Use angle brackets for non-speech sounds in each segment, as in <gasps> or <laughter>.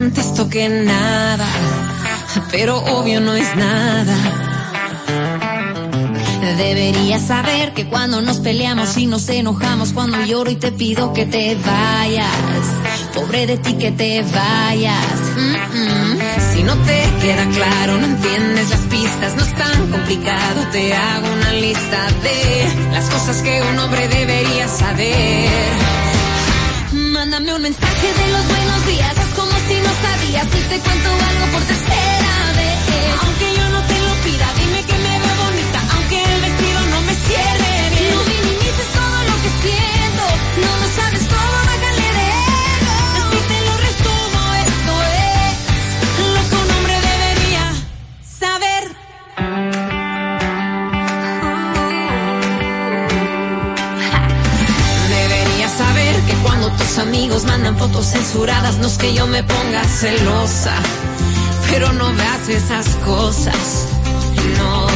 Esto que nada, pero obvio no es nada. Deberías saber que cuando nos peleamos y nos enojamos, cuando lloro y te pido que te vayas, pobre de ti que te vayas. Si no te queda claro, no entiendes las pistas, no es tan complicado, te hago una lista de las cosas que un hombre debería saber. Mándame un mensaje de los buenos días, si no sabías y te cuento algo por tercera vez. Aunque yo no te lo pida, dime que me veo bonita, aunque el vestido no me cierre bien. No minimices todo lo que siento, no lo sabes amigos mandan fotos censuradas, no es que yo me ponga celosa, pero no veas esas cosas, no.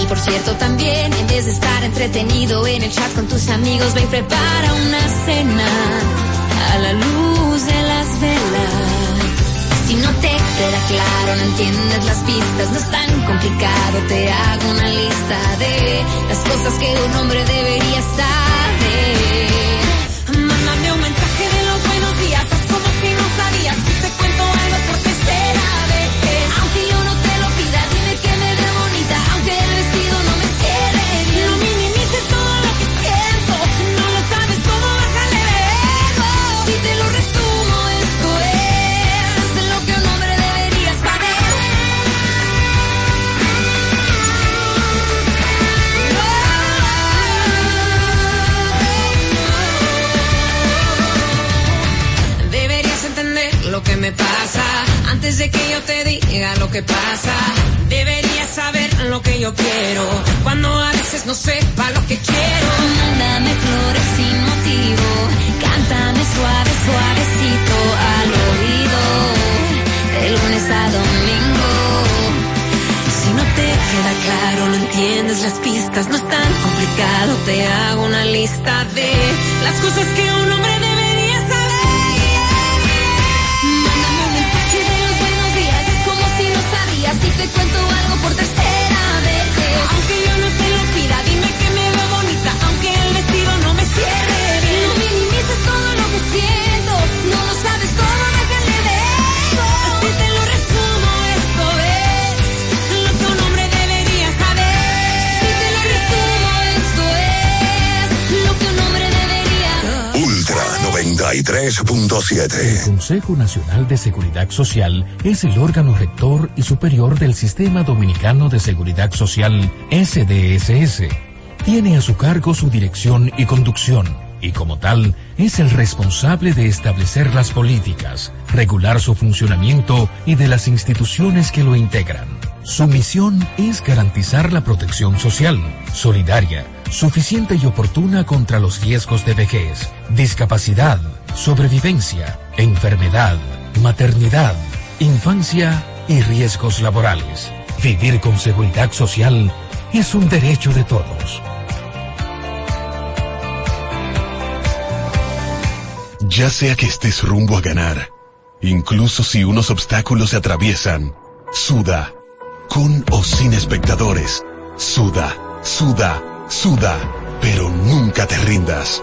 Y por cierto también, en vez de estar entretenido en el chat con tus amigos, ve y prepara una cena a la luz de las velas. Si no te queda claro, no entiendes las pistas, no es tan complicado, te hago una lista de las cosas que un hombre debería saber. Antes de que yo te diga lo que pasa. Deberías saber lo que yo quiero cuando a veces no sepa lo que quiero. Mándame flores sin motivo, cántame suave, suavecito al oído, de lunes a domingo. Si no te queda claro, no entiendes las pistas, no es tan complicado, te hago una lista de las cosas que un hombre debería te cuento algo por tercera 93.7. El Consejo Nacional de Seguridad Social es el órgano rector y superior del Sistema Dominicano de Seguridad Social, SDSS. Tiene a su cargo su dirección y conducción, y como tal, es el responsable de establecer las políticas, regular su funcionamiento y de las instituciones que lo integran. Su misión es garantizar la protección social, solidaria, suficiente y oportuna contra los riesgos de vejez, discapacidad, sobrevivencia, enfermedad, maternidad, infancia y riesgos laborales. Vivir con seguridad social es un derecho de todos. Ya sea que estés rumbo a ganar, incluso si unos obstáculos se atraviesan, suda, con o sin espectadores, suda, suda, suda, pero nunca te rindas,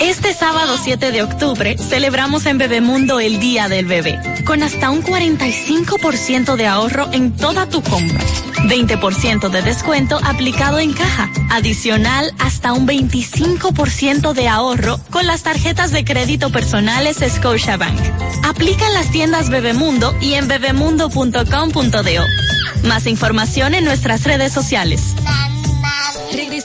Este sábado 7 de octubre celebramos en Bebemundo el Día del Bebé, con hasta un 45% de ahorro en toda tu compra. 20% de descuento aplicado en caja. Adicional, hasta un 25% de ahorro con las tarjetas de crédito personales Scotiabank. Aplica en las tiendas Bebemundo y en bebemundo.com.do. Más información en nuestras redes sociales.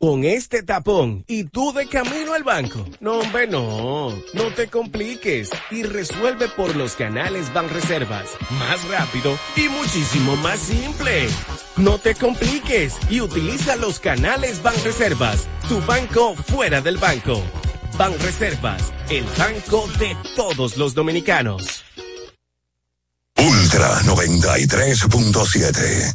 Con este tapón y tú de camino al banco. No, hombre, no. No te compliques y resuelve por los canales Banreservas. Más rápido y muchísimo más simple. No te compliques y utiliza los canales Banreservas. Tu banco fuera del banco. Banreservas, el banco de todos los dominicanos. Ultra 93.7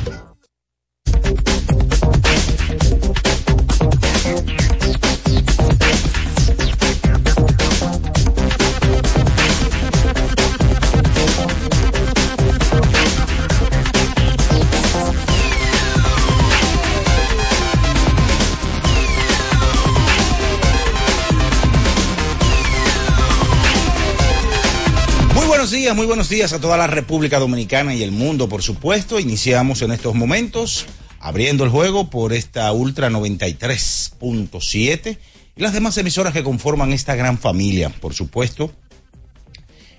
Muy buenos días a toda la República Dominicana y el mundo, por supuesto. Iniciamos en estos momentos abriendo el juego por esta Ultra 93.7 y las demás emisoras que conforman esta gran familia, por supuesto.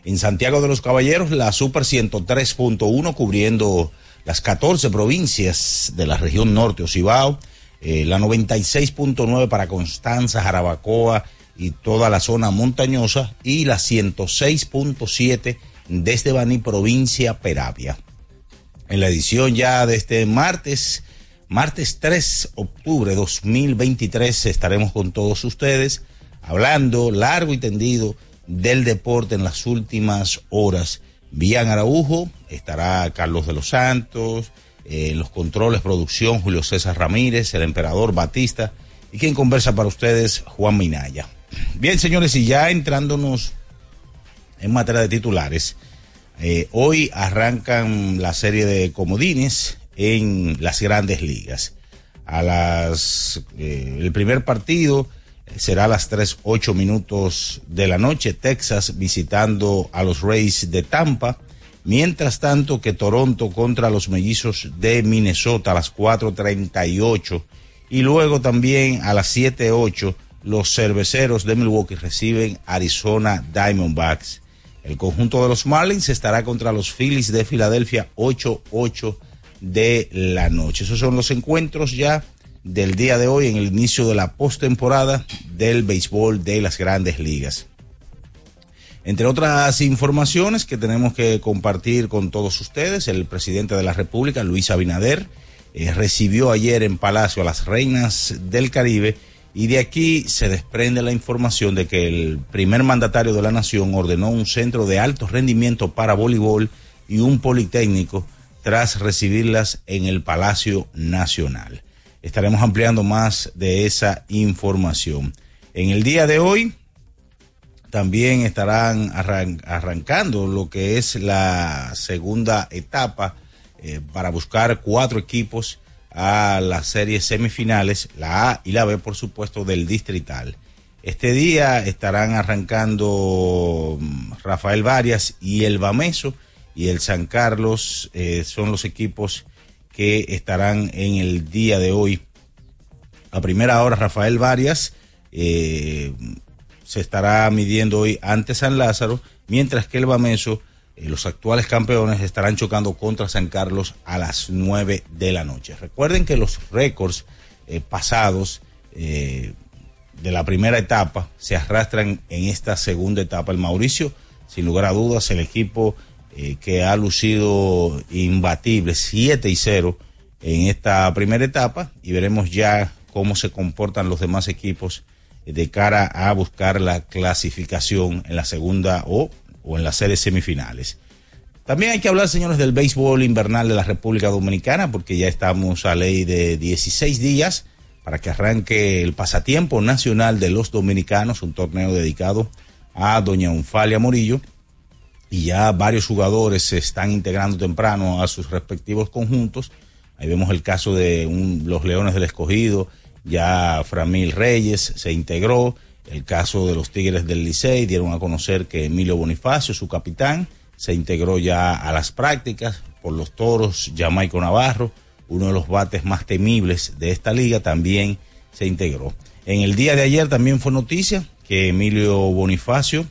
En Santiago de los Caballeros, la Super 103.1 cubriendo las 14 provincias de la región norte, Ocibao, eh, la 96.9 para Constanza, Jarabacoa, y toda la zona montañosa y la 106.7 desde Baní, provincia Peravia. En la edición ya de este martes, martes 3 octubre 2023, estaremos con todos ustedes hablando largo y tendido del deporte en las últimas horas. Vían Araujo, estará Carlos de los Santos, en los controles, producción, Julio César Ramírez, el emperador Batista y quien conversa para ustedes, Juan Minaya. Bien, señores, y ya entrándonos en materia de titulares, eh, hoy arrancan la serie de comodines en las grandes ligas. A las, eh, el primer partido será a las 3, 8 minutos de la noche, Texas visitando a los Rays de Tampa. Mientras tanto que Toronto contra los mellizos de Minnesota a las 4.38 y luego también a las 7.8 los cerveceros de Milwaukee reciben Arizona Diamondbacks. El conjunto de los Marlins estará contra los Phillies de Filadelfia 8-8 de la noche. Esos son los encuentros ya del día de hoy en el inicio de la postemporada del béisbol de las grandes ligas. Entre otras informaciones que tenemos que compartir con todos ustedes, el presidente de la República, Luis Abinader, eh, recibió ayer en Palacio a las reinas del Caribe y de aquí se desprende la información de que el primer mandatario de la nación ordenó un centro de alto rendimiento para voleibol y un politécnico tras recibirlas en el Palacio Nacional. Estaremos ampliando más de esa información. En el día de hoy también estarán arrancando lo que es la segunda etapa eh, para buscar cuatro equipos a las series semifinales, la A y la B, por supuesto, del distrital. Este día estarán arrancando mm, Rafael Varias y el Bameso y el San Carlos eh, son los equipos que estarán en el día de hoy A primera hora, Rafael Varias eh, se estará midiendo hoy ante San Lázaro, mientras que el Bameso, los actuales campeones, estarán chocando contra San Carlos a las 9 de la noche. Recuerden que los récords eh, pasados de la primera etapa se arrastran en esta segunda etapa. El Mauricio, sin lugar a dudas, el equipo que ha lucido imbatible, 7 y 0 en esta primera etapa, y veremos ya cómo se comportan los demás equipos de cara a buscar la clasificación en la segunda o, o en las series semifinales. También hay que hablar, señores, del béisbol invernal de la República Dominicana, porque ya estamos a ley de 16 días para que arranque el pasatiempo nacional de los dominicanos, un torneo dedicado a doña Unfalia Morillo. Y ya varios jugadores se están integrando temprano a sus respectivos conjuntos. Ahí vemos el caso de los Leones del Escogido, ya Framil Reyes se integró. El caso de los Tigres del Licey dieron a conocer que Emilio Bonifacio, su capitán, se integró ya a las prácticas por los toros. Jamaico Navarro, uno de los bates más temibles de esta liga, también se integró. En el día de ayer también fue noticia que Emilio Bonifacio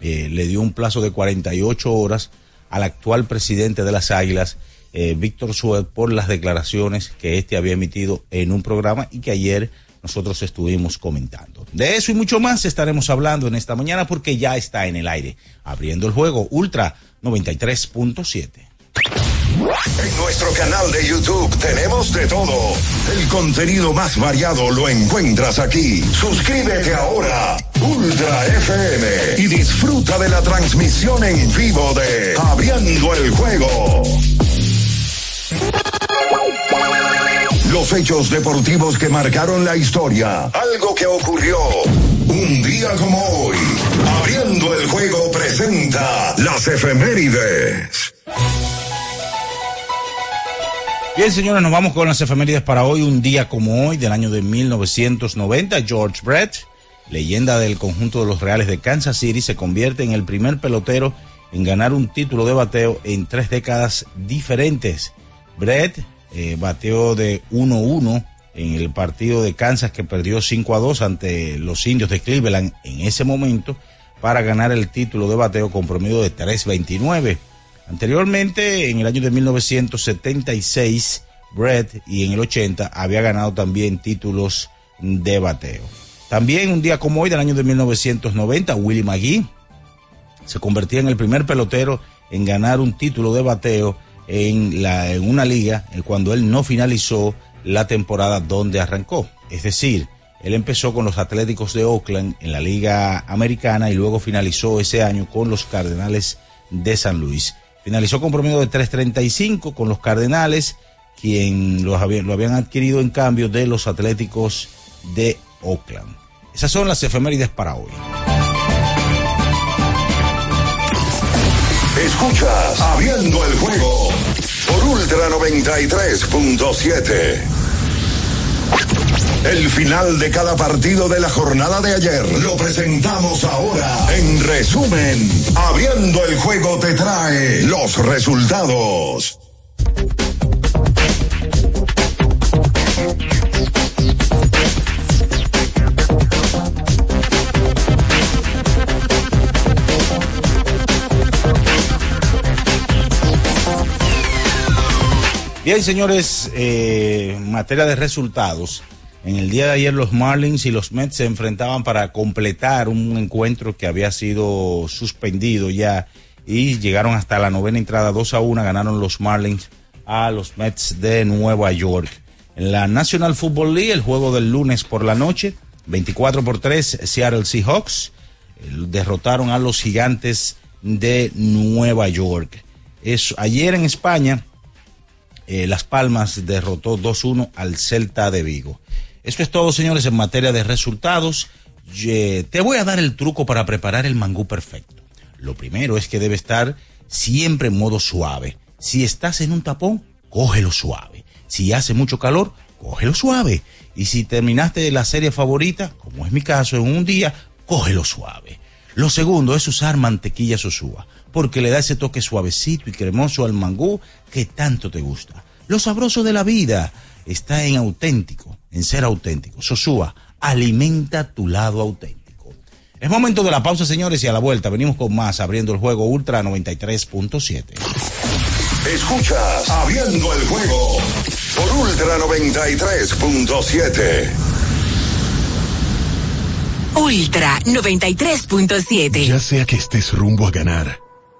eh, le dio un plazo de 48 horas al actual presidente de las Águilas eh, Víctor Suet por las declaraciones que éste había emitido en un programa y que ayer nosotros estuvimos comentando. De eso y mucho más estaremos hablando en esta mañana porque ya está en el aire, abriendo el juego Ultra 93.7. En nuestro canal de YouTube tenemos de todo. El contenido más variado lo encuentras aquí. Suscríbete ahora, Ultra FM, y disfruta de la transmisión en vivo de Abriendo el Juego. Los hechos deportivos que marcaron la historia. Algo que ocurrió un día como hoy. Abriendo el juego presenta las efemérides. Bien, señores, nos vamos con las efemérides para hoy. Un día como hoy, del año de 1990, George Brett, leyenda del conjunto de los Reales de Kansas City, se convierte en el primer pelotero en ganar un título de bateo en tres décadas diferentes. Brett eh, bateó de 1-1 en el partido de Kansas que perdió 5 a 2 ante los indios de Cleveland en ese momento para ganar el título de bateo con promedio de 3.29. Anteriormente, en el año de 1976, Brett y en el 80 había ganado también títulos de bateo. También un día como hoy del año de 1990, Willie McGee se convertía en el primer pelotero en ganar un título de bateo en, una liga cuando él no finalizó la temporada donde arrancó. Es decir, él empezó con los Atléticos de Oakland en la Liga Americana y luego finalizó ese año con los Cardenales de San Luis. Finalizó con promedio de 3.35 con los Cardenales, quien lo habían adquirido en cambio de los Atléticos de Oakland. Esas son las efemérides para hoy. Escuchas Abriendo el juego por Ultra 93.7. El final de cada partido de la jornada de ayer lo presentamos ahora. En resumen, Abriendo el juego te trae los resultados. Bien, señores, eh, en materia de resultados, en el día de ayer los Marlins y los Mets se enfrentaban para completar un encuentro que había sido suspendido ya y llegaron hasta la novena entrada 2 a 1, ganaron los Marlins a los Mets de Nueva York. En la National Football League, el juego del lunes por la noche, 24 por 3, Seattle Seahawks derrotaron a los gigantes de Nueva York. Ayer en España, eh, Las Palmas derrotó 2-1 al Celta de Vigo. Esto es todo, señores, en materia de resultados. te voy a dar el truco para preparar el mangú perfecto. Lo primero es que debe estar siempre en modo suave. Si estás en un tapón, cógelo suave. Si hace mucho calor, cógelo suave. Y si terminaste la serie favorita, como es mi caso, en un día, cógelo suave. Lo segundo es usar mantequilla sosúa porque le da ese toque suavecito y cremoso al mangú que tanto te gusta. Lo sabroso de la vida. está en auténtico, en ser auténtico. Sosúa, alimenta tu lado auténtico. Es momento de la pausa, señores, y a la vuelta venimos con más abriendo el juego Ultra 93.7. Escuchas Abriendo el juego por Ultra 93.7. Ultra 93.7. Ya sea que estés rumbo a ganar,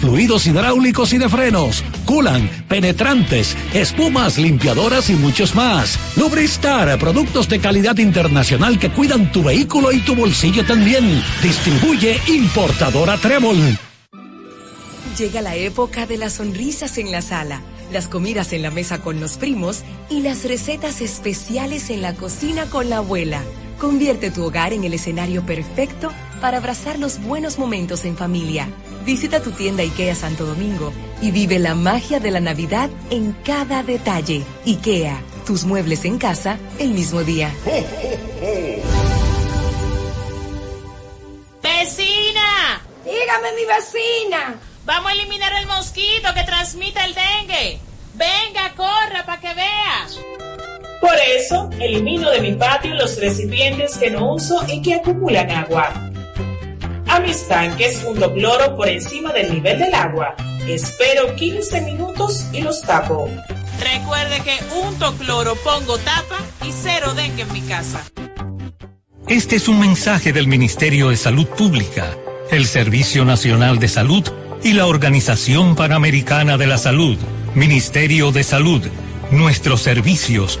fluidos hidráulicos y de frenos, culan, penetrantes, espumas, limpiadoras y muchos más. Lubristar, productos de calidad internacional que cuidan tu vehículo y tu bolsillo también. Distribuye importadora Trébol. Llega la época de las sonrisas en la sala, las comidas en la mesa con los primos y las recetas especiales en la cocina con la abuela. Convierte tu hogar en el escenario perfecto para abrazar los buenos momentos en familia. Visita tu tienda IKEA Santo Domingo y vive la magia de la Navidad en cada detalle. IKEA, tus muebles en casa el mismo día. ¡Vecina! Dígame, mi vecina. Vamos a eliminar el mosquito que transmite el dengue. Venga, corra para que vea. Por eso, elimino de mi patio los recipientes que no uso y que acumulan agua. A mis tanques hundo cloro por encima del nivel del agua. Espero 15 minutos y los tapo. Recuerde que unto cloro, pongo tapa y cero dengue en mi casa. Este es un mensaje del Ministerio de Salud Pública, el Servicio Nacional de Salud y la Organización Panamericana de la Salud. Ministerio de Salud. Nuestros servicios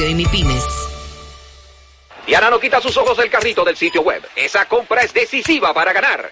Diana no quita sus ojos del carrito del sitio web. Esa compra es decisiva para ganar.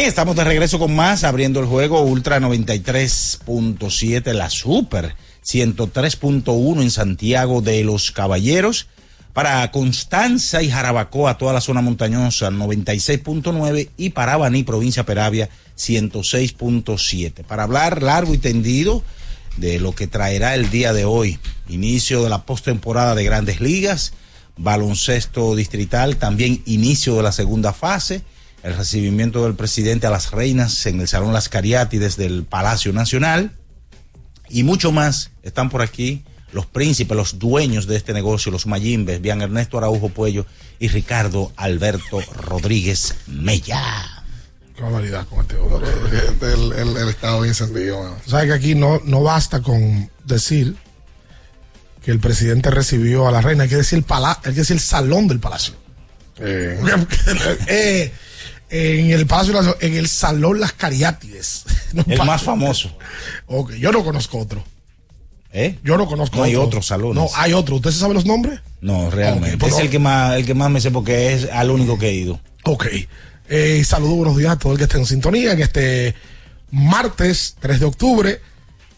Estamos de regreso con más, abriendo el juego Ultra 93.7, la Super 103.1 en Santiago de los Caballeros. Para Constanza y Jarabacoa, toda la zona montañosa, 96.9 y para Baní, provincia Peravia, 106.7. Para hablar largo y tendido de lo que traerá el día de hoy, inicio de la postemporada de grandes ligas, baloncesto distrital, también inicio de la segunda fase el recibimiento del presidente a las reinas en el Salón Las Cariátides del Palacio Nacional y mucho más. Están por aquí los príncipes, los dueños de este negocio, los Mayimbes, Bian Ernesto Araujo Puello y Ricardo Alberto Rodríguez Mella. Qué barbaridad con este otro. El, el, el estado bien encendido. Sabes que aquí no, no basta con decir que el presidente recibió a la reina, hay que decir el, pala, hay que decir el salón del palacio. Eh. <laughs> eh, en el Palacio, en el Salón Las Cariátides. <laughs> el más famoso. Ok, yo no conozco otro. ¿Eh? Yo no conozco no hay otro salón. No, hay otro. ¿Usted se sabe los nombres? No, realmente. Okay, es el que más, el que más me sé porque es al único que he ido. Ok. Eh, saludos, buenos días a todo el que esté en sintonía, que este martes 3 de octubre,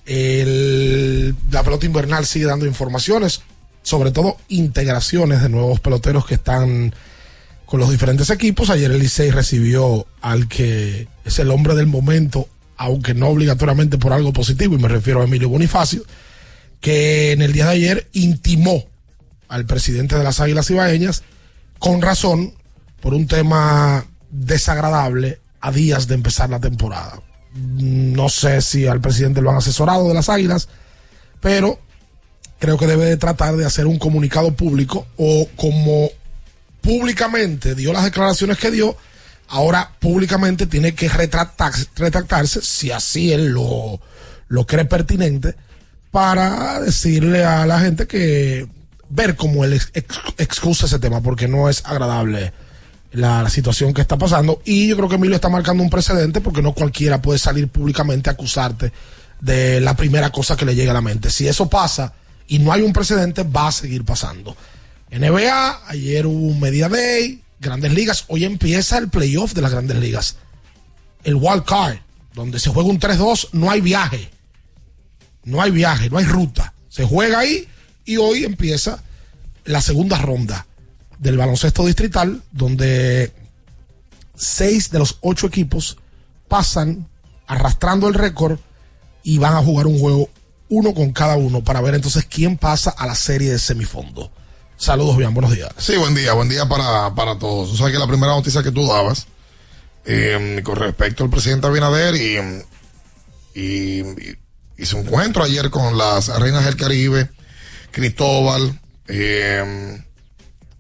el, la pelota invernal sigue dando informaciones, sobre todo integraciones de nuevos peloteros que están con los diferentes equipos. Ayer el Licey recibió al que es el hombre del momento, aunque no obligatoriamente por algo positivo, y me refiero a Emilio Bonifacio, que en el día de ayer intimó al presidente de las Águilas Ibaeñas, con razón, por un tema desagradable a días de empezar la temporada. No sé si al presidente lo han asesorado de las Águilas, pero creo que debe de tratar de hacer un comunicado público o como públicamente dio las declaraciones que dio, ahora públicamente tiene que retractarse, retractarse si así él lo, lo cree pertinente, para decirle a la gente que ver cómo él excusa ese tema, porque no es agradable la, la, situación que está pasando. Y yo creo que Emilio está marcando un precedente, porque no cualquiera puede salir públicamente a acusarte de la primera cosa que le llegue a la mente. Si eso pasa y no hay un precedente, va a seguir pasando. NBA, ayer un Media Day, Grandes Ligas, hoy empieza el playoff de las Grandes Ligas. El Wild Card, donde se juega un 3-2, no hay viaje. No hay viaje, no hay ruta. Se juega ahí y hoy empieza la segunda ronda del baloncesto distrital, donde seis de los ocho equipos pasan arrastrando el récord y van a jugar un juego uno con cada uno para ver entonces quién pasa a la serie de semifondo. Saludos, bien, buenos días. Sí, buen día, buen día para, para todos. O sea que la primera noticia que tú dabas eh, con respecto al presidente Abinader y, y, y, y, su encuentro ayer con las reinas del Caribe, Cristóbal eh,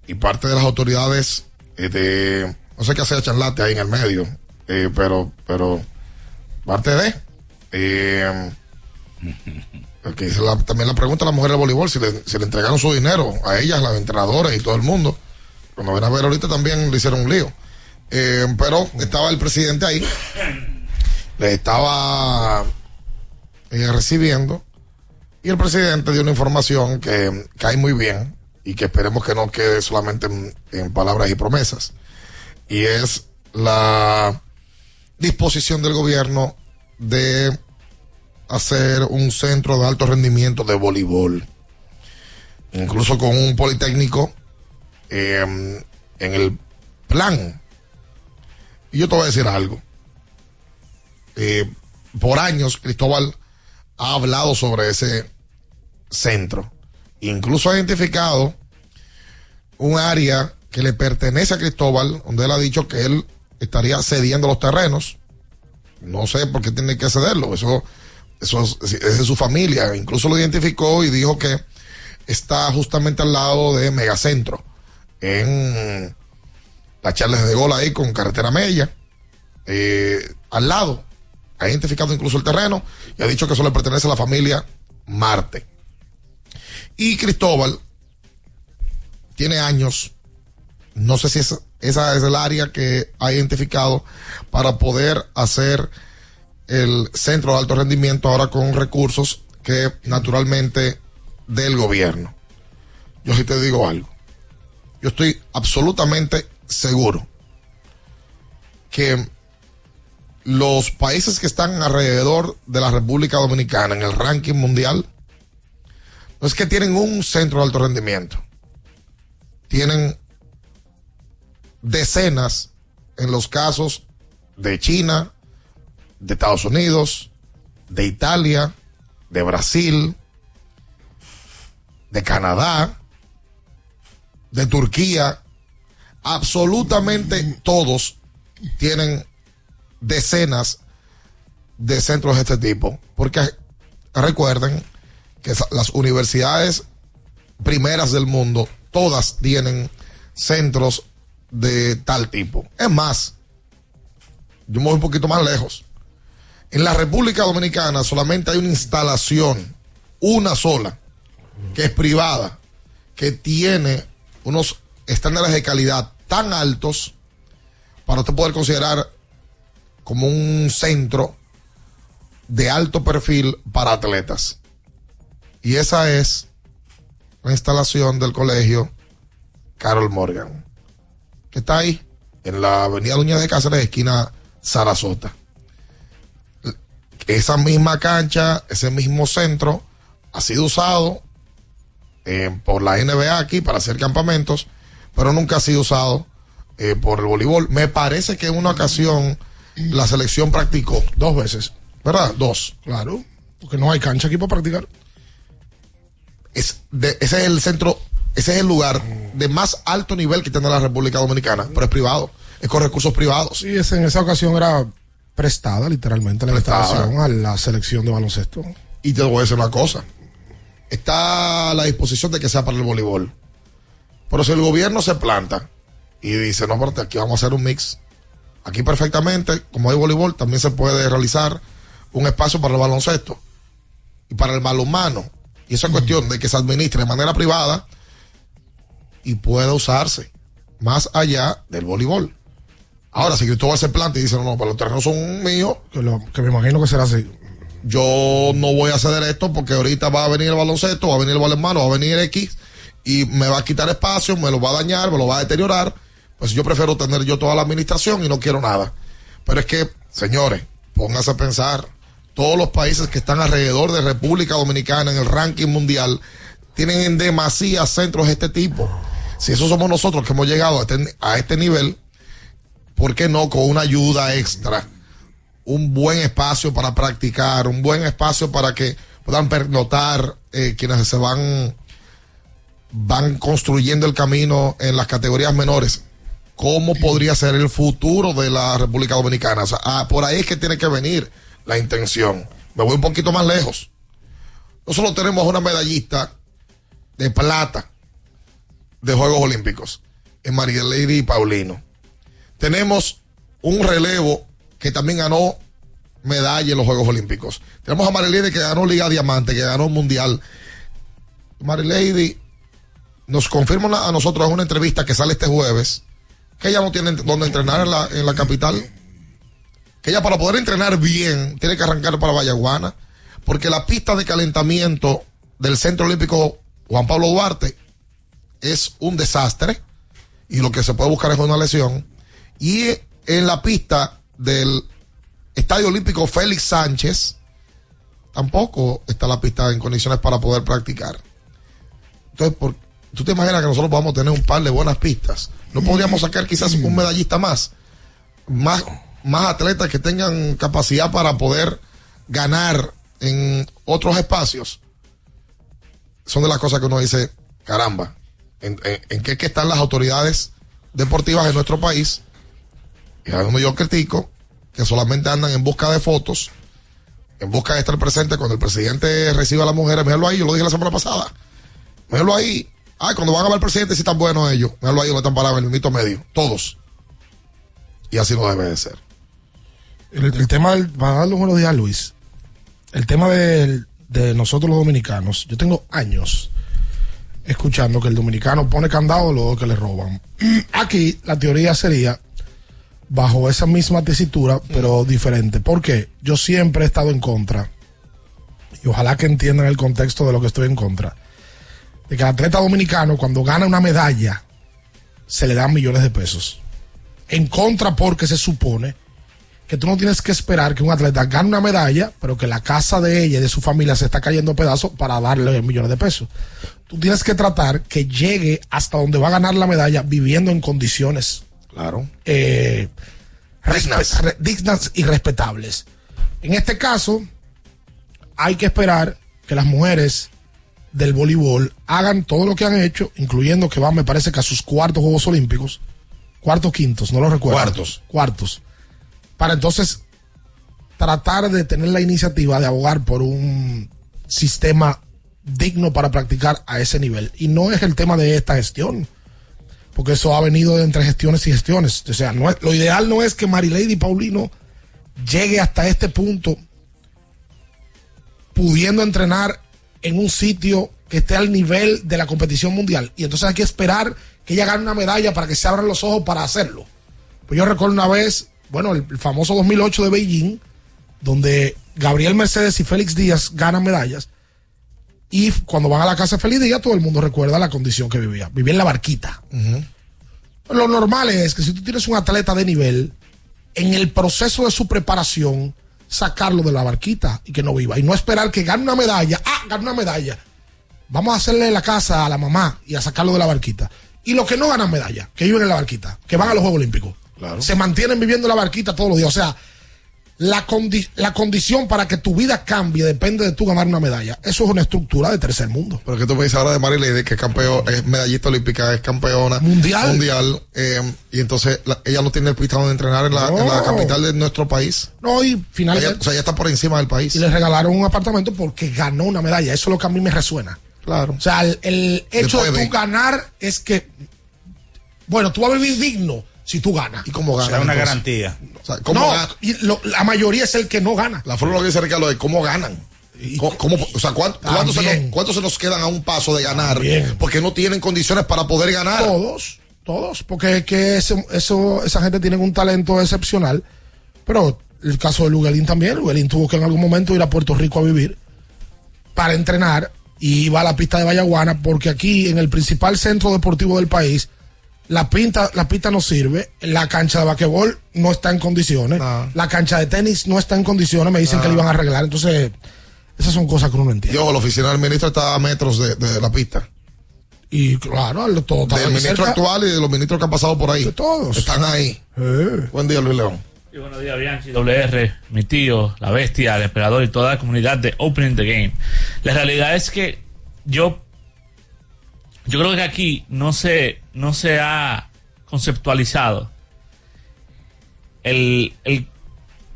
y parte de las autoridades eh, de, no sé qué hacer charlate ahí en el medio, eh, pero, pero parte de... <laughs> También la pregunta a la mujer del voleibol si le, entregaron su dinero a ellas, las entrenadoras y todo el mundo. Cuando ven a ver ahorita también le hicieron un lío. Eh, pero estaba el presidente ahí, le estaba eh, recibiendo y el presidente dio una información que cae muy bien y que esperemos que no quede solamente en, en palabras y promesas. Y es la disposición del gobierno de hacer un centro de alto rendimiento de voleibol. Incluso con un politécnico eh, en el plan. Y yo te voy a decir algo. Eh, por años Cristóbal ha hablado sobre ese centro. Incluso ha identificado un área que le pertenece a Cristóbal, donde él ha dicho que él estaría cediendo los terrenos. No sé por qué tiene que cederlo. Eso eso es, de su familia. Incluso lo identificó y dijo que está justamente al lado de Megacentro, en la Charles de Gol ahí con Carretera Mella, eh, al lado. Ha identificado incluso el terreno y ha dicho que eso le pertenece a la familia Marte. Y Cristóbal tiene años. No sé si es- esa es el área que ha identificado para poder hacer el centro de alto rendimiento ahora con recursos que naturalmente del gobierno. Yo sí te digo algo. Yo estoy absolutamente seguro que los países que están alrededor de la República Dominicana en el ranking mundial no es que tienen un centro de alto rendimiento. Tienen decenas en los casos de China, de Estados Unidos, de Italia, de Brasil, de Canadá, de Turquía. Absolutamente todos tienen decenas de centros de este tipo. Porque recuerden que las universidades primeras del mundo, todas tienen centros de tal tipo. Es más, yo me voy un poquito más lejos. En la República Dominicana solamente hay una instalación, una sola, que es privada, que tiene unos estándares de calidad tan altos para usted poder considerar como un centro de alto perfil para atletas. Y esa es la instalación del colegio Carol Morgan, que está ahí, en la avenida Luña de Cáceres, esquina Sarasota. Esa misma cancha, ese mismo centro, ha sido usado eh, por la NBA aquí para hacer campamentos, pero nunca ha sido usado eh, por el voleibol. Me parece que en una ocasión la selección practicó. Dos veces. ¿Verdad? Dos. Claro. Porque no hay cancha aquí para practicar. Es de- ese es el centro, ese es el lugar de más alto nivel que tiene la República Dominicana, pero es privado, es con recursos privados. Sí, ese- en esa ocasión era prestada literalmente la Prestada. instalación a la selección de baloncesto. Y te voy a decir una cosa. Está a la disposición de que sea para el voleibol. Pero si el gobierno se planta y dice, no, pero aquí vamos a hacer un mix. Aquí perfectamente, como hay voleibol, también se puede realizar un espacio para el baloncesto y para el balonmano. Y esa es cuestión de que se administre de manera privada y pueda usarse más allá del voleibol. Ahora, si Cristóbal se planta y dice, no, no, pero los terrenos son míos, Que, lo- que me imagino que será así. yo no voy a ceder esto porque ahorita va a venir el baloncesto, va a venir el balonmano, va a venir X y me va a quitar espacio, me lo va a dañar, me lo va a deteriorar. Pues yo prefiero tener yo toda la administración y no quiero nada. Pero es que, señores, pónganse a pensar, todos los países que están alrededor de República Dominicana en el ranking mundial tienen en demasía centros de este tipo. Si eso somos nosotros que hemos llegado a este, a este nivel, ¿por qué no con una ayuda extra? un buen espacio para practicar, un buen espacio para que puedan pernotar eh, quienes se van, van construyendo el camino en las categorías menores. ¿Cómo podría ser el futuro de la República Dominicana? O sea, ah, por ahí es que tiene que venir la intención. Me voy un poquito más lejos. Nosotros tenemos una medallista de plata de Juegos Olímpicos en María Lady Paulino. Tenemos un relevo que también ganó medalla en los Juegos Olímpicos. Tenemos a Marilady que ganó Liga Diamante, que ganó Mundial. Marilady nos confirma a nosotros en una entrevista que sale este jueves que ella no tiene donde entrenar en la, en la capital. Que ella para poder entrenar bien tiene que arrancar para Vallaguana. Porque la pista de calentamiento del Centro Olímpico Juan Pablo Duarte es un desastre. Y lo que se puede buscar es una lesión. Y en la pista del Estadio Olímpico Félix Sánchez, tampoco está la pista en condiciones para poder practicar. Entonces, por, ¿tú te imaginas que nosotros vamos a tener un par de buenas pistas? ¿No podríamos sacar quizás un medallista más? Más, más atletas que tengan capacidad para poder ganar en otros espacios. Son de las cosas que uno dice, caramba, ¿en, en, en qué que están las autoridades deportivas de nuestro país? Y a donde yo critico que solamente andan en busca de fotos, en busca de estar presente cuando el presidente recibe a las mujeres. Míralo ahí, yo lo dije la semana pasada. Míralo ahí. Ay, cuando van a ver al presidente, si están buenos ellos. Míralo ahí, donde están parados en el mito medio. Todos. Y así no debe de ser. El, el tema, del, para darle buenos días a Luis, el tema del- de nosotros los dominicanos, yo tengo años escuchando que el dominicano pone candado luego que le roban. <clears throat> Aquí la teoría sería bajo esa misma tesitura, pero diferente. Porque yo siempre he estado en contra, y ojalá que entiendan el contexto de lo que estoy en contra, de que el atleta dominicano cuando gana una medalla se le dan millones de pesos. En contra porque se supone que tú no tienes que esperar que un atleta gane una medalla, pero que la casa de ella y de su familia se está cayendo a pedazos para darle millones de pesos. Tú tienes que tratar que llegue hasta donde va a ganar la medalla viviendo en condiciones Claro. eh, respe- dignas y respetables. En este caso, hay que esperar que las mujeres del voleibol hagan todo lo que han hecho, incluyendo que van, me parece que a sus cuartos Juegos Olímpicos, cuartos, quintos, no lo recuerdo. Cuartos. Cuartos. Para entonces tratar de tener la iniciativa de abogar por un sistema digno para practicar a ese nivel. Y no es el tema de esta gestión porque eso ha venido de entre gestiones y gestiones. O sea, no es- lo ideal no es que Marilady Paulino llegue hasta este punto pudiendo entrenar en un sitio que esté al nivel de la competición mundial. Y entonces hay que esperar que ella gane una medalla para que se abran los ojos para hacerlo. Pues yo recuerdo una vez, bueno, el, el famoso 2008 de Beijing, donde Gabriel Mercedes y Félix Díaz ganan medallas. Y cuando van a la casa de Félix Díaz, todo el mundo recuerda la condición que vivía. Vivía en la barquita. Lo normal es que si tú tienes un atleta de nivel, en el proceso de su preparación, sacarlo de la barquita y que no viva. Y no esperar que gane una medalla. Ah, gane una medalla. Vamos a hacerle la casa a la mamá y a sacarlo de la barquita. Y los que no ganan medalla, que viven en la barquita, que van a los Juegos Olímpicos, se mantienen viviendo en la barquita todos los días. O sea, la, condi- la condición para que tu vida cambie depende de tú ganar una medalla. Eso es una estructura de tercer mundo. Pero que tú me dices ahora de Marilady, que es campeón, es medallista olímpica, es campeona Mundial. mundial, eh, y entonces la- ella no tiene pista donde entrenar en la, en la No. capital de nuestro país. No, y finalmente. Ella- o sea, ella está por encima del país. Y le regalaron un apartamento porque ganó una medalla. Eso es lo que a mí me resuena. Claro. O sea, el, el hecho Después de de- tú ganar es que. Bueno, tú vas a vivir digno si tú ganas. ¿Y cómo gana? sea, una entonces? garantía. O sea, ¿cómo no, gana? y lo- la mayoría es el que no gana. La forma que dice Ricardo es cómo ganan. ¿Cómo, cómo- o sea, ¿cuánto, cuánto se cuánto se nos quedan a un paso de ganar? También. Porque no tienen condiciones para poder ganar. Todos, todos, porque es que ese- eso, esa gente tiene un talento excepcional. Pero el caso de Luguelín también, Luguelín tuvo que en algún momento ir a Puerto Rico a vivir para entrenar y iba a la pista de Vallaguana porque aquí en el principal centro deportivo del país la pista, la pista no sirve, la cancha de basquetbol no está en condiciones, la cancha de tenis no está en condiciones, me dicen que le iban a arreglar, entonces esas son cosas que uno no entiende. Y ojo, la oficina del ministro está a metros de, de la pista. Y claro, todo está Del ministro cerca. actual y de los ministros que han pasado por ahí. todos. Están ahí. Buen día, Luis León. Y buenos días, Bianchi, WR, mi tío, la bestia, el emperador y toda la comunidad de Opening the Game. La realidad es que yo, yo creo que aquí no se, no se ha conceptualizado el, el,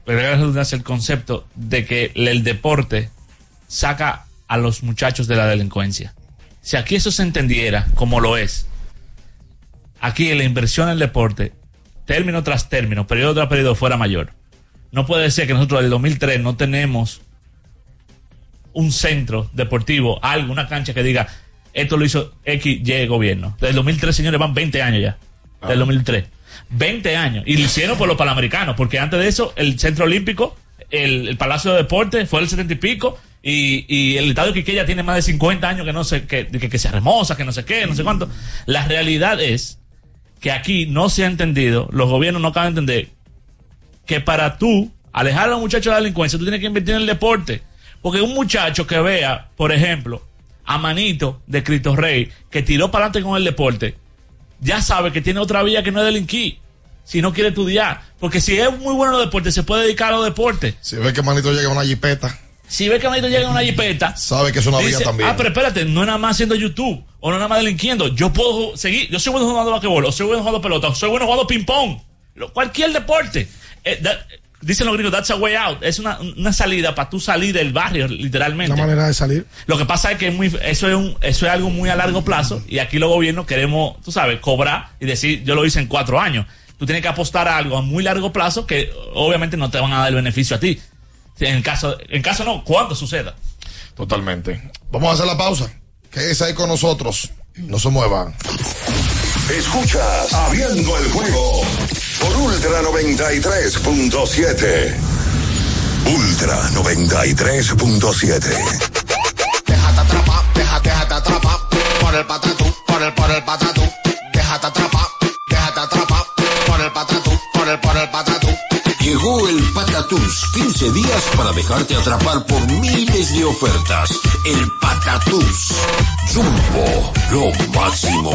el concepto de que el deporte saca a los muchachos de la delincuencia. Si aquí eso se entendiera como lo es, aquí la inversión en el deporte, término tras término, periodo tras periodo, fuera mayor. No puede ser que nosotros del 2003 no tenemos un centro deportivo, algo, una cancha que diga, esto lo hizo X, Y gobierno. Desde el 2003, señores, van 20 años ya. Desde el 2003. 20 años. Y lo hicieron por los panamericanos, porque antes de eso, el Centro Olímpico, el, el Palacio de Deportes fue el 70 y pico, y, y el Estadio Quiqueya tiene más de 50 años que no sé, que, que, que se remoza, que no sé qué, no sé cuánto. La realidad es que aquí no se ha entendido, los gobiernos no acaban de entender que para tú alejar a los muchachos de la delincuencia, tú tienes que invertir en el deporte. Porque un muchacho que vea, por ejemplo, a Manito de Cristo Rey, que tiró para adelante con el deporte, ya sabe que tiene otra vía que no es delinquir. Si no quiere estudiar. Porque si es muy bueno en los deportes, se puede dedicar a los deportes. Si ve que Manito llega a una jipeta, Si ve que Manito llega en una jipeta, sabe que es una vía también. Ah, pero espérate, no es nada más haciendo YouTube, o no es nada más delinquiendo. Yo puedo seguir, yo soy bueno jugando basquetbol, o soy bueno jugando pelota, o soy bueno jugando ping-pong. Cualquier deporte. Eh, that- dicen los gringos, that's a way out. Es una, una salida para tú salir del barrio, literalmente. Una manera de salir. Lo que pasa es que es muy, eso, es un, eso es algo muy a largo plazo y aquí los gobiernos queremos, tú sabes, cobrar y decir, yo lo hice en cuatro años. Tú tienes que apostar a algo a muy largo plazo que obviamente no te van a dar el beneficio a ti. En caso, en caso no, cuando suceda. Totalmente. Vamos a hacer la pausa. Quédese ahí con nosotros. No se muevan. Escuchas Abriendo el juego por Ultra 93.7. Ultra 93.7. Déjate atrapar, déjate, déjate atrapar por el patatú, por el, por el patatú. Déjate atrapar, déjate atrapar por el patatú, por el, por el patatú. Llegó el Patatús, 15 días para dejarte atrapar por miles de ofertas. El Patatús. Jumbo, lo máximo.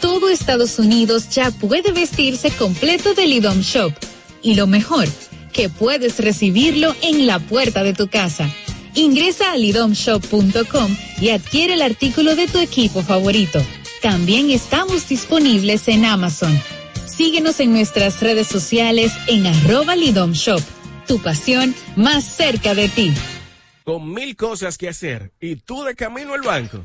Todo Estados Unidos ya puede vestirse completo del IDOM Shop. Y lo mejor, que puedes recibirlo en la puerta de tu casa. Ingresa a lidomshop.com y adquiere el artículo de tu equipo favorito. También estamos disponibles en Amazon. Síguenos en nuestras redes sociales en arroba Lidom Shop. Tu pasión más cerca de ti. Con mil cosas que hacer y tú de camino al banco.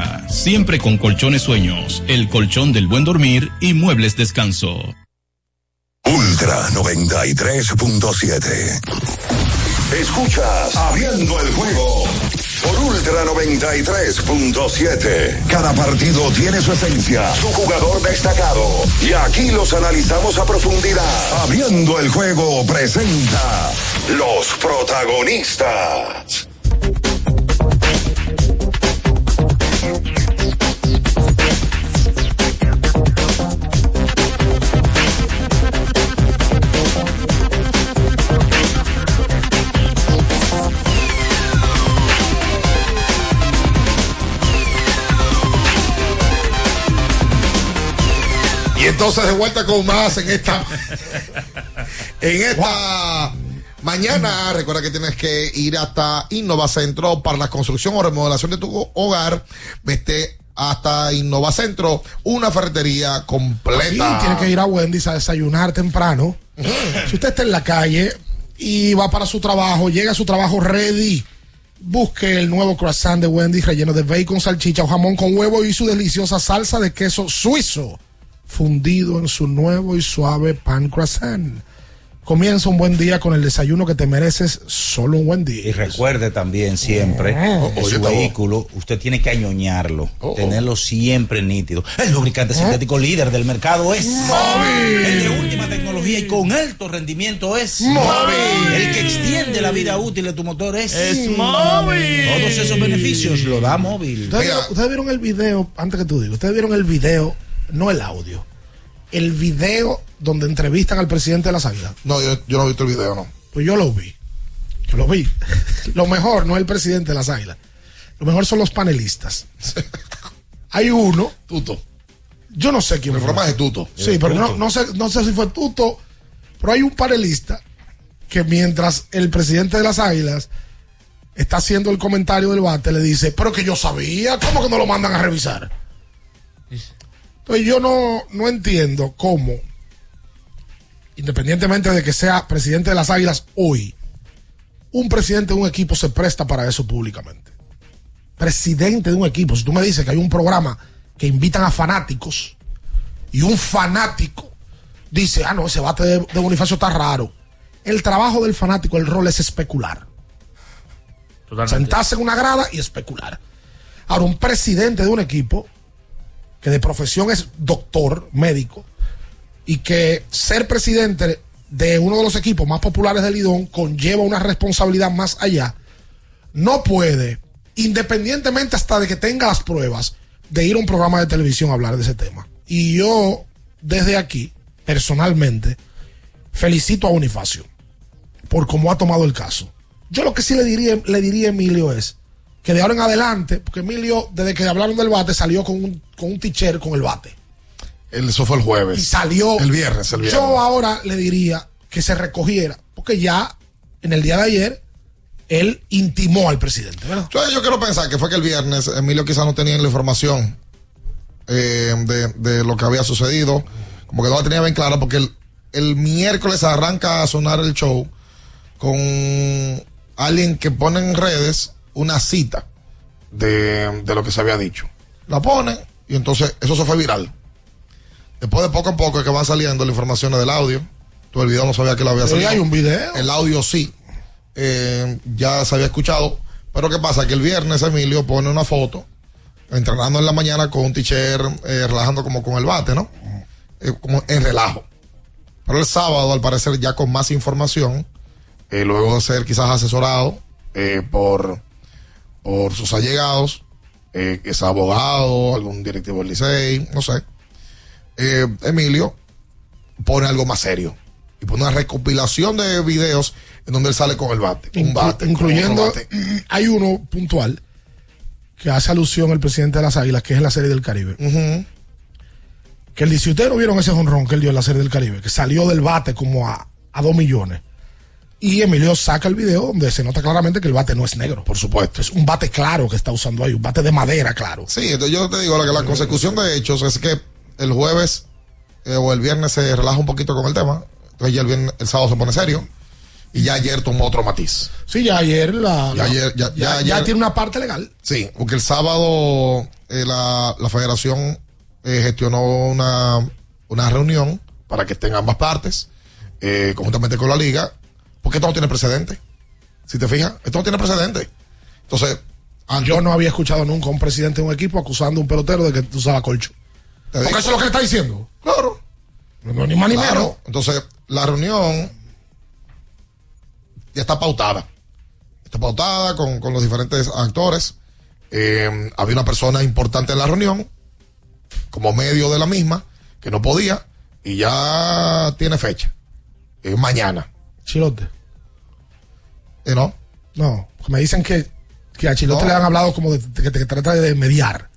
siempre con colchones sueños, el colchón del buen dormir y muebles descanso. Ultra 93.7. Escuchas Abriendo el juego por Ultra 93.7. Cada partido tiene su esencia, su jugador destacado. Y aquí los analizamos a profundidad. Abriendo el juego presenta los protagonistas. Entonces de vuelta con más en esta <laughs> en esta mañana. Recuerda que tienes que ir hasta Innova Centro para la construcción o remodelación de tu hogar. Vete hasta Innova Centro, una ferretería completa. Sí, tiene que ir a Wendy's a desayunar temprano. si usted está en la calle y va para su trabajo, llega a su trabajo ready. Busque el nuevo croissant de Wendy's relleno de bacon, salchicha o jamón con huevo y su deliciosa salsa de queso suizo fundido en su nuevo y suave pan croissant. Comienza un buen día con el desayuno que te mereces, solo un buen día. Y recuerde también siempre Oh, su vehículo, usted tiene que añoñarlo, Oh, tenerlo siempre nítido. El lubricante sintético líder del mercado es Móvil. El de última tecnología y con alto rendimiento es Móvil. El que extiende la vida útil de tu motor es, Es Móvil. Todos esos beneficios lo da móvil. ¿Ustedes, vieron, ustedes vieron el video, antes que tú digas, ustedes vieron el video, no el audio, el video donde entrevistan al presidente de las águilas. No, yo, yo no he visto el video, no. Pues yo lo vi. Yo lo vi. <laughs> lo mejor no es el presidente de las águilas. Lo mejor son los panelistas. <laughs> Hay uno. Tuto. Yo no sé quién El fue. formaje Tuto. Sí, pero no, no sé, no sé si fue Tuto, pero hay un panelista que mientras el presidente de las águilas está haciendo el comentario del bate, le dice, pero que yo sabía, ¿cómo que no lo mandan a revisar? Entonces yo no, no entiendo cómo, independientemente de que sea presidente de las águilas hoy, un presidente de un equipo se presta para eso públicamente. Presidente de un equipo, si tú me dices que hay un programa que invitan a fanáticos y un fanático dice, ah, no, ese bate de, de Bonifacio está raro. El trabajo del fanático, el rol es especular. Sentarse en una grada y especular. Ahora, un presidente de un equipo que de profesión es doctor, médico, y que ser presidente de uno de los equipos más populares del Lidón conlleva una responsabilidad más allá, no puede, independientemente hasta de que tenga las pruebas, de ir a un programa de televisión a hablar de ese tema. Y yo, desde aquí, personalmente, felicito a Bonifacio por cómo ha tomado el caso. Yo lo que sí le diría, le diría a Emilio es que de ahora en adelante, porque Emilio, desde que hablaron del bate, salió con un, con un teacher con el bate. Eso fue el jueves. Y salió. El viernes, el viernes. Yo ahora le diría que se recogiera, porque ya en el día de ayer él intimó al presidente, yo quiero pensar que fue que el viernes Emilio quizás no tenía la información eh, de, de lo que había sucedido, como que no la tenía bien clara, porque el, el miércoles arranca a sonar el show con alguien que pone en redes una cita de, de lo que se había dicho. La ponen y entonces eso se fue viral. Después de poco a poco es que van saliendo las informaciones del audio. Tú el video no sabía que lo había salido. hay un video. El audio sí. Eh, ya se había escuchado. Pero ¿qué pasa? Que el viernes Emilio pone una foto entrenando en la mañana con un teacher eh, relajando como con el bate, ¿no? Eh, como en relajo. Pero el sábado, al parecer, ya con más información, eh, luego de ser quizás asesorado por, por sus allegados, eh, que es abogado, algún directivo del Licey, no sé. Eh, Emilio pone algo más serio y pone una recopilación de videos en donde él sale con el bate, un bate, incluyendo, bate. <clears throat> hay uno puntual que hace alusión al presidente de las Águilas, que es en la Serie del Caribe. Que él dice, ustedes no vieron ese jonrón que él dio en la Serie del Caribe, que salió del bate como a, a dos millones. Y Emilio saca el video donde se nota claramente que el bate no es negro. Por supuesto. Es un bate claro que está usando ahí, un bate de madera claro. Sí, entonces yo te digo la, que la consecución de hechos es que el jueves eh, o el viernes se relaja un poquito con el tema. Entonces ya el, viernes, el sábado se pone serio. Y ya ayer tomó otro matiz. Sí, ya ayer la, Ya la- ayer- ya- ya- ya tiene una parte legal. Sí, porque el sábado eh, la, la federación eh, gestionó una, una reunión para que estén ambas partes, conjuntamente con la liga, porque esto no tiene precedente. Si te fijas, esto no tiene precedente. Entonces, Yo no había escuchado nunca a un presidente de un equipo acusando a un pelotero de que usaba colcho. Porque eso es lo que le está diciendo. Claro. No, ni más ni Claro. menos. Entonces, la reunión ya está pautada. Está pautada con, con los diferentes actores. Eh, había una persona importante en la reunión, como medio de la misma, que no podía, y ya tiene fecha. Es mañana. Chilote. ¿Y no? No, porque me dicen que, que a Chilote No. le han hablado como de, de que te trata de mediar.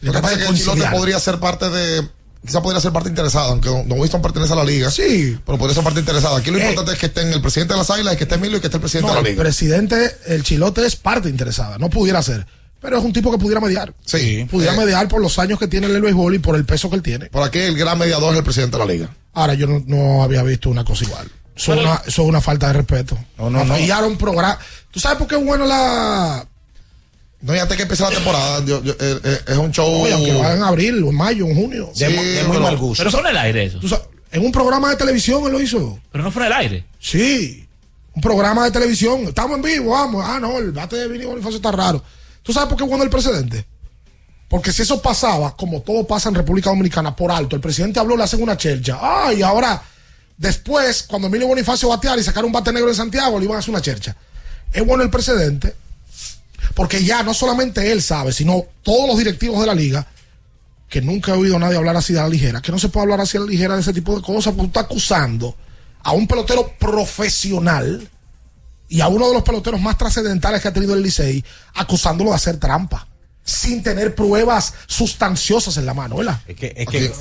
Lo que pasa de es que el Chilote podría ser parte de. Quizá podría ser parte interesada, aunque Don Winston pertenece a la liga. Sí. Pero podría ser parte interesada. Aquí lo Eh. importante es que estén el presidente de las águilas, que esté Emilio y que esté el presidente No, de la el liga. presidente, el Chilote es parte interesada, no pudiera ser. Pero es un tipo que pudiera mediar. Sí. Pudiera Eh, mediar por los años que tiene en el béisbol y por el peso que él tiene. Por aquí el gran mediador es el presidente de la liga. Ahora, yo no, no había visto una cosa igual. Eso, es Pero- una, eso es una falta de respeto. No, no, no. Un programa. ¿Tú sabes por qué es bueno la. No, y antes que empiece la temporada, yo- yo- eh, eh, es un show. Oye, aunque hagan en abril, o en mayo, en junio. Sí, pero- Pero son el aire eso. Tú sabes, En un programa de televisión él lo hizo. Pero no fue en el aire. Sí. Un programa de televisión. Estamos en vivo, vamos. Ah, no, el bate de Vini Bonifacio está raro. ¿Tú sabes por qué es bueno el precedente? Porque si eso pasaba, como todo pasa en República Dominicana, por alto, el presidente habló, le hacen una chercha. Ah, y ahora, después, cuando Emilio Bonifacio bateara y sacar un bate negro en Santiago, le iban a hacer una chercha. Es bueno el precedente, porque ya no solamente él sabe, sino todos los directivos de la liga, que nunca he oído a nadie hablar así de la ligera, que no se puede hablar así a la ligera de ese tipo de cosas, porque tú estás acusando a un pelotero profesional y a uno de los peloteros más trascendentales que ha tenido el Licey, acusándolo de hacer trampa, sin tener pruebas sustanciosas en la mano, ¿verdad? Es que, es que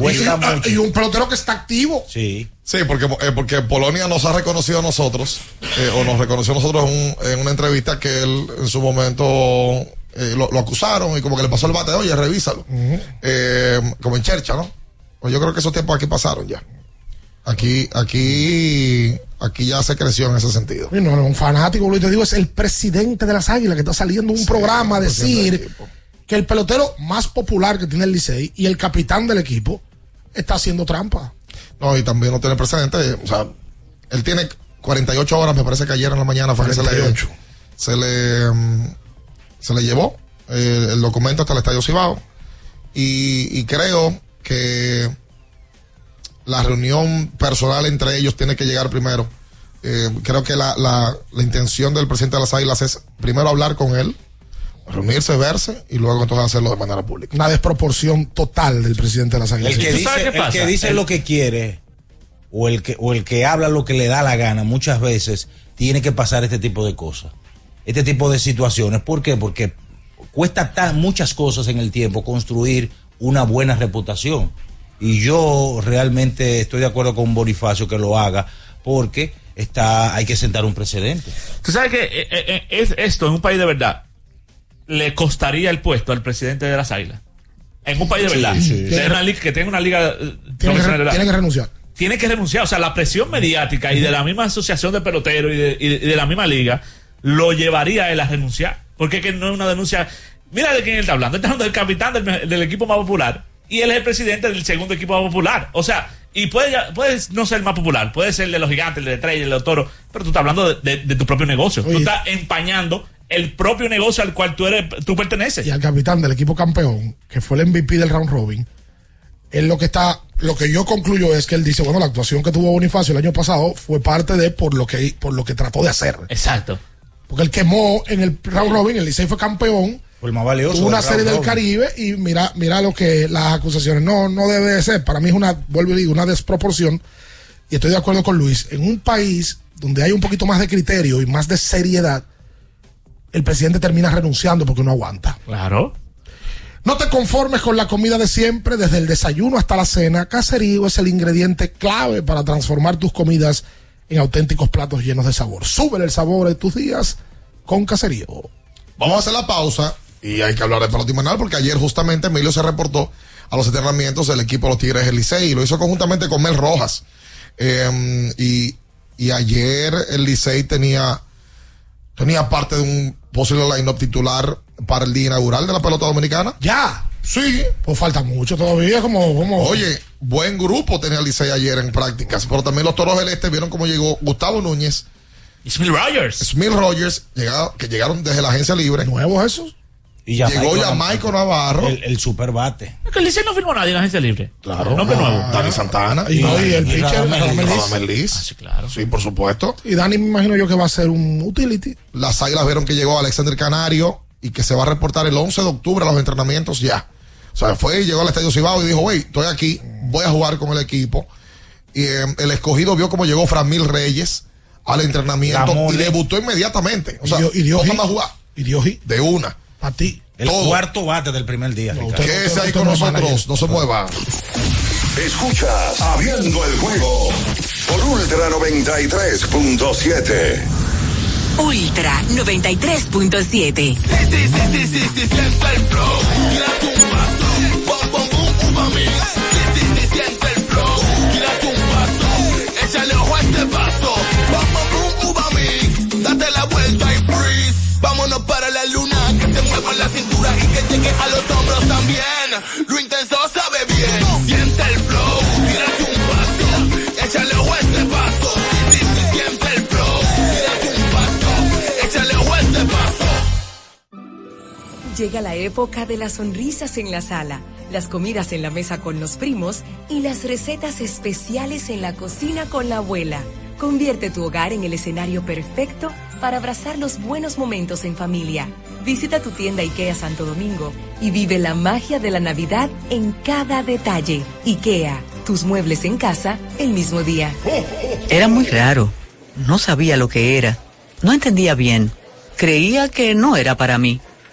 Y, ah, mucho. y un pelotero que está activo. Sí. Sí, porque, eh, porque Polonia nos ha reconocido a nosotros, eh, o nos reconoció a nosotros en, un- en una entrevista que él en su momento eh, lo, lo acusaron y como que le pasó el bate, oye, revísalo. Como en Chercha, ¿no? Pues yo creo que esos tiempos aquí pasaron ya. Aquí, aquí, aquí ya se creció en ese sentido. Y no, no, un fanático, que te digo, es el presidente de las Águilas que está saliendo en un programa a decir que el pelotero más popular que tiene el Licey y el capitán del equipo está haciendo trampa. No, y también no tiene precedente. O sea, él tiene 48 horas, me parece que ayer en la mañana fue que se le, 48. se le, mm, se le llevó eh, el documento hasta el Estadio Cibao. Y, y creo que la reunión personal entre ellos tiene que llegar primero. Eh, creo que la, la, la intención del presidente de las Águilas es primero hablar con él, reunirse, verse y luego entonces hacerlo de manera pública. Una desproporción total del presidente de las Águilas. El que, dice, el que dice lo que quiere o el que, o el que habla lo que le da la gana muchas veces tiene que pasar este tipo de cosas, este tipo de situaciones. ¿Por qué? Porque cuesta tan muchas cosas en el tiempo construir una buena reputación. Y yo realmente estoy de acuerdo con Bonifacio que lo haga porque está, hay que sentar un precedente. Tú sabes que eh, eh, es esto en un país de verdad le costaría el puesto al presidente de las Águilas. En un país de Sí, verdad. sí. De una liga- que tenga una liga eh, Tiene que, re- tiene que renunciar. tiene que renunciar. O sea, la presión mediática y de la misma asociación de peloteros y de, y de- y de la misma liga lo llevaría a él a renunciar. Porque es que no es una denuncia. Mira de quién él está hablando. Él está hablando del capitán del, equipo más popular y él es el presidente del segundo equipo más popular. O sea, y puede, puede no ser el más popular, puede ser el de los gigantes, el de Estrella, el de los toros, pero tú estás hablando de, de- de tu propio negocio. Tú estás empañando el propio negocio al cual tú, eres, tú perteneces. y al capitán del equipo campeón, que fue el MVP del round robin, él lo que está, lo que yo concluyo es que él dice, bueno, la actuación que tuvo Bonifacio el año pasado fue parte de por lo que, por lo que trató de hacer. Exacto. Porque él quemó en el round robin, el Licey fue campeón, Fue el más valioso. tuvo una serie del robin. Caribe y mira, mira lo que las acusaciones no, no debe de ser. Para mí es una, vuelvo y digo, una desproporción. Y estoy de acuerdo con Luis. En un país donde hay un poquito más de criterio y más de seriedad, el presidente termina renunciando porque no aguanta. Claro. No te conformes con la comida de siempre, desde el desayuno hasta la cena. Caserío es el ingrediente clave para transformar tus comidas en auténticos platos llenos de sabor. Súbele el sabor de tus días con Caserío. Vamos a hacer la pausa y hay que hablar de pelota invernal porque ayer justamente Emilio se reportó a los entrenamientos del equipo de los Tigres del Licey y lo hizo conjuntamente con Mel Rojas. Eh, y, y ayer el Licey tenía, tenía parte de un posible line-up titular para el día inaugural de la pelota dominicana. Ya. Sí. Pues falta mucho todavía, como, como... Oye, buen grupo tenía Licey ayer en prácticas, pero también los Toros del Este vieron cómo llegó Gustavo Núñez. Y Smith Rogers. Smith Rogers, llegado- que llegaron desde la agencia libre. ¿Nuevos esos? Y ya Llegó ya Maico Navarro. El, el super bate. Es que el Licey no firmó nadie en la agencia libre. Claro. Nombre nuevo. Ah, Dani Santana. Y, no, y el y pitcher, Radamel Liz. sí, claro. Sí, por supuesto. Y Dani me imagino yo que va a ser un utility. Las Águilas vieron que llegó Alexander Canario y que se va a reportar el 11 de octubre a los entrenamientos ya. O sea, fue y llegó al Estadio Cibao y dijo, wey, estoy aquí, voy a jugar con el equipo. Y eh, el escogido vio cómo llegó Framil Reyes al entrenamiento y debutó inmediatamente. O sea, Y dio- y dio no hit. nada más jugar. Y dio hit. De una. A ti. El Todo. cuarto bate del primer día. Ricardo. usted- Quédese ahí con no es nosotros, no se mueva. Escuchas Abriendo el juego por Ultra 93.7. Ultra 93.7. Sí, sí, sí, sí, sí, sí, siente el flow. Tírate un paso. Bom, bom, bum, uva mix. Sí, sí, sí, siente el flow. Tírate un paso. Échale ojo a este paso. Bom, bom, bum, mix. Date la vuelta y freeze. Vámonos para la luna. Que se mueva la cintura y que llegue a los hombros también. Lo intenso Llega la época de las sonrisas en la sala, las comidas en la mesa con los primos y las recetas especiales en la cocina con la abuela. Convierte tu hogar en el escenario perfecto para abrazar los buenos momentos en familia. Visita tu tienda IKEA Santo Domingo y vive la magia de la Navidad en cada detalle. IKEA, tus muebles en casa el mismo día. Era muy raro. No sabía lo que era. No entendía bien. Creía que no era para mí,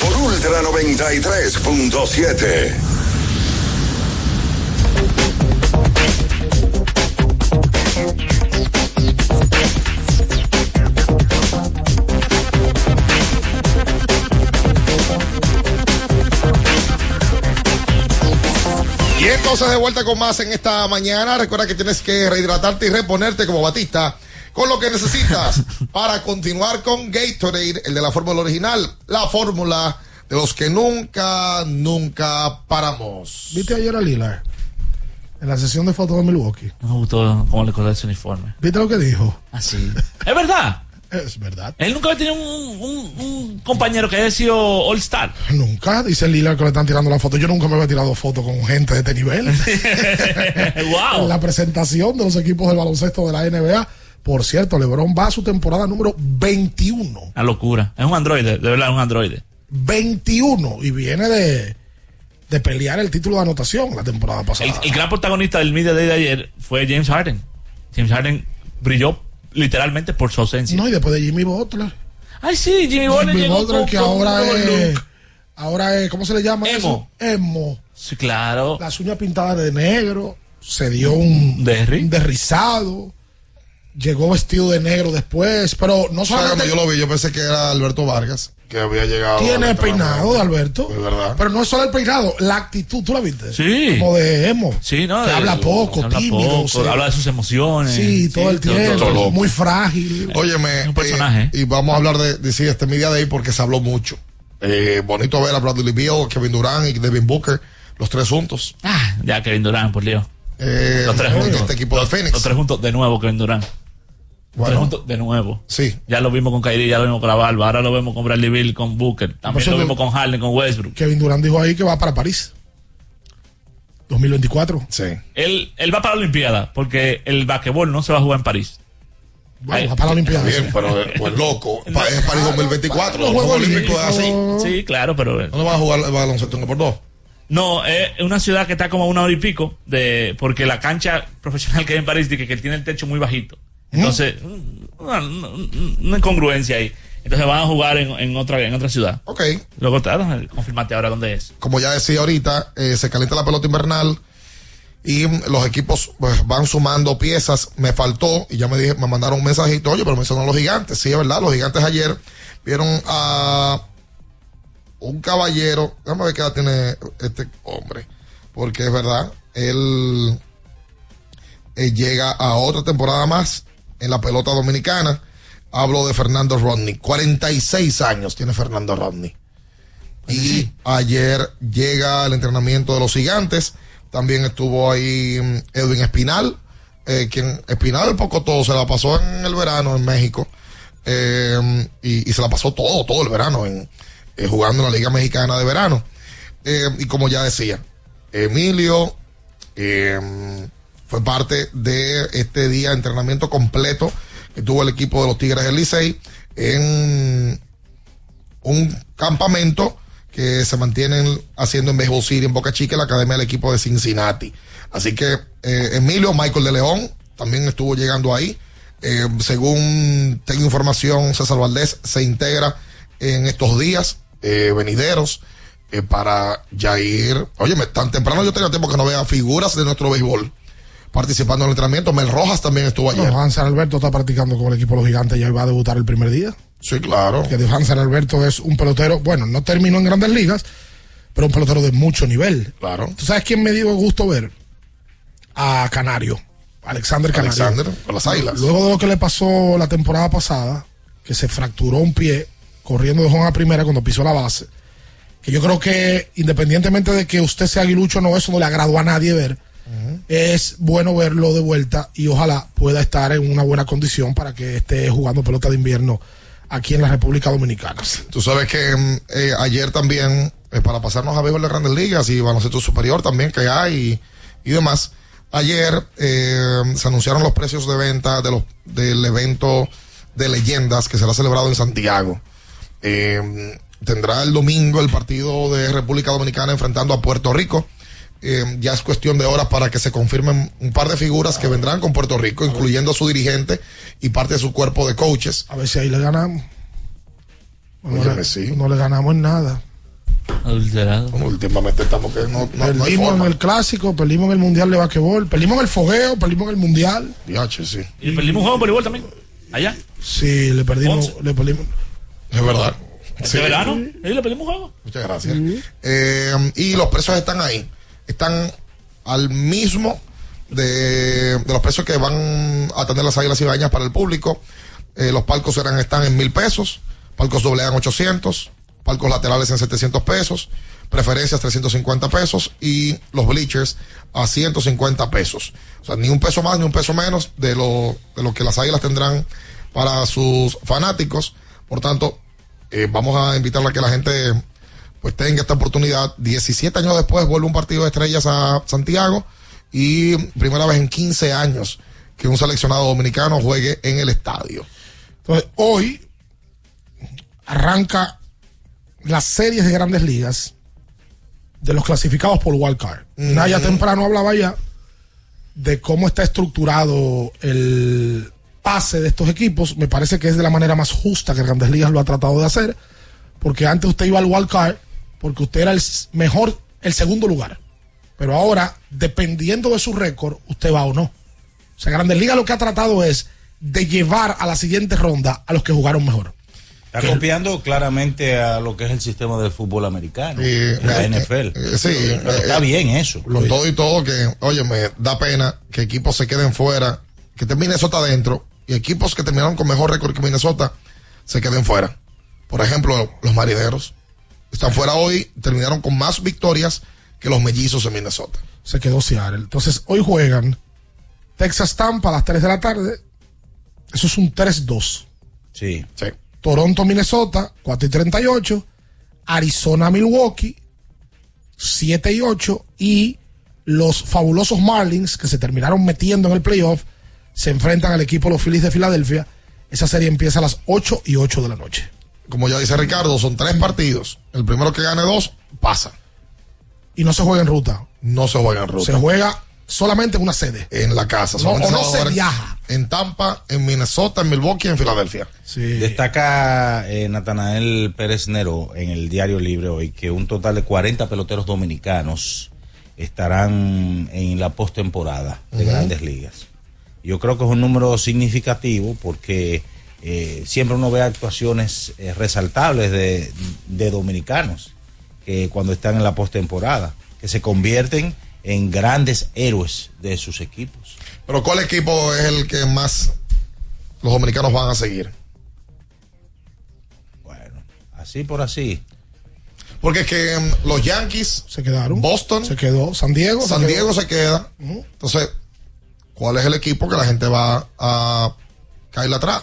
por Ultra 93.7. Y entonces de vuelta con más en esta mañana. Recuerda que tienes que rehidratarte y reponerte como Batista con lo que necesitas <laughs> para continuar con Gatorade, el de la fórmula original, la fórmula de los que nunca, nunca paramos. ¿Viste ayer a Lillard? En la sesión de fotos de Milwaukee. No me gustó cómo le coló ese uniforme. ¿Viste lo que dijo? Así. ¿Es verdad? Es verdad. Él nunca había tenido un, un- un compañero que haya sido All Star. Nunca, dice Lillard que le están tirando la foto. Yo nunca me había tirado fotos con gente de este nivel. <laughs> wow. En la presentación de los equipos del baloncesto de la NBA. Por cierto, LeBron va a su temporada número 21. Una locura. Es un androide, de verdad, es un androide. 21 y viene de, de pelear el título de anotación la temporada pasada. El, el gran protagonista del Media Day de ayer fue James Harden. James Harden brilló literalmente por su ausencia. No, y después de Jimmy Butler. Ay, sí, Jimmy Butler Jimmy llegó Butler con- que con ahora un es, look. ahora es, ¿cómo se le llama Emo. eso? Emo. Sí, claro. Las uñas pintadas de negro. Se dio un, un derrizado. Llegó vestido de negro después. Pero no solamente. cuando yo lo vi, yo pensé que era Alberto Vargas, que había llegado. Tiene al peinado de Alberto. Es verdad. Pero no es solo el peinado, la actitud, ¿tú la viste? Sí. Como de emo. Sí, ¿no? Que De- habla poco, habla tímido. poco, habla de sus emociones. Sí, todo el tiempo. todo muy frágil. Óyeme, un personaje. eh, y vamos a hablar de, de sí, este media day porque se habló mucho. Eh, bonito ver a Bradley Beal, Kevin Durant y Devin Booker, los tres juntos. Ah, ya Kevin Durant, por Dios. Eh, los tres juntos. este equipo de Los- Phoenix. Los tres juntos de nuevo, Kevin Durant. Bueno. de nuevo. Sí. Ya lo vimos con Kyrie, ya lo vimos con la Barba, ahora lo vemos con Bradley Bill, con Booker. También lo vimos con Harden, con Westbrook. Kevin Durant dijo ahí que va para París. 2024. Sí. Él, él va para la Olimpiada, porque el basquetbol no se va a jugar en París. Bueno, va para la Olimpiada. Bien, pero eh, pues loco. <laughs> Pa- es París 2024. Los Juegos Olímpicos es así. Sí, claro, pero. ¿Dónde van a jugar el baloncesto? ¿En por dos? No, es una ciudad que está como a una hora y pico, de, porque la cancha profesional que hay en París dice que tiene el techo muy bajito. Entonces, una, una- una incongruencia ahí. Entonces van a jugar en, en otra en otra ciudad. Ok. Luego te confirmate ahora dónde es. Como ya decía ahorita, eh, se calienta la pelota invernal y mm, los equipos pues, van sumando piezas. Me faltó, y ya me dije, me mandaron un mensajito, oye, pero mencionaron los gigantes. Sí, es verdad, los gigantes ayer vieron a un caballero. Déjame ver qué edad tiene este hombre. Porque es verdad, él eh, llega a otra temporada más en la pelota dominicana. Hablo de Fernando Rodney. 46 años tiene Fernando Rodney. Y ayer llega al entrenamiento de los gigantes. También estuvo ahí mm, Edwin Espinal, eh, quien Espinal poco todo se la pasó en el verano en México. eh, y, y se la pasó todo, todo el verano en, eh, jugando en la Liga Mexicana de Verano. Y como ya decía, Emilio eh, fue parte de este día de entrenamiento completo que tuvo el equipo de los Tigres del Licey en un campamento que se mantienen haciendo en Baseball City, en Boca Chica, la academia del equipo de Cincinnati. Así que eh, Emilio, Michael de León, también estuvo llegando ahí. Eh, según tengo información, César Valdés se integra en estos días eh, venideros para ya ir. Oye, tan temprano yo tenía tiempo que no vea figuras de nuestro béisbol participando en el entrenamiento. Mel Rojas también estuvo ayer. No, Hansel Alberto está practicando con el equipo de los gigantes y hoy va a debutar el primer día. Sí, claro. Que Hansel Alberto es un pelotero, bueno, no terminó en grandes ligas, pero un pelotero de mucho nivel. Claro. ¿Tú sabes quién me dio gusto ver? A Canario. Alexander Canario. Alexander, con las águilas. Luego de lo que le pasó la temporada pasada, que se fracturó un pie corriendo de home a primera cuando pisó la base, que yo creo que independientemente de que usted sea aguilucho o no, eso no le agradó a nadie ver. Es bueno verlo de vuelta y ojalá pueda estar en una buena condición para que esté jugando pelota de invierno aquí en la República Dominicana. Tú sabes que mm, eh, ayer también, para pasarnos a béisbol de grandes ligas y baloncesto superior también que hay y, y demás, ayer eh, se anunciaron los precios de venta de los, del evento de leyendas que será celebrado en Santiago. Eh, tendrá el domingo el partido de República Dominicana enfrentando a Puerto Rico. Eh, ya es cuestión de horas para que se confirmen un par de figuras que vendrán con Puerto Rico, incluyendo a su dirigente y parte de su cuerpo de coaches. A ver si ahí le ganamos. No, Óyeme, le, sí. no le ganamos en nada. Adulterado. Bueno, últimamente estamos que no, no, no hay perdimos en el clásico, perdimos en el mundial de basquetbol, perdimos en el fogueo, perdimos en el mundial. DH, sí. Y perdimos un juego de voleibol también. Allá. Sí, le perdimos, le perdimos. Es verdad. Este verano. Ahí le perdimos un juego. Muchas gracias. Eh, y los precios están ahí. Están al mismo de, de los precios que van a tener las águilas ibañas para el público. Eh, los palcos serán, están en mil pesos, palcos doble en 800, palcos laterales en 700 pesos, preferencias 350 pesos y los bleachers a 150 pesos. O sea, ni un peso más ni un peso menos de lo, de lo que las águilas tendrán para sus fanáticos. Por tanto, eh, vamos a invitarle a que la gente pues tenga esta oportunidad. 17 años después vuelve un partido de estrellas a Santiago y primera vez en 15 años que un seleccionado dominicano juegue en el estadio. Entonces, hoy arranca las series de grandes ligas de los clasificados por Wild Card. Naya temprano hablaba ya de cómo está estructurado el pase de estos equipos. Me parece que es de la manera más justa que Grandes Ligas lo ha tratado de hacer. Porque antes usted iba al Wild Card porque usted era el mejor, el segundo lugar. Pero ahora, dependiendo de su récord, usted va o no. O sea, Grandes Ligas lo que ha tratado es de llevar a la siguiente ronda a los que jugaron mejor. Está copiando claramente a lo que es el sistema de fútbol americano, Eh, la eh, NFL. eh, sí, Pero eh, está bien eso. Con todo y todo que, oye, me da pena que equipos se queden fuera, que esté Minnesota adentro y equipos que terminaron con mejor récord que Minnesota se queden fuera. Por ejemplo, los marineros están fuera hoy, terminaron con más victorias que los mellizos en Minnesota. se quedó Seattle. Entonces, hoy juegan Texas Tampa a las 3 de la tarde. Eso es un 3-2. Sí. Sí. Toronto, Minnesota, 4 y 38. Arizona, Milwaukee, 7 y 8. Y los fabulosos Marlins, que se terminaron metiendo en el playoff, se enfrentan al equipo de los Phillies de Filadelfia. Esa serie empieza a las 8 y 8 de la noche. Como ya dice Ricardo, son tres partidos. El primero que gane dos, pasa. Y no se juega en ruta. No se juega en ruta. Se juega solamente en una sede. en la casa. No, o no se viaja. En Tampa, en Minnesota, en Milwaukee, en Filadelfia. Destaca eh, Natanael Pérez Nero en el Diario Libre hoy que un total de 40 peloteros dominicanos estarán en la postemporada de grandes ligas. Yo creo que es un número significativo porque eh, siempre uno ve actuaciones eh, resaltables de, de dominicanos que cuando están en la postemporada, que se convierten en grandes héroes de sus equipos. Pero ¿cuál equipo es el que más los dominicanos van a seguir? Así por así. Porque es que mm, los Yankees se quedaron. Boston Se quedó. San Diego. se San quedó. Diego se queda. Entonces, ¿cuál es el equipo que la gente va a caerle atrás?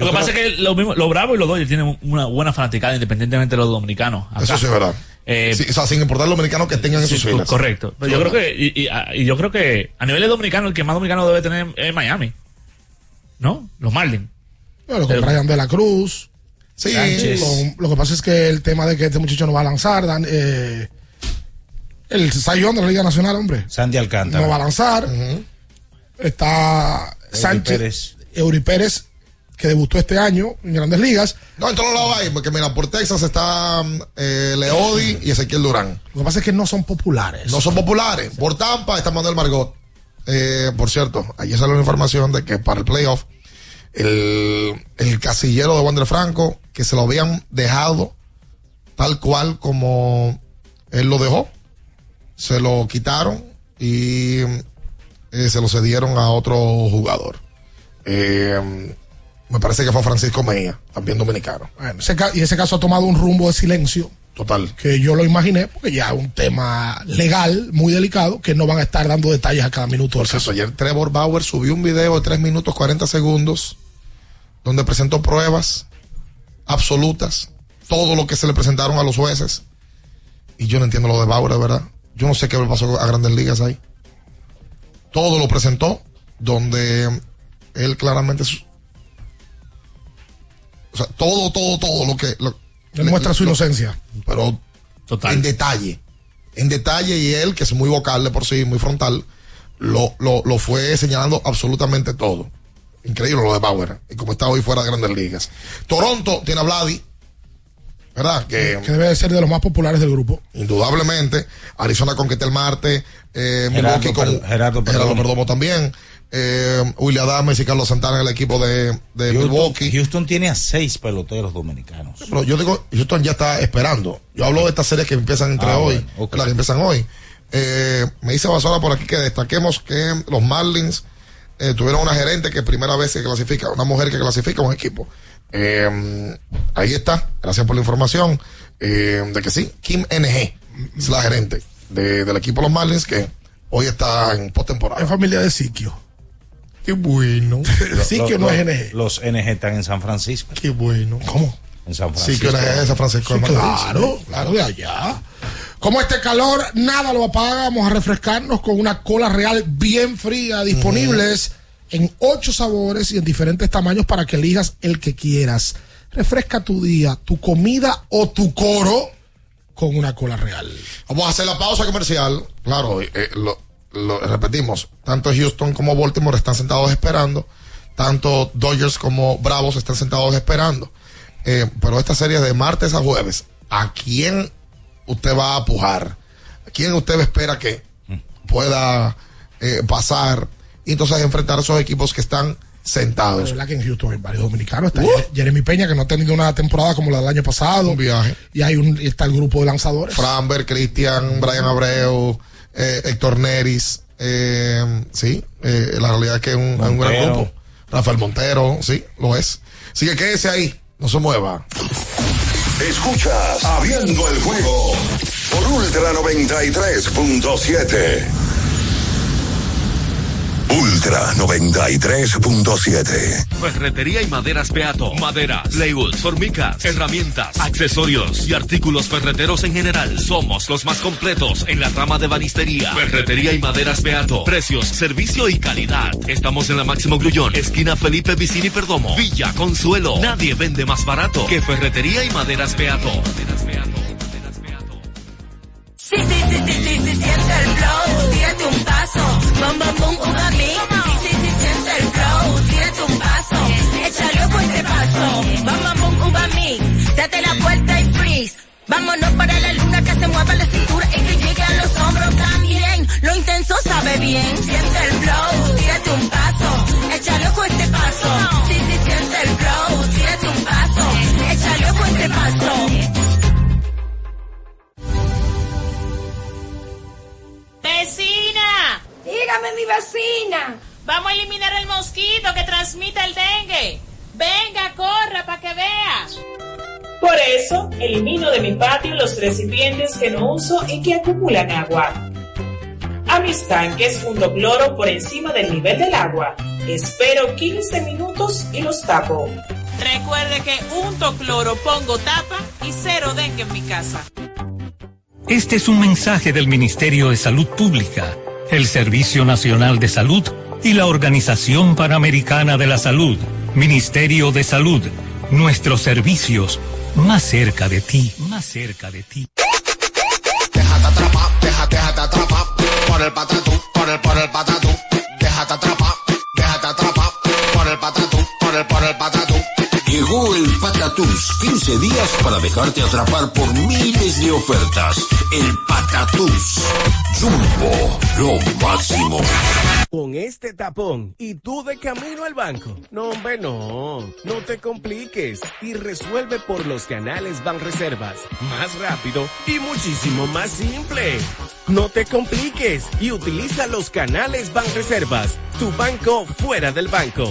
Lo que pasa es que lo, mismo, lo Bravo y los Dodgers tienen una buena fanaticada independientemente de los dominicanos. acá. Eso sí es verdad. Eh, Sí, o sea, sin importar los dominicanos que tengan en Sí, sus filas. Correcto. Pero yo creo que, y, y- a- y yo creo que a nivel de dominicano, el que más dominicano debe tener es Miami. ¿No? Los Marlins. Bueno, con Brian de la Cruz. Sí. Sánchez. Lo, lo que pasa es que el tema de que este muchacho no va a lanzar, Dan- eh, el sayón de la Liga Nacional, hombre, Sandy Alcántara. no va a lanzar. Está Sánchez, Pérez. Eury Pérez, que debutó este año en Grandes Ligas. No, en todos lados hay, porque mira, por Texas está eh, Leodi y Ezequiel Durán. Lo que pasa es que no son populares. No son populares. Por Tampa está Manuel Margot. Eh, por cierto, ayer salió la información de que para el playoff, el, el casillero de Wander Franco, que se lo habían dejado tal cual como él lo dejó, se lo quitaron y eh, se lo cedieron a otro jugador. Eh, me parece que fue Francisco Mejía, también dominicano. Bueno, ese y ese caso ha tomado un rumbo de silencio. Total. Que yo lo imaginé, porque ya es un tema legal muy delicado, que no van a estar dando detalles a cada minuto del caso. eso, ayer Trevor Bauer subió un video de 3 minutos 40 segundos donde presentó pruebas absolutas, todo lo que se le presentaron a los jueces. Y yo no entiendo lo de Bauer, de verdad. Yo no sé qué le pasó a Grandes Ligas ahí. Todo lo presentó donde él claramente... O sea, todo, todo, todo lo que... Lo, Él muestra su inocencia. Pero en detalle. En detalle y él, que es muy vocal de por sí, muy frontal, lo, lo, lo fue señalando absolutamente todo. Increíble lo de Bauer. Y como está hoy fuera de grandes ligas. Toronto tiene a Vladi. ¿Verdad? Que, Que debe de ser de los más populares del grupo. indudablemente. Arizona con Ketel Marte. Eh, Gerardo Milwaukee con Per- Gerardo Gerardo Perdomo. Perdomo también. Eh, William Adames y Carlos Santana en el equipo de, de Houston, Milwaukee. Houston tiene a seis peloteros dominicanos. Pero yo digo, Houston ya está esperando. Yo hablo de estas series que empiezan entre Ah, hoy, bueno, las que empiezan hoy. Eh, me dice Basora por aquí que destaquemos que los Marlins eh, tuvieron una gerente que primera vez se clasifica, una mujer que clasifica un equipo. Eh, ahí está, gracias por la información. Eh, de que sí, Kim NG es la gerente de- del equipo de los Marlins que hoy está en postemporada. Es familia de Siquio. Qué bueno. <laughs> Siquio no es NG. Los NG están en San Francisco. Qué bueno. ¿Cómo? En San Sí, Francisco. que NG es de San Francisco. Sí, claro, claro, de allá. Como este calor, nada lo apaga, vamos a refrescarnos con una cola real bien fría, disponibles en ocho sabores y en diferentes tamaños para que elijas el que quieras. Refresca tu día, tu comida o tu coro con una cola real. Vamos a hacer la pausa comercial. Claro, eh, lo, lo repetimos. Tanto Houston como Baltimore están sentados esperando. Tanto Dodgers como Bravos están sentados esperando. Eh, pero esta serie es de martes a jueves. ¿A quién usted va a pujar? ¿A quién usted espera que pueda eh, pasar? Y entonces enfrentar a esos equipos que están sentados. verdad que en Houston hay varios dominicanos. Está Jere- Jeremy Peña, que no ha tenido una temporada como la del año pasado. Un viaje. Y hay un, y está el grupo de lanzadores. Framber, Cristian, Brian Abreu, eh, Héctor Neris, eh, sí, eh, la realidad es que es un, gran grupo. Rafael Montero, sí, lo es. Así que quédese ahí, no se mueva. Escuchas Abriendo el juego por Ultra 93.7. Ultra Ultra 93.7. Ferretería y maderas Beato. Maderas, plywood, formicas, herramientas, accesorios y artículos ferreteros en general. Somos los más completos en la rama de banistería. Ferretería y maderas Beato. Precios, servicio y calidad. Estamos en la Máximo Grullón, esquina Felipe Vicini Perdomo. Villa Consuelo. Nadie vende más barato que Ferretería y maderas Beato. Sí, sí, sí, sí, sí, sí, siente el flow, tírate un paso, bam, bam, boom, uva mix. Sí, sí, sí, siente el flow, tírate un paso, échale ojo a este paso, bam, boom, uva mix. Date la vuelta y freeze. Vámonos para la luna que se mueva la cintura y que llegue a los hombros también. Lo intenso sabe bien, siente el flow, tírate un paso, échale ojo a este paso. Sí, sí, siente el flow, tírate un paso, échale ojo a este paso. ¡Vecina! Dígame, mi vecina. Vamos a eliminar el mosquito que transmite el dengue. Venga, corra para que vea. Por eso, elimino de mi patio los recipientes que no uso y que acumulan agua. A mis tanques hundo cloro por encima del nivel del agua. Espero 15 minutos y los tapo. Recuerde que unto cloro, pongo tapa y cero dengue en mi casa. Este es un mensaje del Ministerio de Salud Pública, el Servicio Nacional de Salud y la Organización Panamericana de la Salud. Ministerio de Salud, nuestros servicios más cerca de ti, más cerca de ti. Déjate atrapar, déjate, déjate atrapar por el patatú, por el, por el patatú. Déjate atrapar, déjate atrapar por el patatú, por el, por el patatú. Llegó el Patatús, 15 días para dejarte atrapar por miles de ofertas. El Patatús. Jumbo, lo máximo. Con este tapón y tú de camino al banco. No, hombre, no. No te compliques y resuelve por los canales Banreservas. Más rápido y muchísimo más simple. No te compliques y utiliza los canales Banreservas. Tu banco fuera del banco.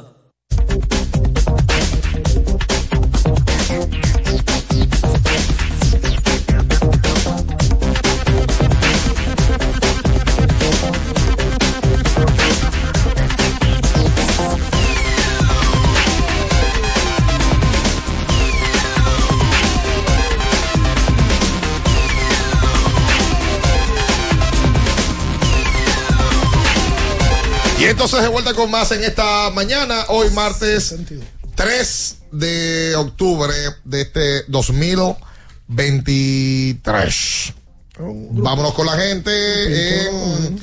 Entonces de vuelta con más en esta mañana, hoy martes 3 de octubre de este 2023. Vámonos con la gente en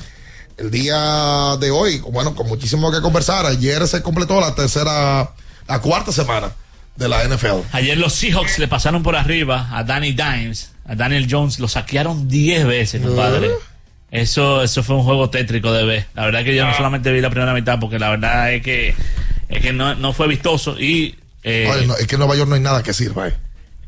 el día de hoy. Bueno, con muchísimo que conversar. Ayer se completó la tercera, la cuarta semana de la NFL. Ayer los Seahawks le pasaron por arriba a Danny Dimes, a Daniel Jones, lo saquearon 10 veces, compadre. Eso, eso fue un juego tétrico de ver. La verdad que yo no solamente vi la primera mitad porque la verdad es que, es que no, no fue vistoso y Eh, Oye, no, es que en Nueva York no hay nada que sirva. eh.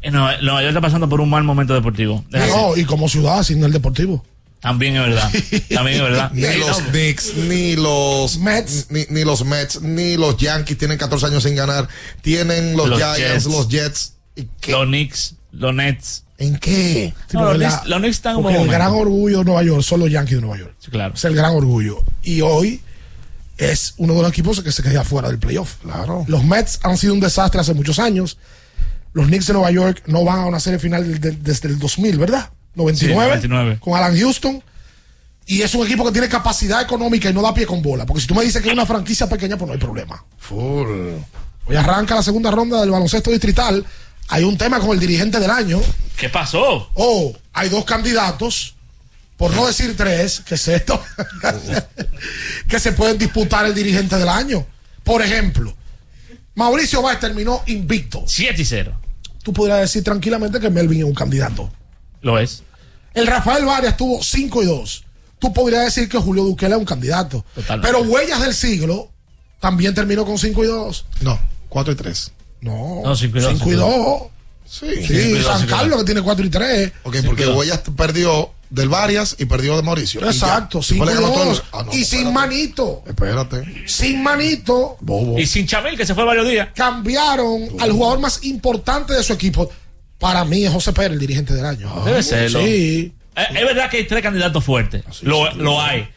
eh, no, Nueva York está pasando por un mal momento deportivo. No, y como ciudad sin el deportivo. También es verdad. <laughs> También es verdad. Ni los Knicks, ni los Mets, ni, ni los Mets, ni los Yankees tienen 14 años sin ganar. Tienen los, Los Giants, Jets. los Jets. Los Knicks, los Nets. ¿En qué? Sí, No, porque los la- Knicks- están en un porque buen el gran orgullo de Nueva York son los Yankees de Nueva York. Sí, claro. Es el gran orgullo. Y hoy es uno de los equipos que se queda fuera del playoff. Claro. Los Mets han sido un desastre hace muchos años. Los Knicks de Nueva York no van a una serie final desde el 2000, ¿verdad? 99, 99. con Alan Houston. Y es un equipo que tiene capacidad económica y no da pie con bola. Porque si tú me dices que es una franquicia pequeña, pues no hay problema. Full. Hoy arranca la segunda ronda del baloncesto distrital. Hay un tema con el dirigente del año. ¿Qué pasó? Oh, hay dos candidatos, por no decir tres, que es <laughs> esto, que se pueden disputar el dirigente del año. Por ejemplo, Mauricio Báez terminó invicto. 7 y 0. Tú podrías decir tranquilamente que Melvin es un candidato. Lo es. El Rafael Varias tuvo 5 y 2. Tú podrías decir que Julio Duquela es un candidato. Totalmente. Pero Huellas del Siglo también terminó con 5 y 2. No, 4 y 3. No, No, cinco y dos, 5 y cinco y 2. Sí. Sí, San. Carlos que tiene 4 y 3. Ok, porque Huellas perdió del Varias y perdió de Mauricio. Exacto, Después 5 le y ganó todos 2. los- Ah, no, y sin manito. Espérate. Sin manito. Bobo. Y sin Chamil, que se fue varios días. Cambiaron al jugador más importante de su equipo. Para mí es José Pérez, el dirigente del año. Debe serlo. Sí. Eh, Es verdad que hay tres candidatos fuertes. Lo, lo hay.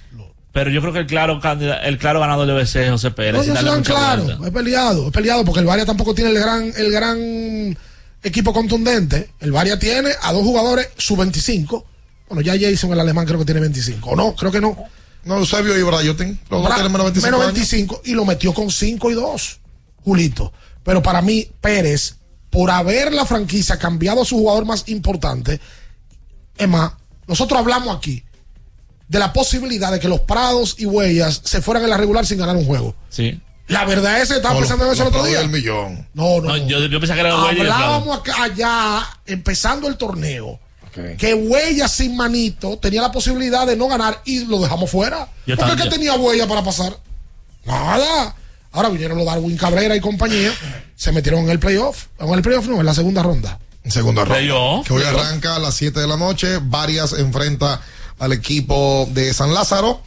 Pero yo creo que el claro candida- el claro ganador debe ser José Pérez. No, no se darle dan mucha claro. vuelta. Es peleado, es peleado porque el Varia tampoco tiene el gran, el gran equipo contundente. El Varia tiene a dos jugadores sub 25. Bueno, ya Jason, el alemán, creo que tiene 25. ¿O no? Creo que no. No, Eusebio y Brayotin. Los dos Bra- tienen menos 25. años. 25 y lo metió con 5 y 2, Julito. Pero para mí, Pérez, por haber la franquicia cambiado a su jugador más importante, es más, nosotros hablamos aquí de la posibilidad de que los Prados y Huellas se fueran en la regular sin ganar un juego. Sí. La verdad es que estaba No, pensando en eso el otro día. Del millón. No, no, No, no. yo, yo pensaba que era. Hablábamos acá- allá, empezando el torneo, que Huellas sin manito tenía la posibilidad de no ganar y lo dejamos fuera. Yo ¿Por qué tenía Huella para pasar? Nada. Ahora vinieron los Darwin Cabrera y compañía, se metieron en el playoff. En el playoff no, en la segunda ronda. En segunda ronda. Que hoy arranca a las 7 de la noche. Varias enfrenta al equipo de San Lázaro.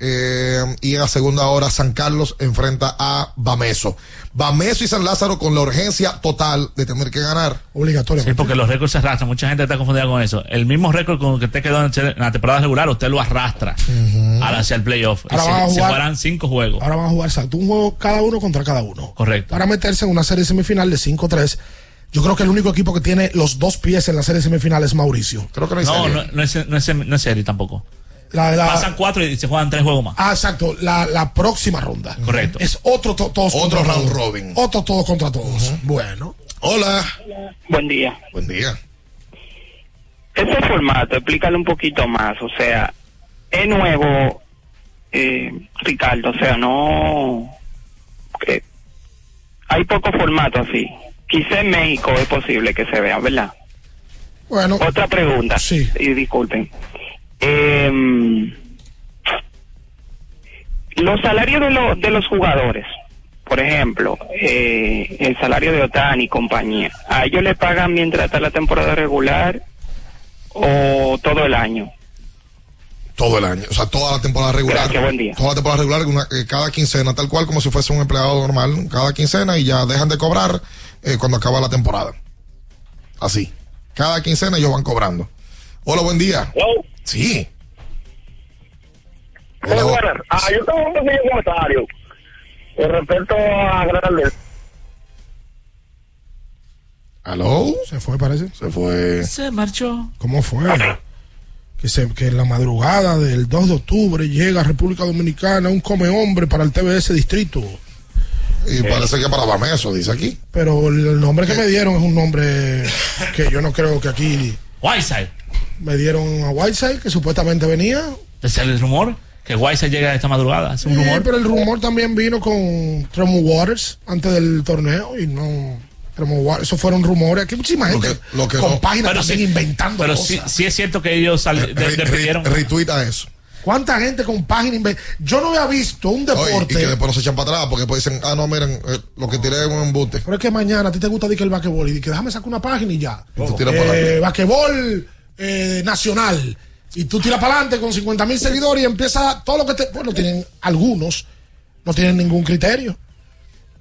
eh, y a segunda hora San Carlos enfrenta a Bameso. Bameso y San Lázaro con la urgencia total de tener que ganar. Obligatoriamente. Sí, porque los récords se arrastran. Mucha gente está confundida con eso. El mismo récord con el que usted quedó en en la temporada regular, usted lo arrastra al hacia el playoff. Y Ahora se, van a se jugar- jugarán cinco juegos. Ahora van a jugar exacto, un juego cada uno contra cada uno. Correcto. Para meterse en una serie semifinal de 5-3. Yo creo que el único equipo que tiene los dos pies en la serie semifinal es Mauricio. Creo que no hay No, serie. no, no es, no, es, no es serie tampoco. La, la- Pasan cuatro y se juegan tres juegos más. Ah, exacto, la, la próxima ronda. Correcto. Es otro to- todos Otro contra round todos. robin. Otro todos contra todos. Bueno. Hola. Buen día. Buen día. Ese formato, explícale un poquito más. O sea, es nuevo, eh, Ricardo. O sea, no. que hay poco formato así. Quizá en México es posible que se vea, ¿verdad? Bueno. Otra pregunta. Sí. Y disculpen. Em, los salarios de, lo- de los jugadores, por ejemplo, eh, el salario de Otani y compañía, ¿a ellos le pagan mientras está la temporada regular o todo el año? Todo el año. O sea, toda la temporada regular. Gracias, buen día. Toda la temporada regular, una- eh, cada quincena, tal cual como si fuese un empleado normal. Cada quincena y ya dejan de cobrar eh, cuando acaba la temporada. Así. Cada quincena ellos van cobrando. Hola, buen día. Sí. Muy buenas. Ah, yo tengo un pequeño comentario con respecto a Grandes. ¿Aló? Se fue, parece. Se fue. Se marchó. ¿Cómo fue? Que, se, que en la madrugada del 2 de octubre llega a República Dominicana un come hombre para el TBS Distrito. Y parece que para Bameso, dice aquí. Pero el nombre que me dieron es un nombre que yo no creo que aquí Whiteside. me dieron a Whiteside, que supuestamente venía. ¿Es el rumor? Que Whiteside llega esta madrugada. Es un Sí, rumor. pero el rumor también vino con Tremor Waters antes del torneo y no. Tremor Waters, eso fueron rumores. Aquí muchísima Lo gente que- lo que con no- páginas Pero también sí- inventando Pero cosas. sí, sí es cierto que ellos Re- re- despidieron. Retuita eso. ¿Cuánta gente con página Yo no había visto un Oye, y deporte. que después no se echan para atrás porque después dicen, ah, no, miren, eh, lo que tiré es un embute. Pero es que mañana a ti te gusta decir que el basquetbol y que déjame sacar una página y ya. Y tú tiras Eh, para adelante. basquetbol eh, nacional. Y tú tiras para adelante con 50 mil seguidores y empieza todo lo que te. Bueno, tienen algunos, no tienen ningún criterio.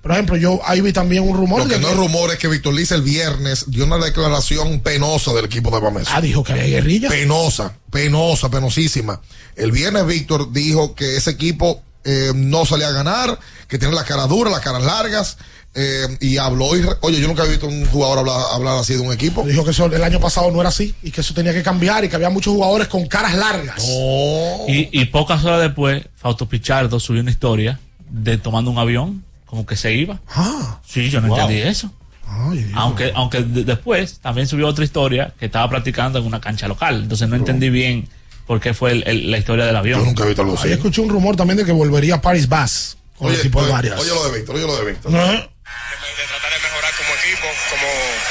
Por ejemplo, yo ahí vi también un rumor. Lo que de no es rumor es que Víctor Liz el viernes dio una declaración penosa del equipo de Bameso. Ah, dijo que había guerrilla. Penosa, penosa, penosísima. El viernes Víctor dijo que ese equipo eh, no salía a ganar, que tiene la cara dura, las caras largas, eh, y habló y, oye, yo nunca he visto un jugador hablar, hablar así de un equipo. Dijo que eso el año pasado no era así y que eso tenía que cambiar y que había muchos jugadores con caras largas. Y, y pocas horas después, Fausto Pichardo subió una historia de tomando un avión, como que se iba. Ah. Sí, yo no Wow. entendí eso. Ay, Aunque, aunque de- después también subió otra historia que estaba practicando en una cancha local. Entonces no entendí bien por qué fue el- el- la historia del avión. Yo nunca he visto algo Ahí escuché un rumor también de que volvería Paris Bass con el equipo de oye, varias. oye lo de Víctor, oye lo de Víctor. ¿Eh? como equipo, como,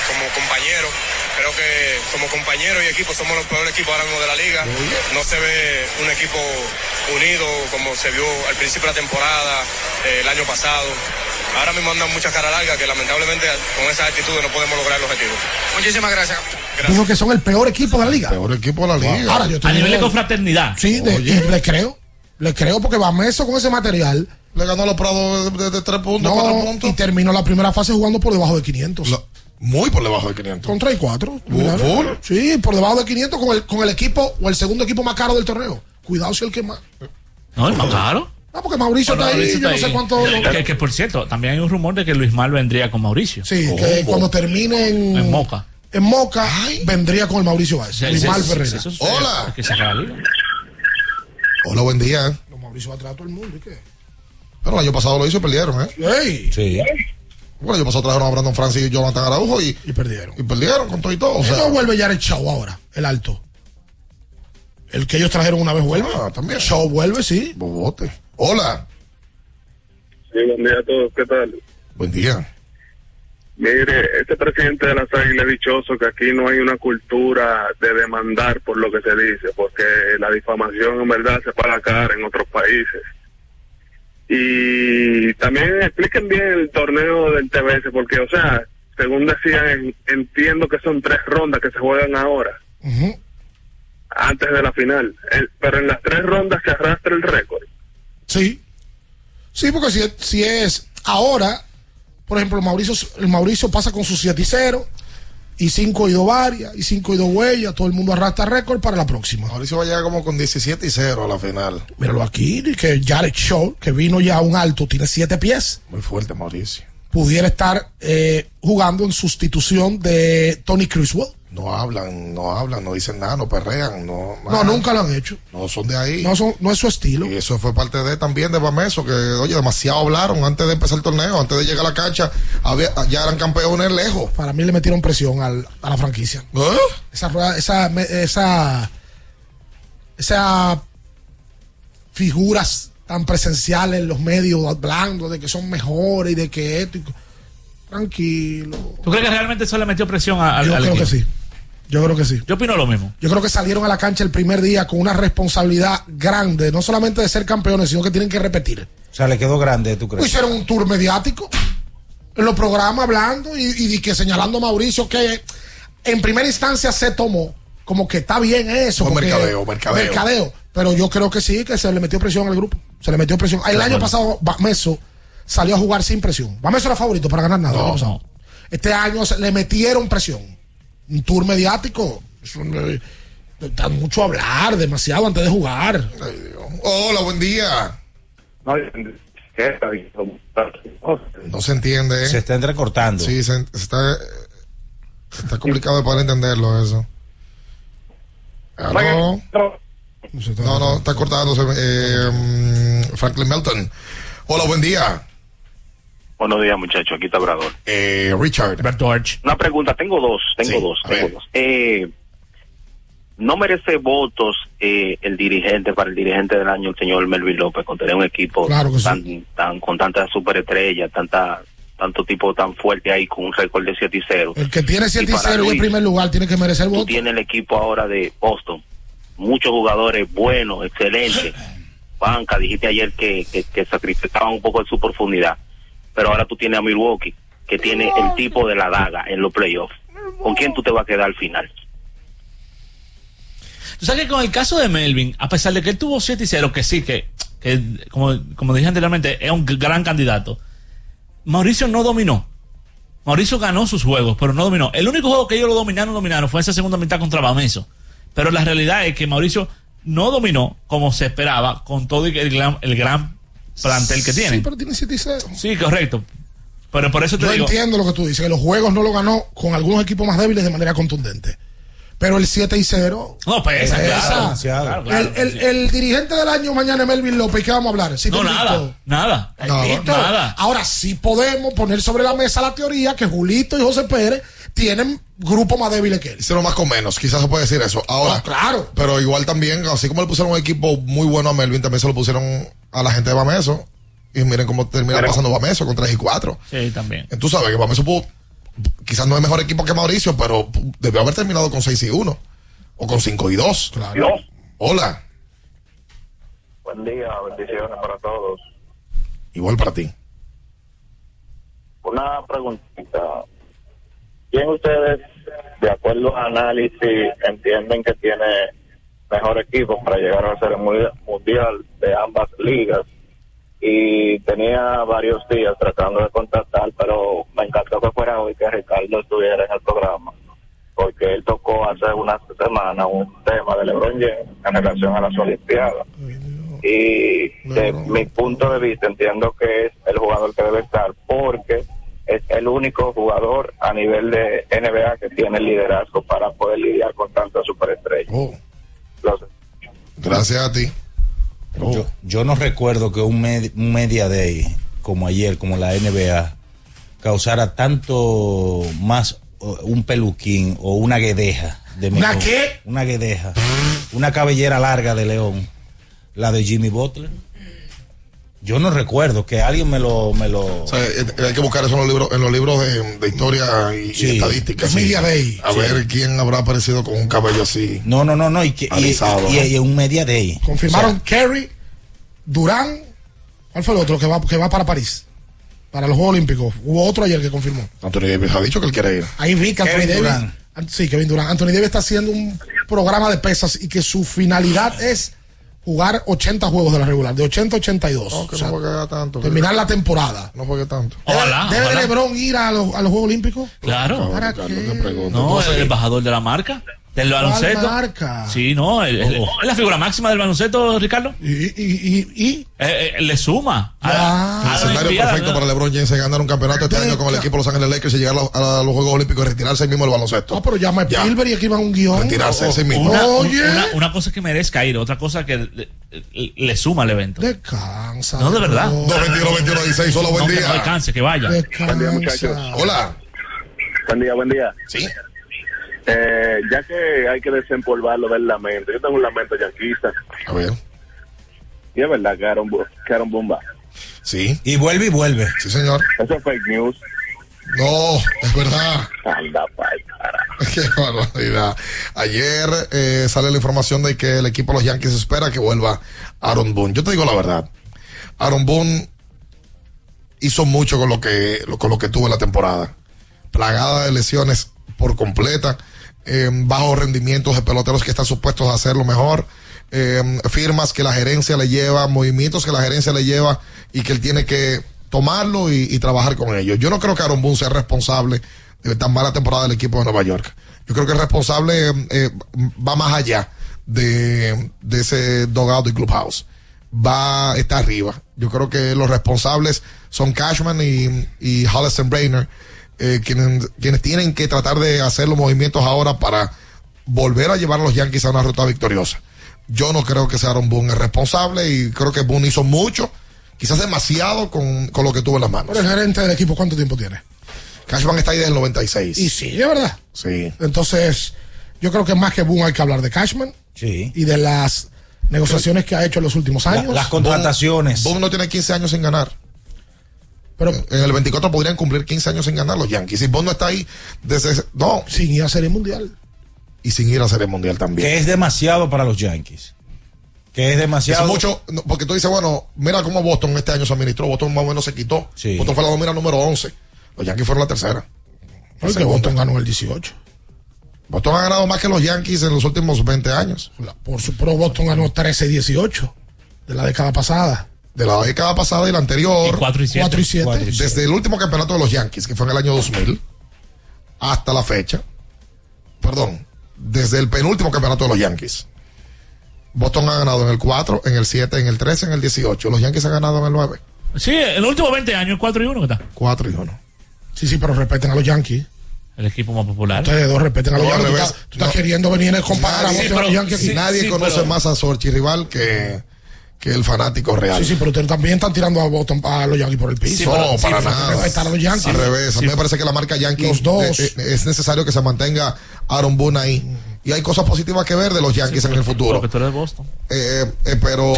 como compañero. Creo que como compañero y equipo somos los peores equipos ahora mismo de la liga. No se ve un equipo unido como se vio al principio de la temporada, eh, el año pasado. Ahora mismo andan muchas caras largas que lamentablemente con esas actitudes no podemos lograr el objetivo. Muchísimas gracias. Dijo que son el peor equipo de la liga. Peor equipo de la liga. Ahora, yo A nivel de confraternidad. Sí, de- y le creo. Le creo porque Bameso con ese material. Le ganó a los Prados de, de- de tres puntos, No, cuatro puntos. y terminó la primera fase jugando por debajo de 500. Muy por debajo de 500. Con 3 y 4. Full, full. Sí, por debajo de 500 con el, con el equipo o el segundo equipo más caro del torneo. Cuidado si el que más. No, el más caro. Ah, porque Mauricio Bueno, está ahí, Mauricio yo no está sé cuánto. Que, que, por cierto, también hay un rumor de que Luis Mal vendría con Mauricio. Sí, que cuando termine en, En Moca. en Moca, vendría con el Mauricio Báez. Sí, Limal sí, Ferreira. sí. Hola. Que se. Hola, buen día. No, Mauricio va a traer a todo el mundo. ¿y qué? Pero el año pasado lo hizo y perdieron, ¿eh? ¡Ey! Sí. Bueno, año pasado trajeron a Brandon Francis y Jonathan Araujo y, y perdieron. Y perdieron con todo y todo. O sea, no vuelve ya el Chau ahora, el alto. El que ellos trajeron una vez vuelve. Ah, también. Chau vuelve, sí. Bobote. Hola. Sí, buen día a todos. ¿Qué tal? Buen día. Mire, este presidente de las Águilas es dichoso que aquí no hay una cultura de demandar por lo que se dice, porque la difamación en verdad se paga cara en otros países. Y también expliquen bien el torneo del TBS, porque, o sea, según decían, en- entiendo que son tres rondas que se juegan ahora, antes de la final. El- pero en las tres rondas se arrastra el récord. Sí. Sí, porque si, si es ahora, por ejemplo, Mauricio, el Mauricio pasa con sus 7 y 0 y 5 y 2 varias y 5 y 2 huellas, todo el mundo arrastra récord para la próxima. Mauricio va a llegar como con 17 y 0 a la final. Míralo aquí, que Jared Shaw, que vino ya a un alto, tiene 7 pies, Muy fuerte, Mauricio. pudiera estar eh, jugando en sustitución de Tony Criswell. No hablan, no hablan, no dicen nada, no perrean, no. No, nunca lo han hecho. No son de ahí. No, son, no es su estilo. Y eso fue parte de también de Bameso, que oye, demasiado hablaron antes de empezar el torneo, antes de llegar a la cancha, había, ya eran campeones lejos. Para mí le metieron presión al- a la franquicia. ¿Eh? Esa rueda, esa, me- esa, esa figuras tan presenciales en los medios hablando de que son mejores y de que esto. y Tranquilo. ¿Tú crees que realmente eso le metió presión a- al, Yo al creo que sí. Yo creo que sí. Yo opino lo mismo. Yo creo que salieron a la cancha el primer día con una responsabilidad grande, no solamente de ser campeones, sino que tienen que repetir. O sea, le quedó grande, ¿tú crees? Hicieron un tour mediático en los programas hablando y, y que señalando a Mauricio que en primera instancia se tomó como que está bien eso. Porque- mercadeo, mercadeo. Pero yo creo que sí, que se le metió presión al grupo. Se le metió presión. El año pasado, Bameso salió a jugar sin presión. Bameso era favorito para ganar nada. el año pasado. Este año se- le metieron presión. Un tour mediático. eso, eh, Da mucho a hablar, demasiado antes de jugar. Hola, buen día. No se entiende. ¿eh? Se está entrecortando. Sí, se, se está, está complicado de poder entenderlo eso. ¿Aló? No, no, está cortándose. Eh, mm, Franklin Melton. Hola, buen día. Buenos días, muchachos. Aquí está Obrador. Eh, Richard. Una pregunta, tengo dos, tengo Sí, dos, tengo dos. Eh, no merece votos eh, el dirigente para el dirigente del año, el señor Melvin López, con tener un equipo Claro que sí. tan, tan con tantas superestrellas, tanta tanto tipo tan fuerte ahí con un récord de 7 y 0. El que tiene 7 y para 0 y en primer lugar tiene que merecer Tú voto. tienes el equipo ahora de Boston, muchos jugadores buenos, excelentes. <gasps> Banca, dijiste ayer que, que, que sacrificaban un poco de su profundidad. Pero ahora tú tienes a Milwaukee, que tiene el tipo de la daga en los playoffs. ¿Con quién tú te vas a quedar al final? Tú sabes que con el caso de Melvin, a pesar de que él tuvo 7 y 0, que sí, que, que como, como dije anteriormente, es un gran candidato, Mauricio no dominó. Mauricio ganó sus juegos, pero no dominó. El único juego que ellos lo dominaron, dominaron, fue esa segunda mitad contra Bameso. Pero la realidad es que Mauricio no dominó como se esperaba con todo el gran, el gran plantel que tiene. Sí, pero tiene 7 y 0. Sí, correcto. Pero por eso te Yo digo. entiendo lo que tú dices, que los juegos no lo ganó con algunos equipos más débiles de manera contundente. Pero el 7 y 0. No, pesa, claro, claro, claro, el, el- el dirigente del año mañana es Melvin López, ¿qué vamos a hablar? ¿Sí No, nada, nada. Nada. Ahora sí podemos poner sobre la mesa la teoría que Julito y José Pérez tienen grupos más débiles que él. Hicieron más con menos, quizás se puede decir eso. Ahora, Ah, claro. Pero igual también, así como le pusieron un equipo muy bueno a Melvin, también se lo pusieron a la gente de Bameso. Y miren cómo termina Pero- pasando Bameso con 3 y 4. Sí, también. Tú sabes que Bameso pudo, quizás no es mejor equipo que Mauricio, pero debió haber terminado con 6 y 1. O con 5 y 2. Claro. Hola. Buen día, bendiciones para todos. Igual para ti. Una preguntita. ¿Quién ustedes, de acuerdo al análisis, entienden que tiene mejor equipo para llegar a ser el mundial de ambas ligas? Y tenía varios días tratando de contactar, pero me encantó que fuera hoy que Ricardo estuviera en el programa, porque él tocó hace una semana un tema de LeBron James en relación a las Olimpiadas. Y de mi punto de vista entiendo que es el jugador que debe estar, porque es el único jugador a nivel de NBA que tiene liderazgo para poder lidiar con tantas superestrellas. Los- Gracias a ti. Yo, yo no recuerdo que un, med- un media day como ayer, como la NBA, causara tanto más un peluquín o una guedeja. De ¿Una mejor- qué? Una guedeja. Una cabellera larga de león. La de Jimmy Butler. Yo no recuerdo que alguien me lo... Me lo... O sea, eh, hay que buscar eso en los libros, en los libros de, de historia y, y Sí. estadística. Es Media Day. A Sí. ver quién habrá aparecido con un cabello así. No, no, no, no. Y, que, Alisado, y- ¿no? y un media day. Confirmaron Kerry, Durán. ¿Cuál fue el otro que va, que va para París? Para los Juegos Olímpicos. Hubo otro ayer que confirmó. Anthony Davis ha dicho que él quiere ir. Ahí vi que Anthony Davis. An- Sí, Kevin Durant. Anthony Davis está haciendo un programa de pesas y que su finalidad es jugar 80 juegos de la regular, de 80 a 82. No, que O sea, no juegue tanto. terminar la temporada. No juegue tanto. Ojalá, ¿Debe ojalá. LeBron ir a los, a los Juegos Olímpicos? Claro. ¿Para qué? No, el embajador de la marca, del ¿Cuál baloncesto. marca? Sí, no, el- el- es la figura máxima del baloncesto, Ricardo. Y, y, y, Eh, eh, le suma. a- a El escenario Olimpiada, perfecto ¿no? para LeBron James es ganar un campeonato este año con el equipo de Los Ángeles Lakers y llegar a los, a los Juegos Olímpicos y retirarse ahí mismo el baloncesto. Ah, pero llama a Spielberg y escriban un guion. Retirarse ese mismo. Una, Oye. una, una cosa que merezca ir, otra cosa que le, le- le suma al evento. Descansa. No, de verdad. 221 21 16 solo buen No, que día. no descanse, que vaya. Buen día, muchachos. Hola. Buen día, buen día. Sí. Eh, ya que hay que desempolvarlo del lamento, yo tengo un lamento yanquista. A ver. Y es verdad que Aaron, que Aaron Bomba. Sí. Y vuelve y vuelve. Sí, señor. Eso es fake news. No, es verdad. Anda, pa'l carajo. <laughs> Qué barbaridad. Ayer eh, sale la información de que el equipo de los Yankees espera que vuelva Aaron Boone. Yo te digo la verdad. Aaron Boone hizo mucho con lo que, con lo que tuvo en la temporada. Plagada de lesiones por completa. Eh, bajos rendimientos de peloteros que están supuestos a hacerlo mejor. eh, firmas que la gerencia le lleva, movimientos que la gerencia le lleva y que él tiene que tomarlo y, trabajar con ellos. Yo no creo que Aaron Boone sea responsable de tan mala temporada del equipo de Nueva York. Yo creo que el responsable eh, va más allá de, de ese dogado y clubhouse. Va, está arriba. Yo creo que los responsables son Cashman y, y Holliston Brainer, eh, quienes, quienes tienen que tratar de hacer los movimientos ahora para volver a llevar a los Yankees a una ruta victoriosa. Yo no creo que sea Aaron Boone el responsable y creo que Boone hizo mucho, quizás demasiado con, con lo que tuvo en las manos. Pero el gerente del equipo, ¿cuánto tiempo tiene? Cashman está ahí desde el 96. Y sí, es verdad. Sí. Entonces, yo creo que más que Boone hay que hablar de Cashman Sí. y de las negociaciones que ha hecho en los últimos años. las contrataciones. Boone no tiene 15 años sin ganar. Pero en el 24 podrían cumplir 15 años sin ganar los Yankees. Y Boone no está ahí desde. ese- No. Sin ir a Serie Mundial. y sin ir a Serie Mundial también. Que es demasiado para los Yankees. Que es demasiado. Es mucho, porque tú dices, bueno, mira cómo Boston este año se administró. Boston más o menos se quitó. Sí. Boston fue la domina número 11. Los Yankees fueron la tercera. Porque Boston ganó el 18. Boston ha ganado más que los Yankees en los últimos 20 años. Por su pro Boston ganó 13 y 18 de la década pasada. De la década pasada y la anterior. Y cuatro y siete. Cuatro y siete. Cuatro y siete. Desde el último campeonato de los Yankees, que fue en el año 2000, hasta la fecha. Perdón. Desde el penúltimo campeonato de los Yankees. Boston ha ganado en el 4, en el 7, en el 13, en el 18. Los Yankees han ganado en el 9. Sí, en los últimos 20 años, 4 y 1 que está. 4 y 1. Sí, sí, pero respeten a los Yankees. El equipo más popular. Ustedes dos respeten a los No, Yankees. Tú estás, tú estás queriendo venir a comparar a Nadie, Boston a los Yankees aquí. nadie conoce más a Sorchi rival que, que el fanático real. Sí, sí, pero ustedes también están tirando a Boston a los Yankees por el piso. no, para nada. Están a los Yankees. Al revés, a mí me parece que la marca Yankee Los dos. eh, eh, es necesario que se mantenga Aaron Boone ahí. Y hay cosas positivas que ver de los Yankees en el futuro. Porque tú eres de Boston. Eh, eh, pero,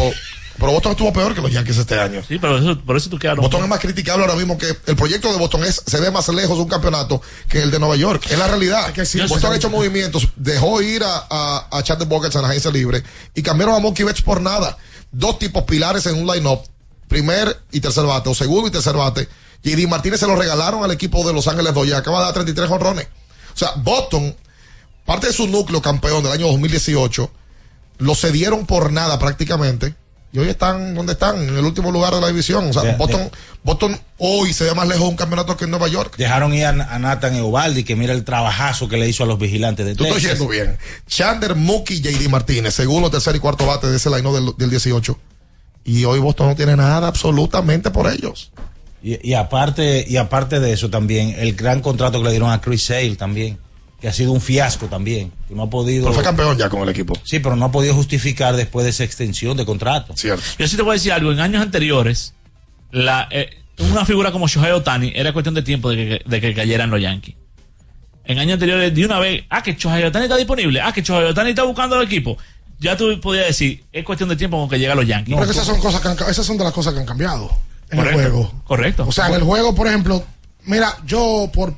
pero Boston estuvo peor que los Yankees este año. Sí, pero eso, por eso tú quedas. Boston es más criticable ahora mismo que el proyecto de Boston es, se ve más lejos de un campeonato que el de Nueva York. Es la realidad. sí, Boston sí, ha sí. hecho movimientos, dejó ir a, a, a Chad Buckets en la agencia libre y cambiaron a Mookie Betts por nada. Dos tipos pilares en un line-up, primer y tercer bate, o segundo y tercer bate. JD Martínez se lo regalaron al equipo de Los Ángeles Dodgers, acaba de dar 33 honrones. O sea, Boston, parte de su núcleo campeón del año 2018, lo cedieron por nada prácticamente. Y hoy están donde están, en el último lugar de la división. O sea, De- Boston, Boston hoy se ve más lejos de un campeonato que en Nueva York. Dejaron ir a, a Nathan Eovaldi, que mira el trabajazo que le hizo a los vigilantes de Tú estás yendo bien. Chandler, Mookie, JD Martínez, segundo, tercer y cuarto bate de ese line del, del 18. Y hoy Boston no tiene nada absolutamente por ellos. Y, y aparte y aparte de eso también, el gran contrato que le dieron a Chris Sale también, que ha sido un fiasco también, que no ha podido... Pero fue campeón ya con el equipo. Sí, pero no ha podido justificar después de esa extensión de contrato. Cierto. Yo sí te voy a decir algo. En años anteriores, la, eh, una figura como Shohei Otani era cuestión de tiempo de que, de que cayeran los Yankees. En años anteriores, de una vez, ah, que Shohei Otani está disponible, ah, que Shohei Otani está buscando al equipo. Ya tú podías decir, es cuestión de tiempo con que lleguen los Yankees. Pero que esas son cosas que han- esas son de las cosas que han cambiado en Correcto, el juego. Correcto. O sea, en el juego, por ejemplo, mira, yo por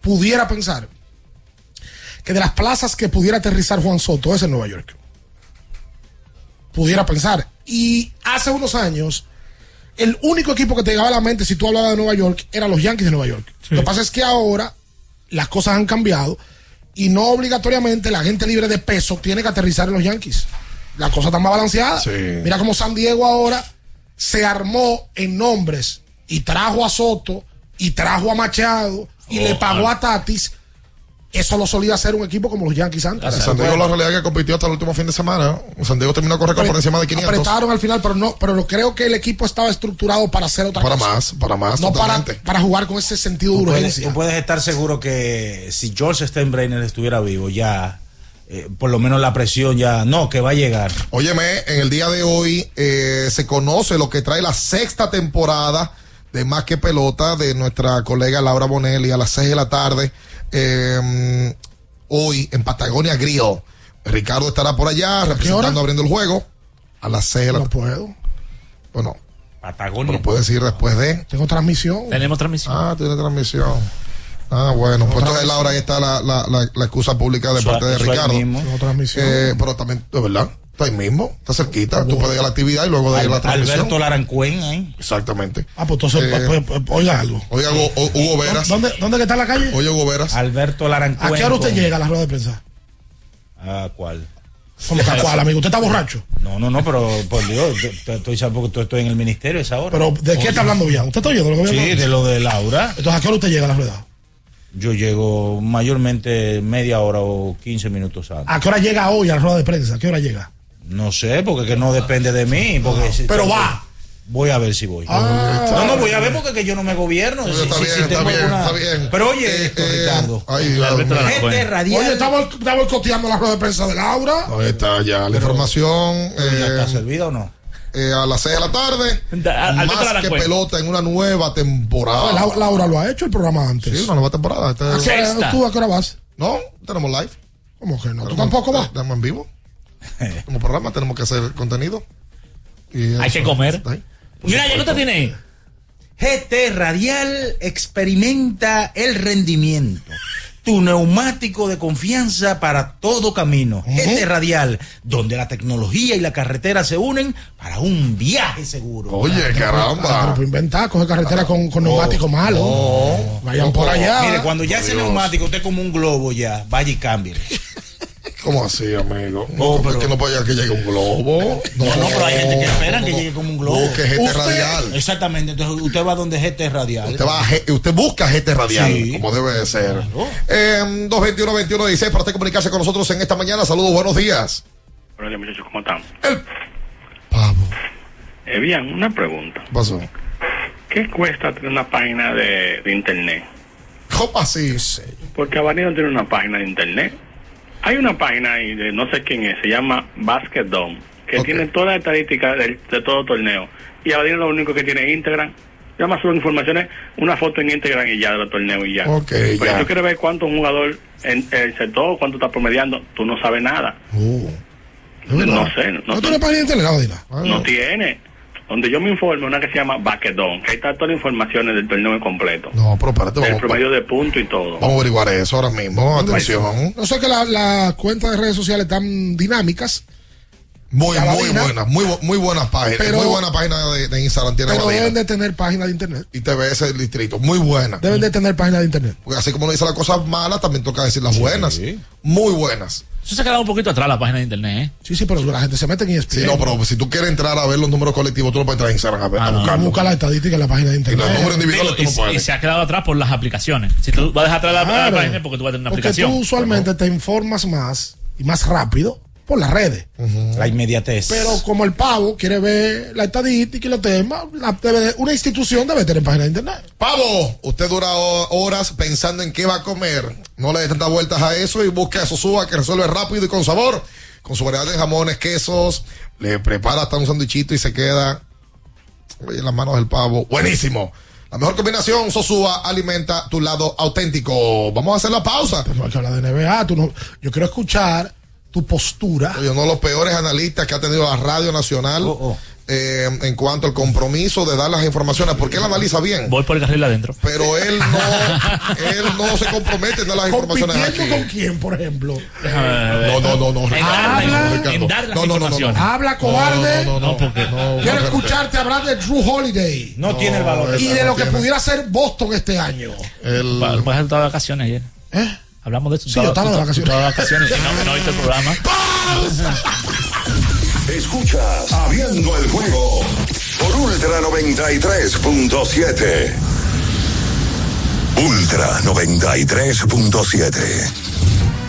pudiera pensar que de las plazas que pudiera aterrizar Juan Soto es en Nueva York. Pudiera pensar. Y hace unos años, el único equipo que te llegaba a la mente si tú hablabas de Nueva York eran los Yankees de Nueva York. Lo que pasa es que ahora las cosas han cambiado y no obligatoriamente la gente libre de peso tiene que aterrizar en los Yankees. La cosa está más balanceada. Sí. Mira cómo San Diego ahora se armó en nombres y trajo a Soto y trajo a Machado y Oh, le pagó ah. a Tatis. Eso lo solía hacer un equipo como los Yankees antes. San Diego, la realidad es que compitió hasta el último fin de semana. San Diego terminó corriendo por encima de 500. Apretaron al final, pero no, pero lo- creo que el equipo estaba estructurado para hacer otra Para cosa. más, para más, No para, para jugar con ese sentido de Tú puedes, urgencia. tú puedes estar seguro que si George Steinbrenner estuviera vivo, ya, eh, por lo menos la presión ya, no, que va a llegar. Óyeme, en el día de hoy eh, se conoce lo que trae la sexta temporada de Más que Pelota de nuestra colega Laura Bonelli a las 6 de la tarde. eh, hoy en Patagonia Grill. Ricardo estará por allá representando, abriendo el juego a las 6 de la No puedo. Bueno, Patagonia. pero puedes ir después de. Tengo transmisión. Tenemos transmisión. Ah, tiene transmisión. Ah, bueno, pues entonces Laura, ahí está la, la, la, la excusa pública de parte de Ricardo. mismo. Tengo transmisión. Eh, pero también, de verdad, está ahí mismo, está cerquita. Tú puedes ir a la actividad y luego de ir a la transmisión. Alberto Larancuen ahí. Exactamente. Ah, pues entonces, Eh, pues, pues, oiga algo. Oiga, Hugo, Hugo Veras. ¿Dónde, ¿Dónde que está la calle? Oye, Hugo Veras. Alberto Larancuen. ¿A qué hora usted con- llega a la rueda de prensa? ¿A cuál? ¿Cómo que a cuál, amigo? ¿Usted está borracho? No, no, no, pero por Dios, estoy porque estoy en el ministerio a esa hora. Pero, ¿de qué está hablando bien? ¿Usted está oyendo lo que Sí, de lo de Laura. Entonces, ¿a qué hora usted llega a la rueda? Yo llego mayormente media hora o 15 minutos antes. ¿A qué hora llega hoy a la rueda de prensa? ¿A qué hora llega? No sé, porque que no depende de mí. Porque si- Pero va. Voy a ver si voy. Ah. no, no, voy a ver porque que yo no me gobierno. Sí, Si- está si- bien, si está tengo bien, alguna- está bien. Pero oye, Eh, esto, eh, Ricardo. Ay, Dios. Gente radial. Oye, estamos, estamos boicoteando la rueda de prensa de Laura. Ahí está ya la información. ¿Ya está eh, servida o no? eh, a las 6 de la tarde. Da- Más que Larancuen. pelota en una nueva temporada. La- Laura lo ha hecho el programa antes. Sí, una nueva temporada. Este- ¿A qué. ¿Tú a qué hora vas? No, tenemos live. ¿Cómo que no? ¿Tú tampoco vas? Tenemos en vivo. <laughs> Como programa tenemos que hacer contenido. Y Hay que comer. ahí. Mira, ya que usted tiene. GT Radial experimenta el rendimiento. tu neumático de confianza para todo camino. GT Radial, donde la tecnología y la carretera se unen para un viaje seguro. Oye, Ah, caramba. pero pues inventar, coge carretera con, con neumático malo. No. Vayan por allá. Mire, cuando ya ese Dios. neumático esté como un globo ya, vaya y cambie. ¿Cómo así, amigo? No, No, pero... pero- que no puede llegar que llegue un globo. No, no, pero hay gente que esperan que llegue como un globo. Busque GT Usted- Radial. Exactamente, entonces usted va donde GT Radial. Usted, va a G- usted busca GT Radial, Sí. como debe de ser. Eh, 221-2116 para usted comunicarse con nosotros en esta mañana. Saludos, buenos días. Hola muchachos, ¿cómo están? Pavo. Eh, bien, una pregunta. ¿Qué pasó? ¿Qué cuesta tener una página de, de internet? ¿Cómo así? Porque Avanida tiene una página de internet. Hay una página ahí de no sé quién es, se llama Basket Dome, que tiene toda la estadística del- de, todo torneo. Y Avanida lo único que tiene es Instagram. Nada más suben informaciones, una foto en Instagram y ya de los torneos y ya. Ok, Pero ya. tú quieres ver cuánto un jugador en el sector, cuánto está promediando, tú no sabes nada. Uh, no sé, no, ¿No tiene página de internet, Odina? no tiene. Donde yo me informo, una que se llama Baquedón, que ahí está todas las informaciones del torneo completo. No, pero espérate, El promedio de puntos y todo. vamos a averiguar eso ahora mismo. Atención. No sé que la- las cuentas de redes sociales están dinámicas. Muy, muy buenas, muy, muy buenas páginas. Pero- muy buena página de, de Instagram tiene Pero deben de tener página de internet. Y TVS del distrito. Muy buena. Deben de tener página de internet. Porque así como uno dice las cosas malas, también toca decir las buenas. Muy buenas. Eso se ha quedado un poquito atrás la página de internet, ¿eh? Sí, sí, pero la gente se mete en ESPN. Sí, no, pero si tú quieres entrar a ver los números colectivos, tú no puedes entrar a Instagram a, ver, a Busca, la estadística en la página de internet. los números individuales tú no y, y puedes. se ha quedado atrás por las aplicaciones. Si tú vas a dejar atrás la- la, Claro. página porque tú vas a tener una Porque aplicación. tú usualmente te informas más y más rápido por las redes. La inmediatez. Pero como el pavo quiere ver la estadística y los temas, la- debe de- una institución debe tener página de internet. Pavo, usted dura ho- horas pensando en qué va a comer. No le dé tantas vueltas a eso y busque a Sosúa que resuelve rápido y con sabor. Con su variedad de jamones, quesos, le prepara hasta un sandwichito y se queda oye, en las manos del pavo. Buenísimo. La mejor combinación, Sosúa, alimenta tu lado auténtico. Vamos a hacer la pausa. No hay que hablar de NBA. Tú no, yo quiero escuchar tu postura. Oye, uno de los peores analistas que ha tenido la Radio Nacional Oh, eh, en cuanto al compromiso de dar las informaciones, porque él analiza bien. Voy por el carril adentro. Pero él no, él no se compromete en dar las informaciones aquí. ¿Compitiendo con quién, por ejemplo? No, no, no, no. Habla- la- en dar las No, no, no, no. Habla cobarde. No, no, no, porque no, Quiero escucharte hablar de Drew Holiday. No, tiene el valor. Y de no lo que tiene. pudiera ser Boston este año. El- Va- Vas a estar de vacaciones ayer. ¿Eh? Hablamos de eso. Sí, yo estaba de vacaciones. Estaba de vacaciones y no, no viste el programa. Escuchas Abriendo el juego por Ultra 93.7. Ultra 93.7.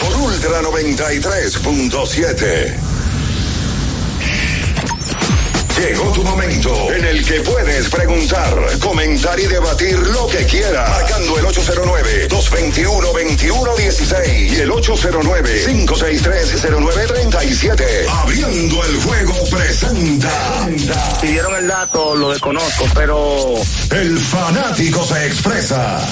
por Ultra 93.7. Llegó tu momento en el que puedes preguntar, comentar y debatir lo que quieras. Marcando el 809-221-2116 y el 809-563-0937. Abriendo el juego presenta. Si dieron el dato, lo desconozco, pero. El fanático se expresa.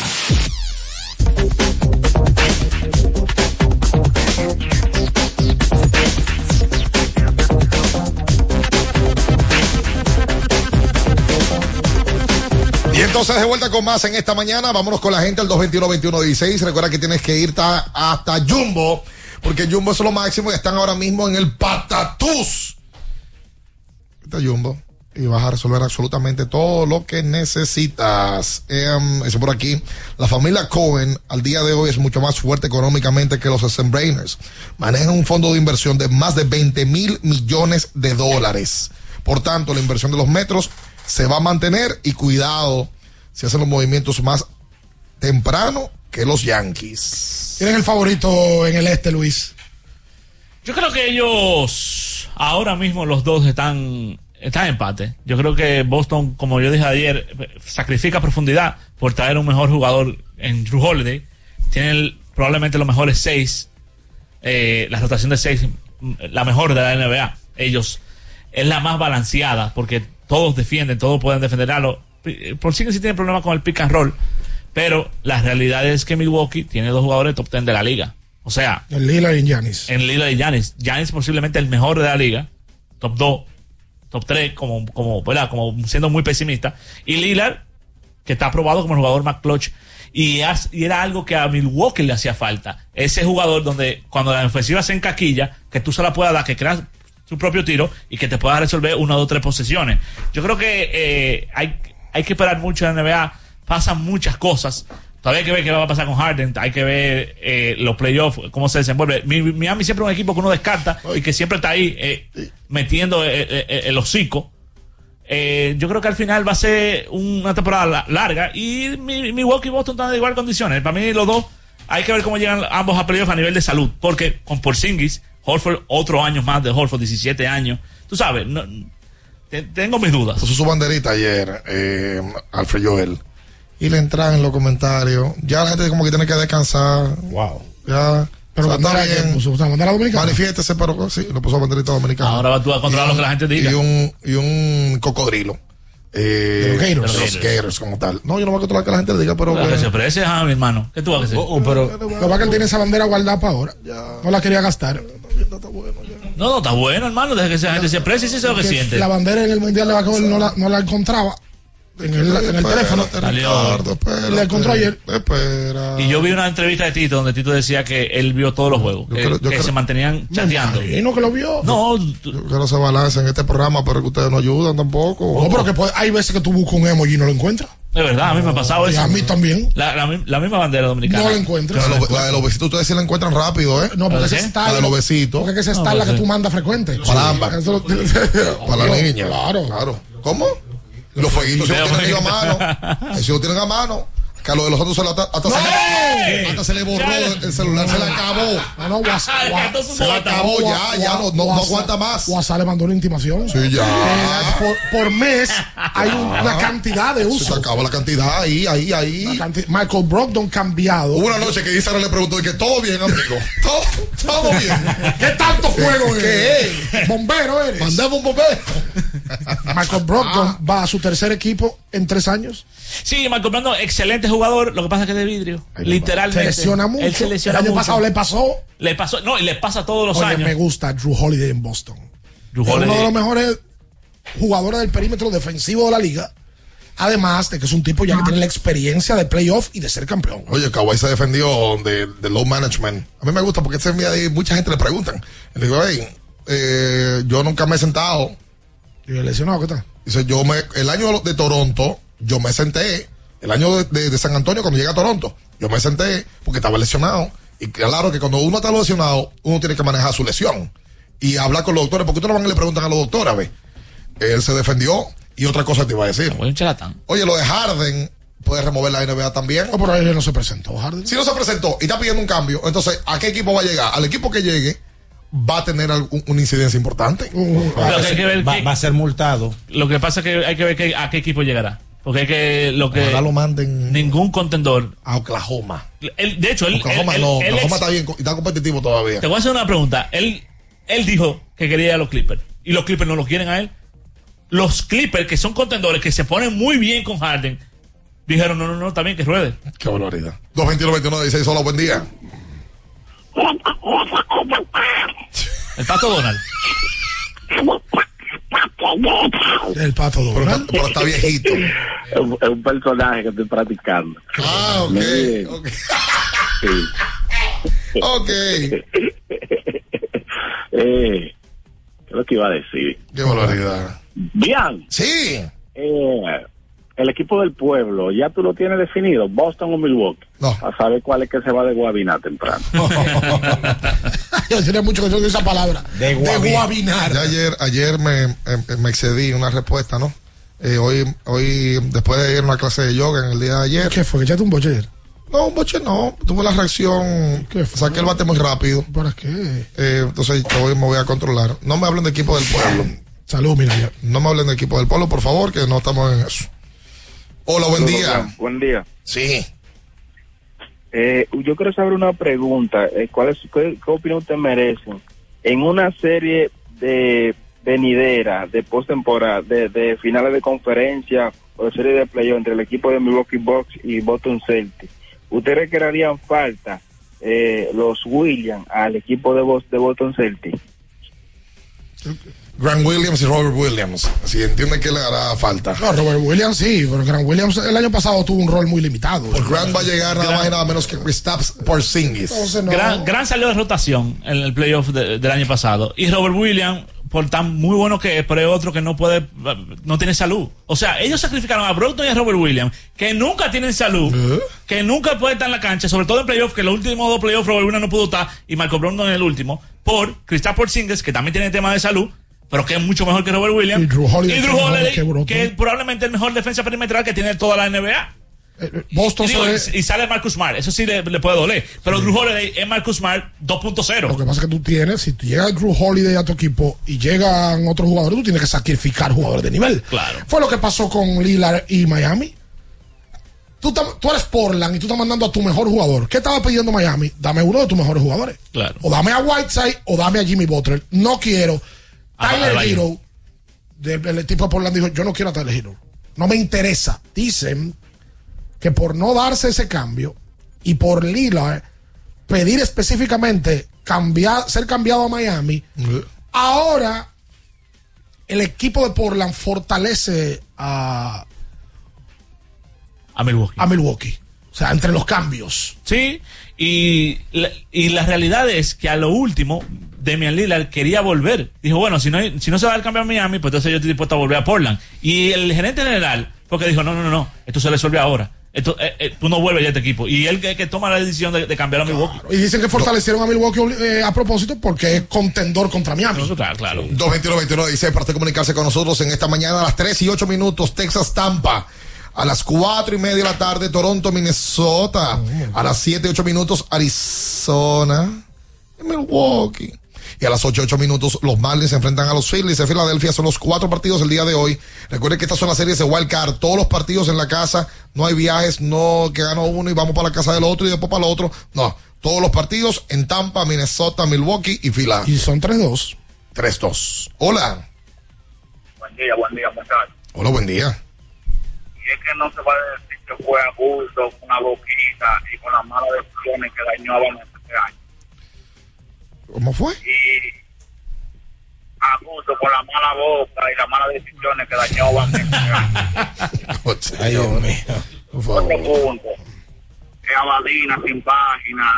Y entonces de vuelta con más en esta mañana. Vámonos con la gente al 221-2116. Recuerda que tienes que ir ta- hasta Jumbo, porque Jumbo es lo máximo y están ahora mismo en el Patatús. Está Jumbo y vas a resolver absolutamente todo lo que necesitas. Em, eso por aquí. La familia Cohen al día de hoy es mucho más fuerte económicamente que los Brainers. Manejan un fondo de inversión de más de 20 mil millones de dólares. Por tanto, la inversión de los metros se va a mantener y cuidado si hacen los movimientos más temprano que los Yankees. ¿Quién es el favorito en el este, Luis? Yo creo que ellos ahora mismo los dos están están en empate. Yo creo que Boston, como yo dije ayer, sacrifica profundidad por traer un mejor jugador en Drew Holiday. Tienen el- probablemente los mejores seis, eh, la rotación de seis, mm, la mejor de la NBA. Ellos es la más balanceada porque todos defienden, todos pueden defender a lo. Por sí que sí tienen problemas con el pick and roll, pero la realidad es que Milwaukee tiene dos jugadores top 10 de la liga. O sea, El Lillard y Giannis. en Lillard y Giannis. Giannis posiblemente el mejor de la liga, top 2, top 3, como, como, ¿verdad? como siendo muy pesimista. Y Lillard, que está aprobado como el jugador más clutch. Y, y era algo que a Milwaukee le hacía falta. Ese jugador donde cuando la ofensiva se encaquilla, que tú se la puedas dar, que creas su propio tiro y que te pueda resolver una o tres posesiones. Yo creo que eh, hay, hay que esperar mucho en la NBA. Pasan muchas cosas. Todavía hay que ver qué va a pasar con Harden. Hay que ver eh, los playoffs, cómo se desenvuelve. Mi- Miami siempre es un equipo que uno descarta y que siempre está ahí eh, metiendo eh, eh, el hocico. Yo creo que al final va a ser una temporada la- larga y mi- Milwaukee y Boston están de igual condiciones. Para mí los dos hay que ver cómo llegan ambos a playoffs a nivel de salud, porque con Porzingis, Horford otro año más de Horford, 17 años. Tú sabes, tengo mis dudas. Puso su banderita ayer, Alfred Joel. Y le entraban en los comentarios. Ya la gente como que tiene que descansar. Wow. Ya. Pero O sea, está bien. puso, bandera dominicana. Manifiéstese, pero sí, lo puso banderita dominicana. Ahora vas tú a controlar Y lo que la gente diga. Y un, y un cocodrilo. Eh, De los Gators. de los Gators como tal. No, yo no voy a controlar que la gente le diga, pero. Pero que que- se ofrece, ah, mi hermano. ¿Qué tú vas a hacer? pero Lo que pasa es que él tiene esa bandera guardada para ahora. No la quería gastar. No, no, está bueno, hermano. Deja que esa gente se exprese y sí sé lo que siente. La bandera en el Mundial de Bacón no la, no la encontraba en el, en el teléfono. Salió. Y la encontró ayer. Espera. Y yo vi una entrevista de Tito donde Tito decía que él vio todos los juegos, que, creo- yo que creo- se mantenían chateando. Y no que lo vio. No, Yo que no se balance en este programa, pero que ustedes no ayudan tampoco. No, pero que puede- hay veces que tú buscas un emoji y no lo encuentras. es verdad, a mí me ha pasado Y eso. a mí también. La, la mi- la misma bandera dominicana. No la encuentras. La de los- la de los besitos ustedes sí la encuentran rápido, ¿eh? No, porque ¿La qué? está. La de los besitos. Porque No, está la pues que sí. tú mandas frecuente. Para ambas. <laughs> Para la niña. Claro. Claro. ¿Cómo? Los fueguitos si lo tienen a mano. Si lo tienen a mano. Que a lo de los otros se lo hasta, hasta, se, le, hasta se le borró el celular, se le acabó. No, no, WhatsApp. Ah, entonces Se le acabó ya, ya no, no, no aguanta más. WhatsApp le mandó una intimación. Sí, ya. Que por, por mes hay una cantidad de Se usos. acabó la cantidad ahí, ahí, ahí. Michael Brogdon cambiado. Hubo una noche que Isara le preguntó y que todo bien, amigo. Todo, todo bien. <laughs> ¿Qué tanto fuego ¿Qué eres? Bombero eres. Mandemos un bombero. Michael Brogdon va a su tercer equipo en tres años. Sí, Marco Brando, excelente jugador. Lo que pasa es que es de vidrio. Literalmente. Se lesiona mucho. Él se lesiona el año mucho. pasado le pasó. Le pasó, no, y le pasa todos los Oye, años. me gusta Drew Holiday en Boston. Drew Es uno de los mejores jugadores del perímetro defensivo de la liga. Además de que es un tipo ya que tiene la experiencia de playoff y de ser campeón. Oye, Kawhi se defendió de, de low management. A mí me gusta porque ese día mucha gente le preguntan. Le digo, hey, eh, yo nunca me he sentado. ¿Y lesionado qué tal? Dice, yo me, el año de Toronto, yo me senté. El año de, de- de San Antonio, cuando llegué a Toronto, yo me senté porque estaba lesionado. Y claro que cuando uno está lesionado, uno tiene que manejar su lesión. Y hablar con los doctores, porque ustedes no van y le preguntan a los doctores, a ver. Él se defendió. Y otra cosa te iba a decir. un. Oye, lo de Harden puede remover la NBA también. No, pero él no se presentó, Harden. Si no se presentó y está pidiendo un cambio, entonces, ¿a qué equipo va a llegar? Al equipo que llegue va a tener algún- una incidencia importante. Lo que hay que ver va, que- va a ser multado. Lo que pasa es que hay que ver que- a qué equipo llegará. Porque hay que. Lo que Ojalá lo manden ningún contendor. a Oklahoma. Él- de hecho, él. Oklahoma él- no, él- Oklahoma ex- está bien, está competitivo todavía. Te voy a hacer una pregunta. Él, él dijo que quería ir a los Clippers. Y los Clippers no lo quieren a él. Los Clippers, que son contendores, que se ponen muy bien con Harden, dijeron: no, no, no, está bien que ruede. Qué barbaridad. 221 16 hola, buen día. <laughs> El pato Donald. <laughs> El pato Pero, Donald. está- pero está viejito. Es un, es un personaje que estoy practicando. Ah, ok. Ok. Sí. Ok. <laughs> Eh, ¿Qué es lo que iba a decir? Qué barbaridad. Bien. Sí. Eh, el equipo del pueblo, ¿ya tú lo tienes definido? ¿Boston o Milwaukee? No. A saber cuál es que se va de Guabiná temprano. <laughs> Yo tenía mucho que decir esa palabra. De guabinar. Ya ayer, ayer me, eh, me excedí una respuesta, ¿no? Eh, hoy, hoy, después de ir a una clase de yoga en el día de ayer. ¿Qué fue? ¿Que echaste un boche ayer? No, un boche no. Tuve la reacción. Saqué el bate muy rápido. ¿Para qué? Eh, entonces hoy me voy a controlar. No me hablen de equipo del pueblo. Salud, mira ya. No me hablen de equipo del pueblo, por favor, que no estamos en eso. Hola, buen día. Buen día. Sí. Eh, yo quiero saber una pregunta. eh, ¿Cuál es qué, qué opinión usted merece en una serie de venidera, de postemporada, de, de finales de conferencia o de serie de playoff entre el equipo de Milwaukee Bucks y Boston Celtics? ¿Usted cree que le harían falta eh, los Williams al equipo de, Bos- de Boston Celtics? Grant Williams y Robert Williams. Si entiende que le hará falta. No, Robert Williams sí, pero Grant Williams el año pasado tuvo un rol muy limitado. Pues Grant va a llegar nada más y nada menos que Kristaps Porzingis. No. Gran, gran salió de rotación en el playoff de- del año pasado. Y Robert Williams, por tan muy bueno que es, pero es otro que no puede, no tiene salud. O sea, ellos sacrificaron a Broughton y a Robert Williams, que nunca tienen salud, que nunca puede estar en la cancha, sobre todo en playoff, que los últimos dos playoffs Robert Williams no pudo estar, y Marco Brogdon en el último, por Kristaps Porzingis, que también tiene tema de salud, pero que es mucho mejor que Robert Williams. Y Drew Holiday, Y Drew Holiday, que que es probablemente el mejor defensa perimetral que tiene toda la NBA. Boston y, digo, se ve- y sale Marcus Smart, eso sí le, le puede doler. Pero Drew Holiday es Marcus Smart 2.0. Lo que pasa es que tú tienes, si tú llega Drew Holiday a tu equipo y llegan otros jugadores, tú tienes que sacrificar jugadores de nivel. Claro. Fue lo que pasó con Lillard y Miami. Tú, tú eres Portland y tú estás mandando a tu mejor jugador. ¿Qué estaba pidiendo Miami? Dame uno de tus mejores jugadores. Claro. O dame a Whiteside o dame a Jimmy Butler. No quiero. Tyler. Hero, del del tipo de Portland, dijo: Yo no quiero a Tyler Hero. No me interesa. Dicen que por no darse ese cambio y por Lillard pedir específicamente cambiar, ser cambiado a Miami, ahora el equipo de Portland fortalece a, A Milwaukee. a Milwaukee. O sea, entre los cambios. Sí, y la, y la realidad es que a lo último, Damian Lillard quería volver. Dijo, bueno, si no, si no se va a cambio a Miami, pues entonces yo estoy dispuesto a volver a Portland. Y el gerente general, porque dijo, no, no, no, no, esto se resuelve ahora. Esto, eh, eh, tú no vuelves ya a este equipo. Y él que, que toma la decisión de, de cambiar a Milwaukee. Y dicen que fortalecieron a Milwaukee eh, a propósito porque es contendor contra Miami. Claro, claro. 221 dice para usted comunicarse con nosotros en esta mañana a las 3 y 8 minutos, Texas Tampa. A las 4 y media de la tarde, Toronto, Minnesota. A las 7 y 8 minutos, Arizona. Milwaukee. Y a las 8 y 8 minutos, los Marlins se enfrentan a los Phillies de Filadelfia. Son los cuatro partidos el día de hoy. Recuerden que estas son las series de Wild Card. Todos los partidos en la casa. No hay viajes, no que ganó uno y vamos para la casa del otro y después para el otro. No. Todos los partidos en Tampa, Minnesota, Milwaukee y Philly. Y son 3-2. 3-2. Hola. Buen día, buen día, muchachos. Hola, buen día. Y es que no se va a decir que fue a Bulldog, una boquita y con las malas decisiones que dañó a. ¿Cómo fue? Y acuso por la mala boca y las malas decisiones que dañó Van <laughs> Ay, Dios mío. Otro punto. Es Abadina sin página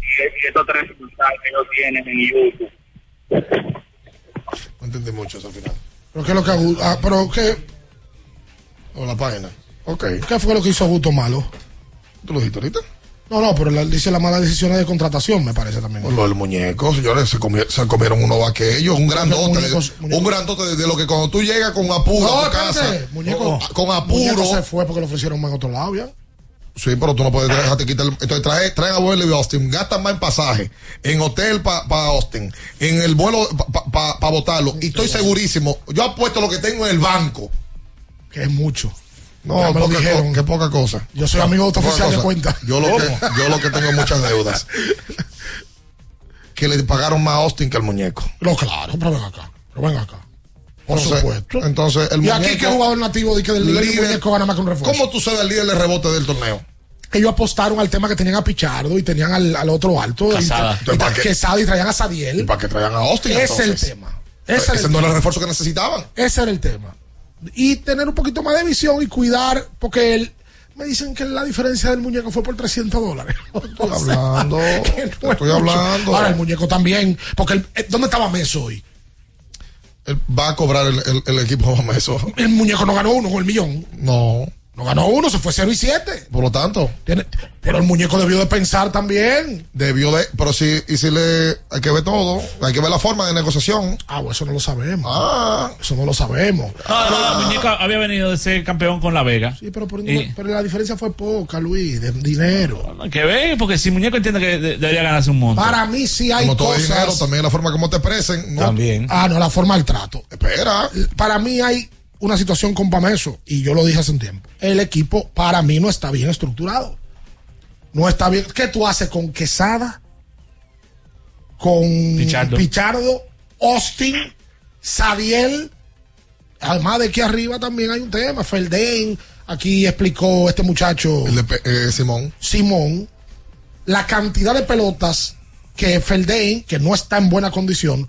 y, y estos tres resultados que ellos tienen en YouTube. No entendí mucho eso al final. Pero qué es lo que ah, pero qué, O la página. Ok. ¿qué fue lo que hizo Augusto malo? ¿Tú lo dijiste ahorita? No, no, pero la- dice las malas decisiones de contratación, me parece también. Lo del muñeco, señores, se, comi- se comieron uno aquellos, un grandote. de- Muñecos- un grandote de, de lo que cuando tú llegas con apuro No, a tu casa, muñeco, con, con Muñeco apuro. se fue porque lo ofrecieron más en otro lado ya. Sí, pero tú no puedes dejarte quitar. Entonces trae, traen a vuelo de Austin, gastan más en pasaje, en hotel para Austin, en el vuelo para votarlo. Y estoy segurísimo, yo apuesto lo que tengo en el banco. Que es mucho. No, Ya me lo dijeron. que poca cosa. Yo soy amigo de oficial de cosa. cuenta. Yo lo, que, <laughs> yo lo que tengo muchas deudas. que le pagaron más a Austin que al muñeco. No, claro, pero ven acá. Pero ven acá. Por Entonces- supuesto. Entonces, el y muñeco. aquí que jugador nativo de que del líder, líder- muñeco gana más que un refuerzo. ¿Cómo tú sabes el líder de rebote del torneo? Ellos apostaron al tema que tenían a Pichardo y tenían al, al otro alto. y- Casada. Y, Entonces, ¿para qué? Quesada y traían a Sadiel. ¿Y para qué traían a Austin? Ese es el tema. Ese, Ese, era el no era el refuerzo que necesitaban. Ese era el tema. Y tener un poquito más de visión y cuidar, porque él, me dicen que la diferencia del muñeco fue por 300 dólares. <laughs> Estoy hablando. <laughs> Estoy hablando. Ahora el muñeco también, porque el- eh, ¿dónde estaba Meso hoy? Él va a cobrar el, el- el equipo más eso. El muñeco no ganó uno con el millón. No. No ganó uno, se fue 0 y 7. Por lo tanto, Pero el muñeco debió de pensar también. debió de. Pero si, y si le. Hay que ver todo. Hay que ver la forma de negociación. Ah, pues eso no lo sabemos. Ah. Eso no lo sabemos. No, no, el muñeco había venido de ser campeón con La Vega. Sí, pero, por- Y- pero la diferencia fue poca, Luis, de dinero. Que ve, porque si muñeco entiende que de- debería ganarse un monto. Para mí sí hay Como todo cosas. dinero, también la forma como te expresen. ¿no? También. Ah, no, la forma del trato. Espera. Para mí hay una situación con Pameso, y yo lo dije hace un tiempo. El equipo, para mí, no está bien estructurado. No está bien. ¿Qué tú haces con Quesada? Con Pichardo. Pichardo, Austin, Sadiel. Además de que arriba también hay un tema. Felden, aquí explicó este muchacho. El de eh, Simón. Simón, la cantidad de pelotas que Felden, que no está en buena condición,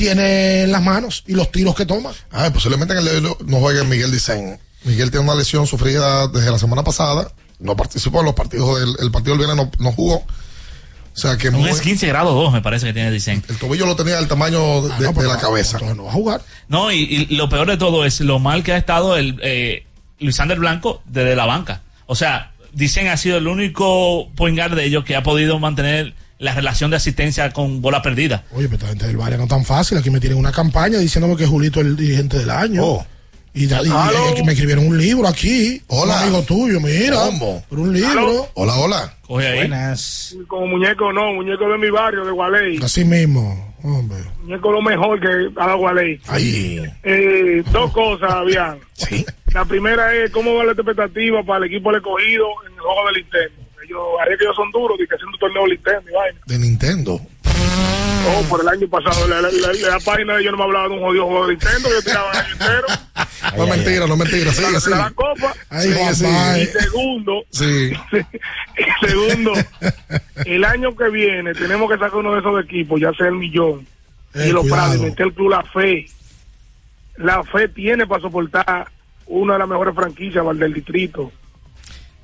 tiene en las manos y los tiros que toma. Ah, posiblemente en el no juegue Miguel Dicen. Miguel tiene una lesión sufrida desde la semana pasada. No participó en los partidos del el partido del viernes, no, no jugó. O sea que Un muy- es 15 grado 2, me parece que tiene Dicen. el tobillo lo tenía del tamaño de, no, de la no, cabeza. entonces no va a jugar. No, y, y lo peor de todo es lo mal que ha estado el eh, Luisander Blanco desde la banca. O sea, Dicen ha sido el único point guard de ellos que ha podido mantener la relación de asistencia con bola perdida. Oye, pero esta gente del Valle no tan fácil. Aquí me tienen una campaña diciéndome que Julito es el dirigente del año. Oh. Y, y me escribieron un libro aquí. Hola. Un amigo tuyo, mira. ¿Cómo? Por un libro. Hola, hola. Coge ahí. Buenas. Como muñeco no, muñeco de mi barrio, de Gualey. Así mismo. Hombre. Muñeco lo mejor que a la Gualey. Ahí. Eh, dos cosas, Fabián. Sí. La primera es cómo va la expectativa para el equipo del escogido en el juego de Nintendo. Ellos, ahí es que ellos son duros, de que haciendo torneo de Nintendo y vaina. De Nintendo. Oh, por el año pasado, la, la, la- la página de ellos no me hablaba de un jodido juego de Nintendo, yo tiraba el año entero. <laughs> No es mentira, no es mentira. La, copa. Ay. Y segundo, Sí. <laughs> y segundo, el año que viene tenemos que sacar uno de esos equipos, ya sea el millón, Eh, y los cuidado. Prados, y meter el club La Fe. La Fe tiene para soportar una de las mejores franquicias del distrito.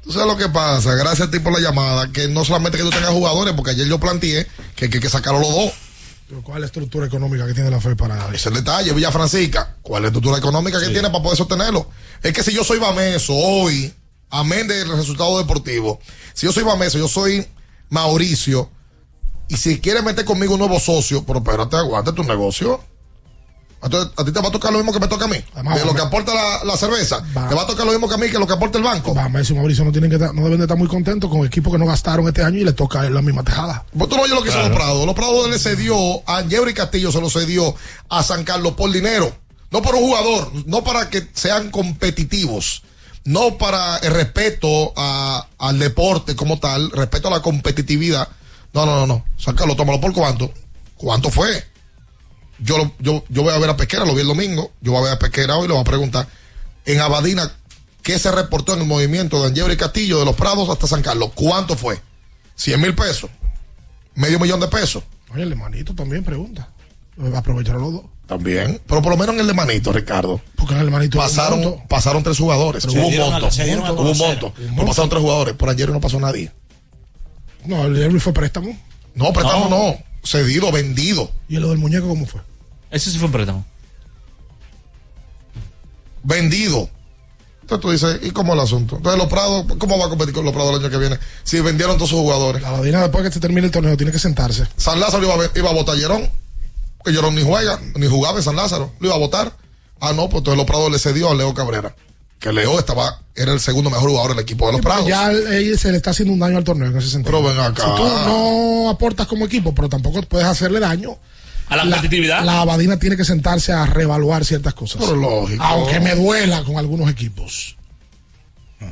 Tú sabes lo que pasa, gracias a ti por la llamada, que no solamente que tú tengas jugadores, porque ayer yo planteé que que hay que sacarlo los dos. Pero ¿Cuál es la estructura económica que tiene la FE para Ese es el detalle, Villa Francisca. ¿Cuál es la estructura económica que tiene para poder sostenerlo? Es que si yo soy Bameso hoy, amén del resultado deportivo, si yo soy Bameso, yo soy Mauricio, y si quieres meter conmigo un nuevo socio, pero espérate, aguanta tu negocio. Entonces, a ti te va a tocar lo mismo que me toca a mí. Además, de lo que aporta la, la cerveza. Va. Te va a tocar lo mismo que a mí que lo que aporta el banco. Vamos, Mauricio no tienen que no deben de estar muy contentos con equipos que no gastaron este año y le toca la misma tejada. Pues tú no oyes lo que hizo Claro. los Prados. Los Prados le cedió a Yeuri Castillo, se lo cedió a San Carlos por dinero. No por un jugador, no para que sean competitivos. No para el respeto a- al deporte como tal, respeto a la competitividad. No, no, no, no. San Carlos, tómalo por cuánto. ¿Cuánto fue? Yo, lo- yo, yo voy a ver a Pesquera, lo vi el domingo. Yo voy a ver a Pesquera hoy y le voy a preguntar. En Abadina, ¿qué se reportó en el movimiento de Yeuri Castillo de los Prados hasta San Carlos? ¿Cuánto fue? ¿100 mil pesos? medio millón de pesos. Oye, el hermanito también pregunta. Aprovecharon los dos. También. Pero por lo menos en el de Manito, Ricardo. Porque en el manito Pasaron, un pasaron tres jugadores. Pero hubo un monto. a Hubo un monto. No pasaron tres jugadores. Por ayer no pasó nadie. No, el Jerry fue préstamo. No, préstamo no. Cedido, vendido. ¿Y lo del muñeco cómo fue? Ese sí fue un préstamo. Vendido. Entonces tú dices, ¿y cómo el asunto? Entonces los Prados, ¿cómo va a competir con los Prados el año que viene? Si vendieron todos sus jugadores. La Badina después que se termine el torneo tiene que sentarse. San Lázaro iba a, iba a votar a Llerón. Que Llerón ni juega, ni jugaba en San Lázaro. Lo iba a votar. Ah, no, pues entonces los Prados le cedió a Leo Cabrera. Que Leo estaba, era el segundo mejor jugador del equipo de los Prados. Ya eh, se le está haciendo un daño al torneo en ese sentido. Pero ven acá. Si tú no aportas como equipo, pero tampoco puedes hacerle daño. A la competitividad. La Abadina tiene que sentarse a reevaluar ciertas cosas. Pero lógico. Aunque me duela con algunos equipos.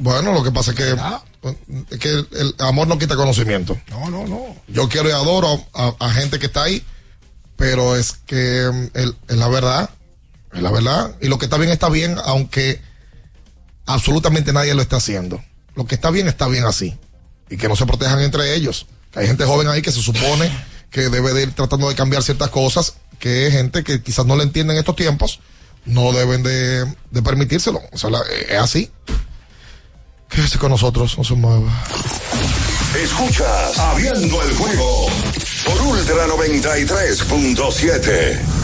Bueno, lo que pasa es que, es que el, amor no quita conocimiento. No, no, no. Yo quiero y adoro a, a gente que está ahí, pero es que mm, es la verdad, es la verdad. Y lo que está bien está bien, aunque absolutamente nadie lo está haciendo. Lo que está bien está bien así. Y que no se protejan entre ellos. Hay gente joven ahí que se supone que debe de ir tratando de cambiar ciertas cosas, que gente que quizás no le entienden estos tiempos, no deben de, permitírselo. O sea, es así. Quédese con nosotros, no se mueva. Escuchas Abriendo el juego por Ultra 93.7.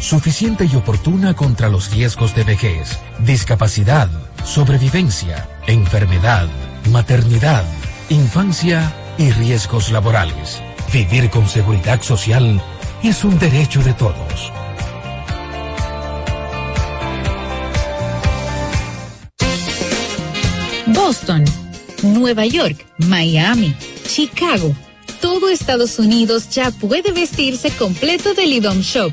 suficiente y oportuna contra los riesgos de vejez, discapacidad, sobrevivencia, enfermedad, maternidad, infancia y riesgos laborales. Vivir con seguridad social es un derecho de todos. Boston, Nueva York, Miami, Chicago. Todo Estados Unidos ya puede vestirse completo del IDOM Shop.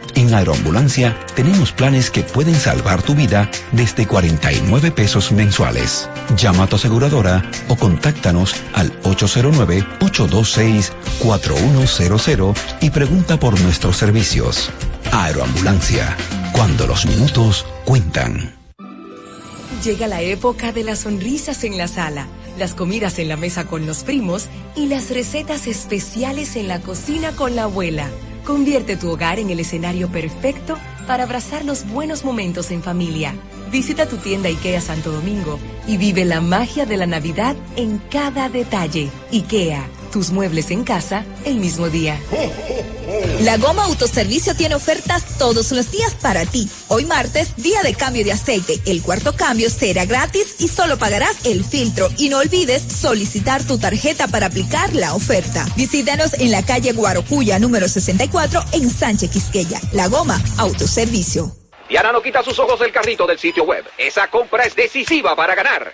en Aeroambulancia tenemos planes que pueden salvar tu vida desde 49 pesos mensuales. Llama a tu aseguradora o contáctanos al 809-826-4100 y pregunta por nuestros servicios. Aeroambulancia, cuando los minutos cuentan. Llega la época de las sonrisas en la sala, las comidas en la mesa con los primos y las recetas especiales en la cocina con la abuela. Convierte tu hogar en el escenario perfecto para abrazar los buenos momentos en familia. Visita tu tienda IKEA Santo Domingo y vive la magia de la Navidad en cada detalle. IKEA, tus muebles en casa el mismo día. La Goma Autoservicio tiene ofertas todos los días para ti. Hoy martes, día de cambio de aceite. El cuarto cambio será gratis y solo pagarás el filtro. Y no olvides solicitar tu tarjeta para aplicar la oferta. Visítanos en la calle Guarocuya número 64 en Sánchez Quisqueya. La Goma Autoservicio. Diana no quita sus ojos del carrito del sitio web. Esa compra es decisiva para ganar.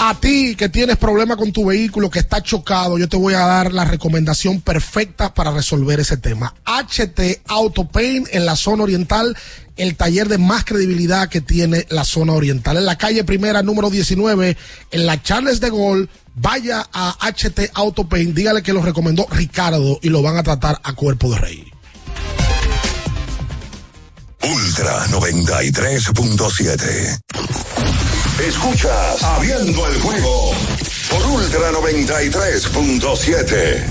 A ti que tienes problemas con tu vehículo, que está chocado, yo te voy a dar la recomendación perfecta para resolver ese tema. HT Auto Paint en la zona oriental, el taller de más credibilidad que tiene la zona oriental. En la calle primera, número 19, en la Charles de Gaulle, vaya a HT Auto Paint, dígale que lo recomendó Ricardo y lo van a tratar a cuerpo de rey. Ultra 93.7. Escuchas Abriendo el juego por Ultra 93.7.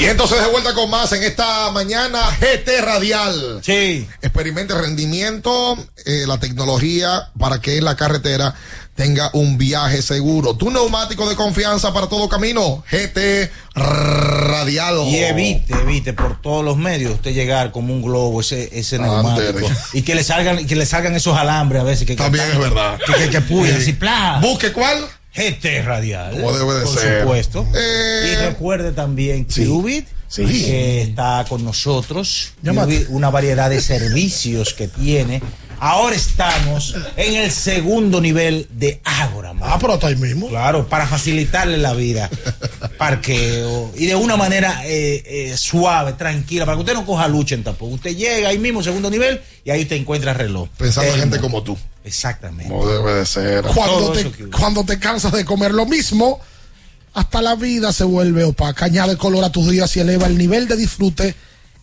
Y entonces de vuelta con más en esta mañana GT Radial. Sí. Experimente el rendimiento, eh, la tecnología para que en la carretera tenga un viaje seguro. Tu neumático de confianza para todo camino, GT Radial. Y evite, evite por todos los medios usted llegar como un globo, ese, ese neumático. Y que le salgan, que le salgan esos alambres a veces. Que, También que, es verdad. Que, que, que puyan. Busque cuál. GT Radial. Como debe de por ser. supuesto. Eh, y recuerde también sí. Qubit, Sí. que está con nosotros. Qubit, una variedad de servicios que tiene. Ahora estamos en el segundo nivel de Ágora. Ah, pero está ahí mismo. Claro, para facilitarle la vida, parqueo y de una manera eh, eh, suave, tranquila, para que usted no coja lucha en tapón. Usted llega ahí mismo, segundo nivel, y ahí usted encuentra el reloj. Pensando en gente como tú. Exactamente. Como debe de ser. Cuando te, cuando te cansas de comer lo mismo, hasta la vida se vuelve opaca. Añade color a tus días y eleva el nivel de disfrute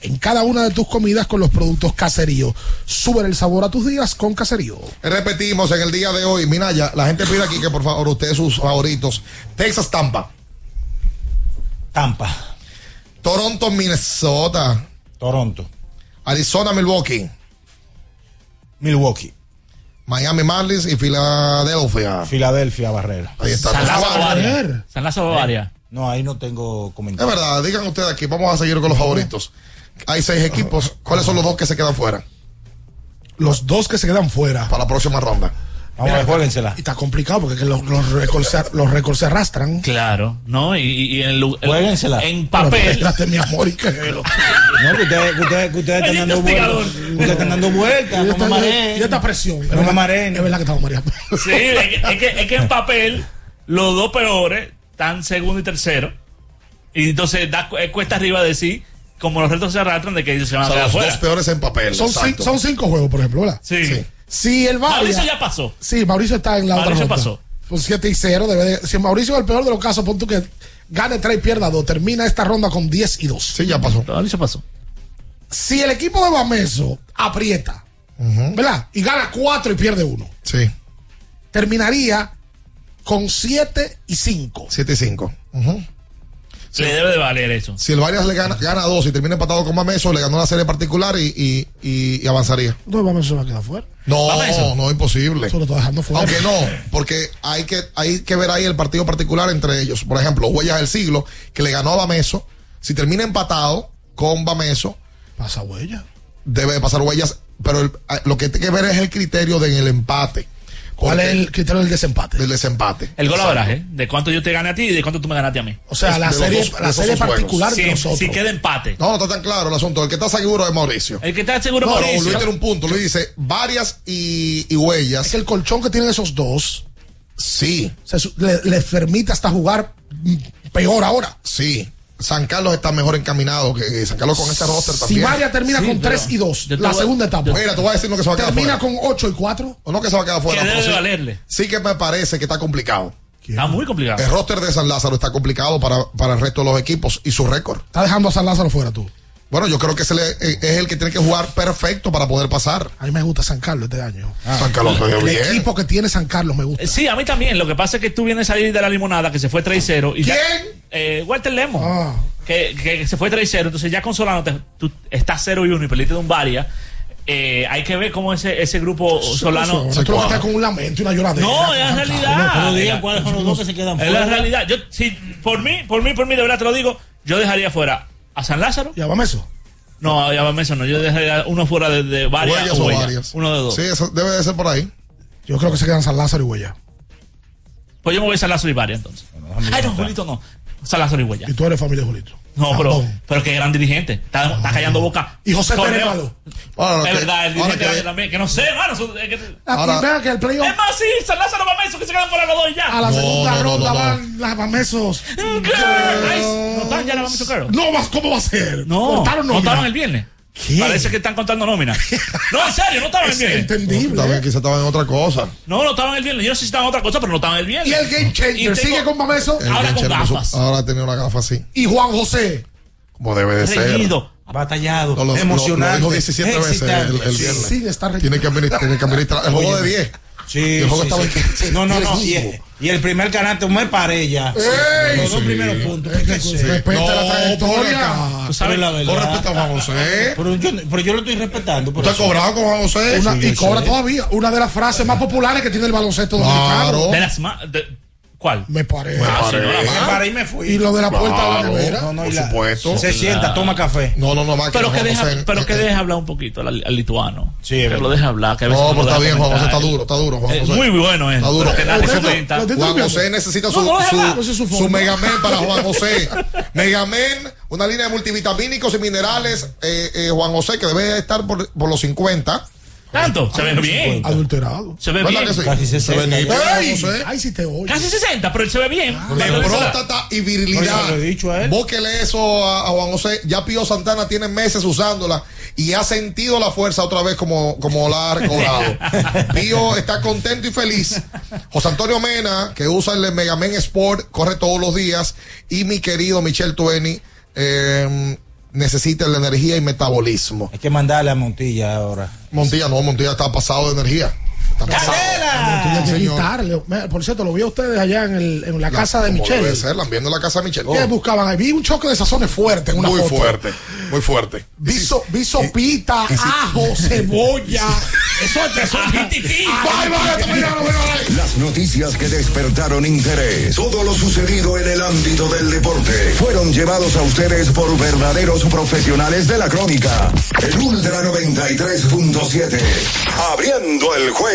en cada una de tus comidas con los productos caserío. Sube el sabor a tus días con caserío. Repetimos en el día de hoy, Minaya, la gente pide aquí que por favor ustedes sus favoritos. Texas Tampa, Tampa, Toronto Minnesota, Toronto, Arizona Milwaukee, Milwaukee, Miami Marlins y Filadelfia. Filadelfia, Barrera. Ahí está. San Lázaro Ah, Bavaria. San Bavaria. No, ahí no tengo Es comentario. verdad, digan ustedes aquí, vamos a seguir con los favoritos. Hay seis equipos. ¿Cuáles son los dos que se quedan fuera Los dos que se quedan fuera. para la próxima ronda? Vamos a ver, juéguensela. Y está complicado porque que los, los récords se, los récords se arrastran. Claro, ¿no? Y, y- y en, lu- Juéguensela. en Pero papel. espérate, mi amor, y que <laughs> lo- No, que ustedes que ustedes están El dando vueltas. Ustedes están dando vueltas. y No esta, me mareen. y esta presión. No me mareen. Es verdad que estamos mareando. <laughs> Sí, es que, es que- es que en papel los dos peores están segundo y tercero. Y entonces da cu- cuesta arriba decir, como los retos se arrastran, de que ellos se van O a sea, quedar los fuera. dos peores en papel. Son, exacto. cin- son cinco juegos, por ejemplo, ¿verdad? Sí. Sí. Si el Varia- Mauricio ya pasó. Sí, Mauricio está en la Mauricio otra ronda. pasó. Pues 7 y 0. Debe de- si Mauricio, en el peor de los casos, pon tú que gane 3 y pierda 2. Termina esta ronda con 10 y 2. Sí, ya pasó. Mauricio pasó. Si el equipo de Bameso aprieta, ¿verdad? Y gana 4 y pierde 1. Sí, Terminaría con 7 y 5. 7 y 5. Le debe de valer eso. Si el Varias le gana, gana dos y termina empatado con Mameso, le ganó la serie particular y, y, y- y avanzaría. Entonces Bameso se va a quedar fuera. No, no, imposible. Eso lo está dejando fuera. Aunque no, porque hay que, hay que ver ahí el partido particular entre ellos. Por ejemplo, Huellas del Siglo, que le ganó a Bameso. Si termina empatado con Bameso, Pasa huella. debe de pasar Huellas. Pero el- lo que hay que ver es el criterio del empate. ¿Cuál es el criterio del desempate? Del desempate. El gol Exacto. averaje, de cuánto yo te gane a ti y de cuánto tú me ganaste a mí. O sea, Es la de serie, dos- de la particular de Si, nosotros. si queda empate. No, no está tan claro el asunto. El que está seguro es Mauricio. El que está seguro No, no, Mauricio. Luis tiene un punto. Luis dice varias y, y huellas. Es que el colchón que tienen esos dos Sí, se le, les permite hasta jugar peor ahora. sí. San Carlos está mejor encaminado que San Carlos con este roster Si también. Varia termina Sí, con pero 3 y 2, yo te la segunda etapa. Mira, te voy a decir lo que se va a quedar Termina fuera. con 8 y 4. O no que se va a quedar fuera. Que debe sí- valerle. Sí que me parece que está complicado. Está muy complicado. El roster de San Lázaro está complicado para, para el resto de los equipos y su récord. Está dejando a San Lázaro fuera tú. Bueno, yo creo que se le- eh, es el que tiene que jugar perfecto para poder pasar. A mí me gusta San Carlos este año. San Carlos se dio El bien. equipo que tiene San Carlos me gusta. Eh, Sí, a mí también. Lo que pasa es que tú vienes a salir de la limonada que se fue 3-0. y ya- ¿Quién? eh, Walter Lemon. Ah. Que, que se fue 3-0. Entonces ya con Solano te- tú estás 0 y 1 y perdiste de un Varia. Eh, hay que ver cómo ese, ese grupo Solano. Ahora tú lo vas a estar con un lamento y una lloradera. No, es la realidad. Carlos. Pero digan cuáles son los dos que se quedan Es la fuera. realidad. Yo, si, por mí, por mí, por mí, de verdad te lo digo, yo dejaría fuera a San Lázaro. Ya vamos eso. No, ya va eso no. Yo dejaría uno fuera de, de varias. Huellas o Huellas. varias. Uno de dos. Sí, eso debe de ser por ahí. Yo creo que se quedan San Lázaro y Huella. Pues yo me voy a San Lázaro y varias entonces. Ay, no, Julito no. San Lázaro y Huella. Y tú eres familia de Julito. No, pero, pero que gran dirigente. Está, está callando boca. Y José Torneo. Pérez Malo. Es que- verdad, el dirigente que- también. Que no sé, mano. eso- es que- Ah, que el playoff. Es más, sí, San Lázaro eso, que se quedan fuera los dos y ya. A la No, segunda no, no, ronda no, no. van las Bamesos. Nice. ¿No están ya la Bamesos Girls? No, ¿cómo va a ser? No, Cortaron estaban el viernes. ¿Qué? Parece que están contando nómina. <laughs> No, en serio, no estaban el Es viernes. entendible. También quizá estaban en otra cosa. No, no estaban el viernes. Yo no sé si estaban en otra cosa, pero no estaban el viernes. Y el Game Changer tengo- sigue con Bameso. El Ahora con puso- gafas. Ahora tenía una gafa así, Y Juan José. como debe de ser. Reñido. Batallado, No, lo- lo- emocionante. Lo, dijo 17 veces el, el viernes. Sí, está Tiene que administrar, tiene que administrar el juego de 10. Sí, el juego sí, estaba sí. en No, no, no. Y. y el primer canasto me paré ya. ¡Ey! Los dos Sí. primeros puntos. Respeta No, la trayectoria. Tú sabes la verdad. Con respecto a Juan José. Pero yo, pero yo lo estoy respetando. ¿Usted ha cobrado con Juan José? Una- Sí, y cobra sé. todavía. Una de las frases más populares que tiene el baloncesto dominicano. Claro. De las de- ¿Cuál? Me parece. Me Ah, sí, paré. Me paré y me fui. Y lo de la puerta de la Claro. nevera. No, no, Por la- supuesto. Se sienta, toma café. No, no, no, más Pero que, deja, José- pero que eh, deje hablar un poquito al, al lituano. Sí, que lo deje hablar. Que No, pero está deja bien, Juan José está duro, está duro, Juan Eh, José. Muy bueno, eh. Está duro. Juan José necesita su, su. Megamen para Juan <laughs> José. Megamen, una línea de multivitamínicos y minerales. eh, eh, Juan José, que debe estar por, por los 50. Tanto, se ve bien. Adulterado. Se ve ¿Verdad bien. que sí? Casi Se 60 ve ya. nítido, Juan ¡Ey! José. Ay, si te oye. Casi 60, pero él se ve bien. De eso- próstata y virilidad. Bóquele eso a, a Juan José. Ya Pío Santana tiene meses usándola y ha sentido la fuerza otra vez como, como la ha recobrado. <laughs> Pío está contento y feliz. José Antonio Mena, que usa el Megamen Sport, corre todos los días. Y mi querido Michel Tueni, eh, necesita la energía y metabolismo. Hay que mandarle a Montilla ahora. Montilla no, Montilla está pasado de energía. Tiene que. Me- Por cierto, lo vi a ustedes allá en, el- en la casa de Michelle. Debe ser, la viendo en la casa de Michelle. ¿Qué buscaban ahí? Vi un choque de sazones fuerte en una muy foto. fuerte, muy fuerte. Vi, so- vi sopita, ajo, cebolla. Eso es. Las noticias que despertaron interés, todo lo sucedido en el ámbito del deporte, fueron llevados a ustedes por verdaderos profesionales de la crónica. El Ultra 93.7, abriendo el juego.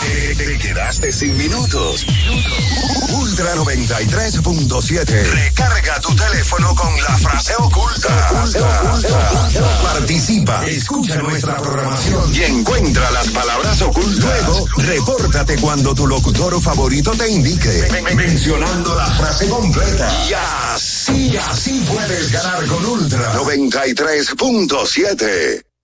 Te, te quedaste sin minutos. Ultra 93.7. Recarga tu teléfono con la frase oculta. Participa, escucha nuestra programación y encuentra las palabras ocultas. Luego, repórtate cuando tu locutor favorito te indique, men- men- mencionando la frase completa. Y así, así puedes ganar con Ultra 93.7.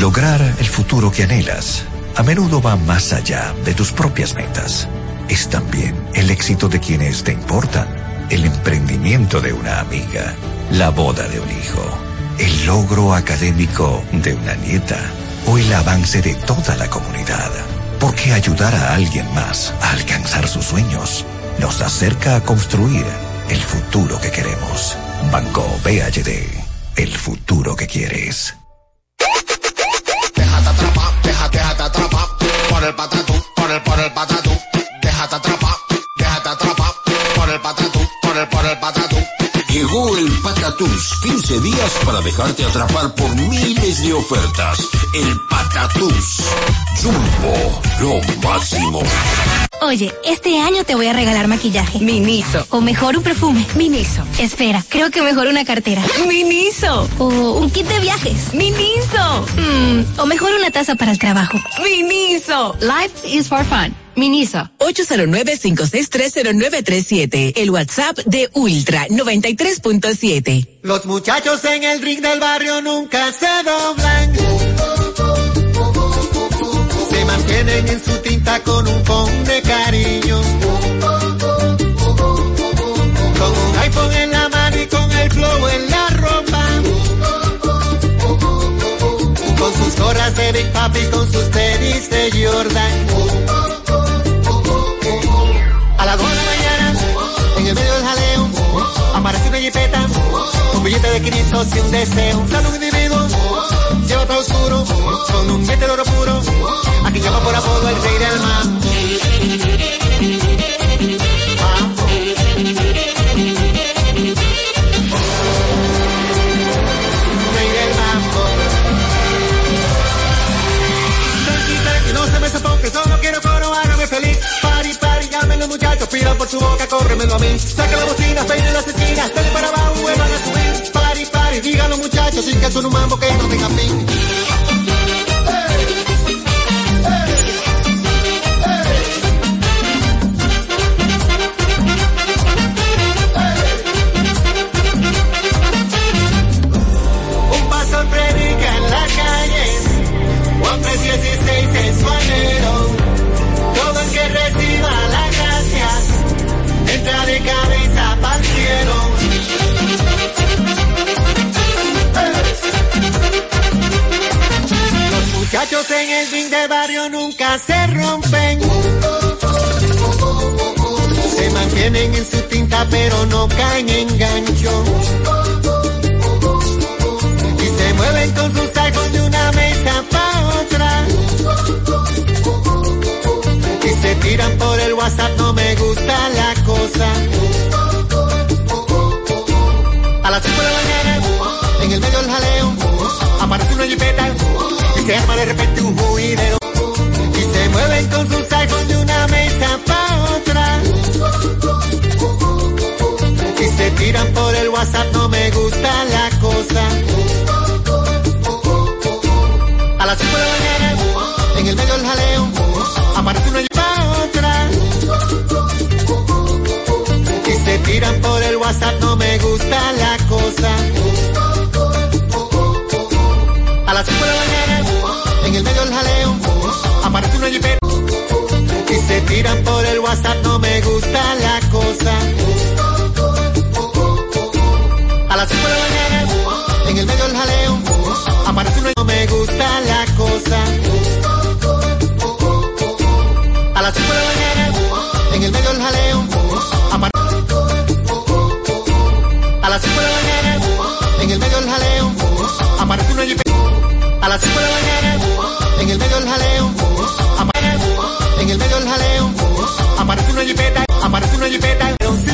Lograr el futuro que anhelas a menudo va más allá de tus propias metas. Es también el éxito de quienes te importan, el emprendimiento de una amiga, la boda de un hijo, el logro académico de una nieta o el avance de toda la comunidad. Porque ayudar a alguien más a alcanzar sus sueños nos acerca a construir el futuro que queremos. Banco BHD, el futuro que quieres. Por el patatú, por el, por el patatú. Déjate atrapar, déjate atrapar por el patatú, por el, por el patatú. Llegó el Patatús, 15 días para dejarte atrapar por miles de ofertas. El Patatús. Jumbo, lo máximo. Oye, este año te voy a regalar maquillaje. Miniso. O mejor un perfume. Miniso. Espera, creo que mejor una cartera. Miniso. O un kit de viajes. Miniso. Mm, o mejor una taza para el trabajo. Miniso. Life is for fun. Miniso. 809-5630937. El WhatsApp de Ultra 93.7. Los muchachos en el ring del barrio nunca se doblan. Se mantienen en su con un con de cariño. Con un iPhone en la mano y con el flow en la ropa. Con sus gorras de Big Papi con sus tenis de Jordan. A las 2 de la mañana, en el medio del jaleo, aparece una jipeta, un billete de 500 y un deseo. Un individuo, lleva todo oscuro, con un billete de oro puro, llama por apodo el rey del mar. Solo quiero coro, hágame feliz. Pari, pari, llamen los muchachos, pidan por su boca, córremelo a mí. Saca la bocina, peine las esquinas, dale para abajo, vuelvan a subir. Pari, pari, digan los muchachos, sin que son un mambo que no tenga fin. Muchachos en el ring de barrio nunca se rompen. Se mantienen en su tinta pero no caen en gancho Y se tiran por el WhatsApp, no me gusta la cosa. A las 5 de la mañana, en el medio del jaleo, aparece una jipeta y se arma de repente un juidero. Y se mueven con sus iPhones de una mesa pa' otra. Y se tiran por el WhatsApp, no me gusta la cosa. A las 5 de la mañana, en el medio del jaleo, aparece una lleva otra. Y se tiran por el WhatsApp, no me gusta la cosa. A las 5 de la mañana, en el medio del jaleo, aparece una jipera. Y se tiran por el WhatsApp, no me gusta la cosa. A las 5 de la mañana, en el medio del jaleo, está la cosa.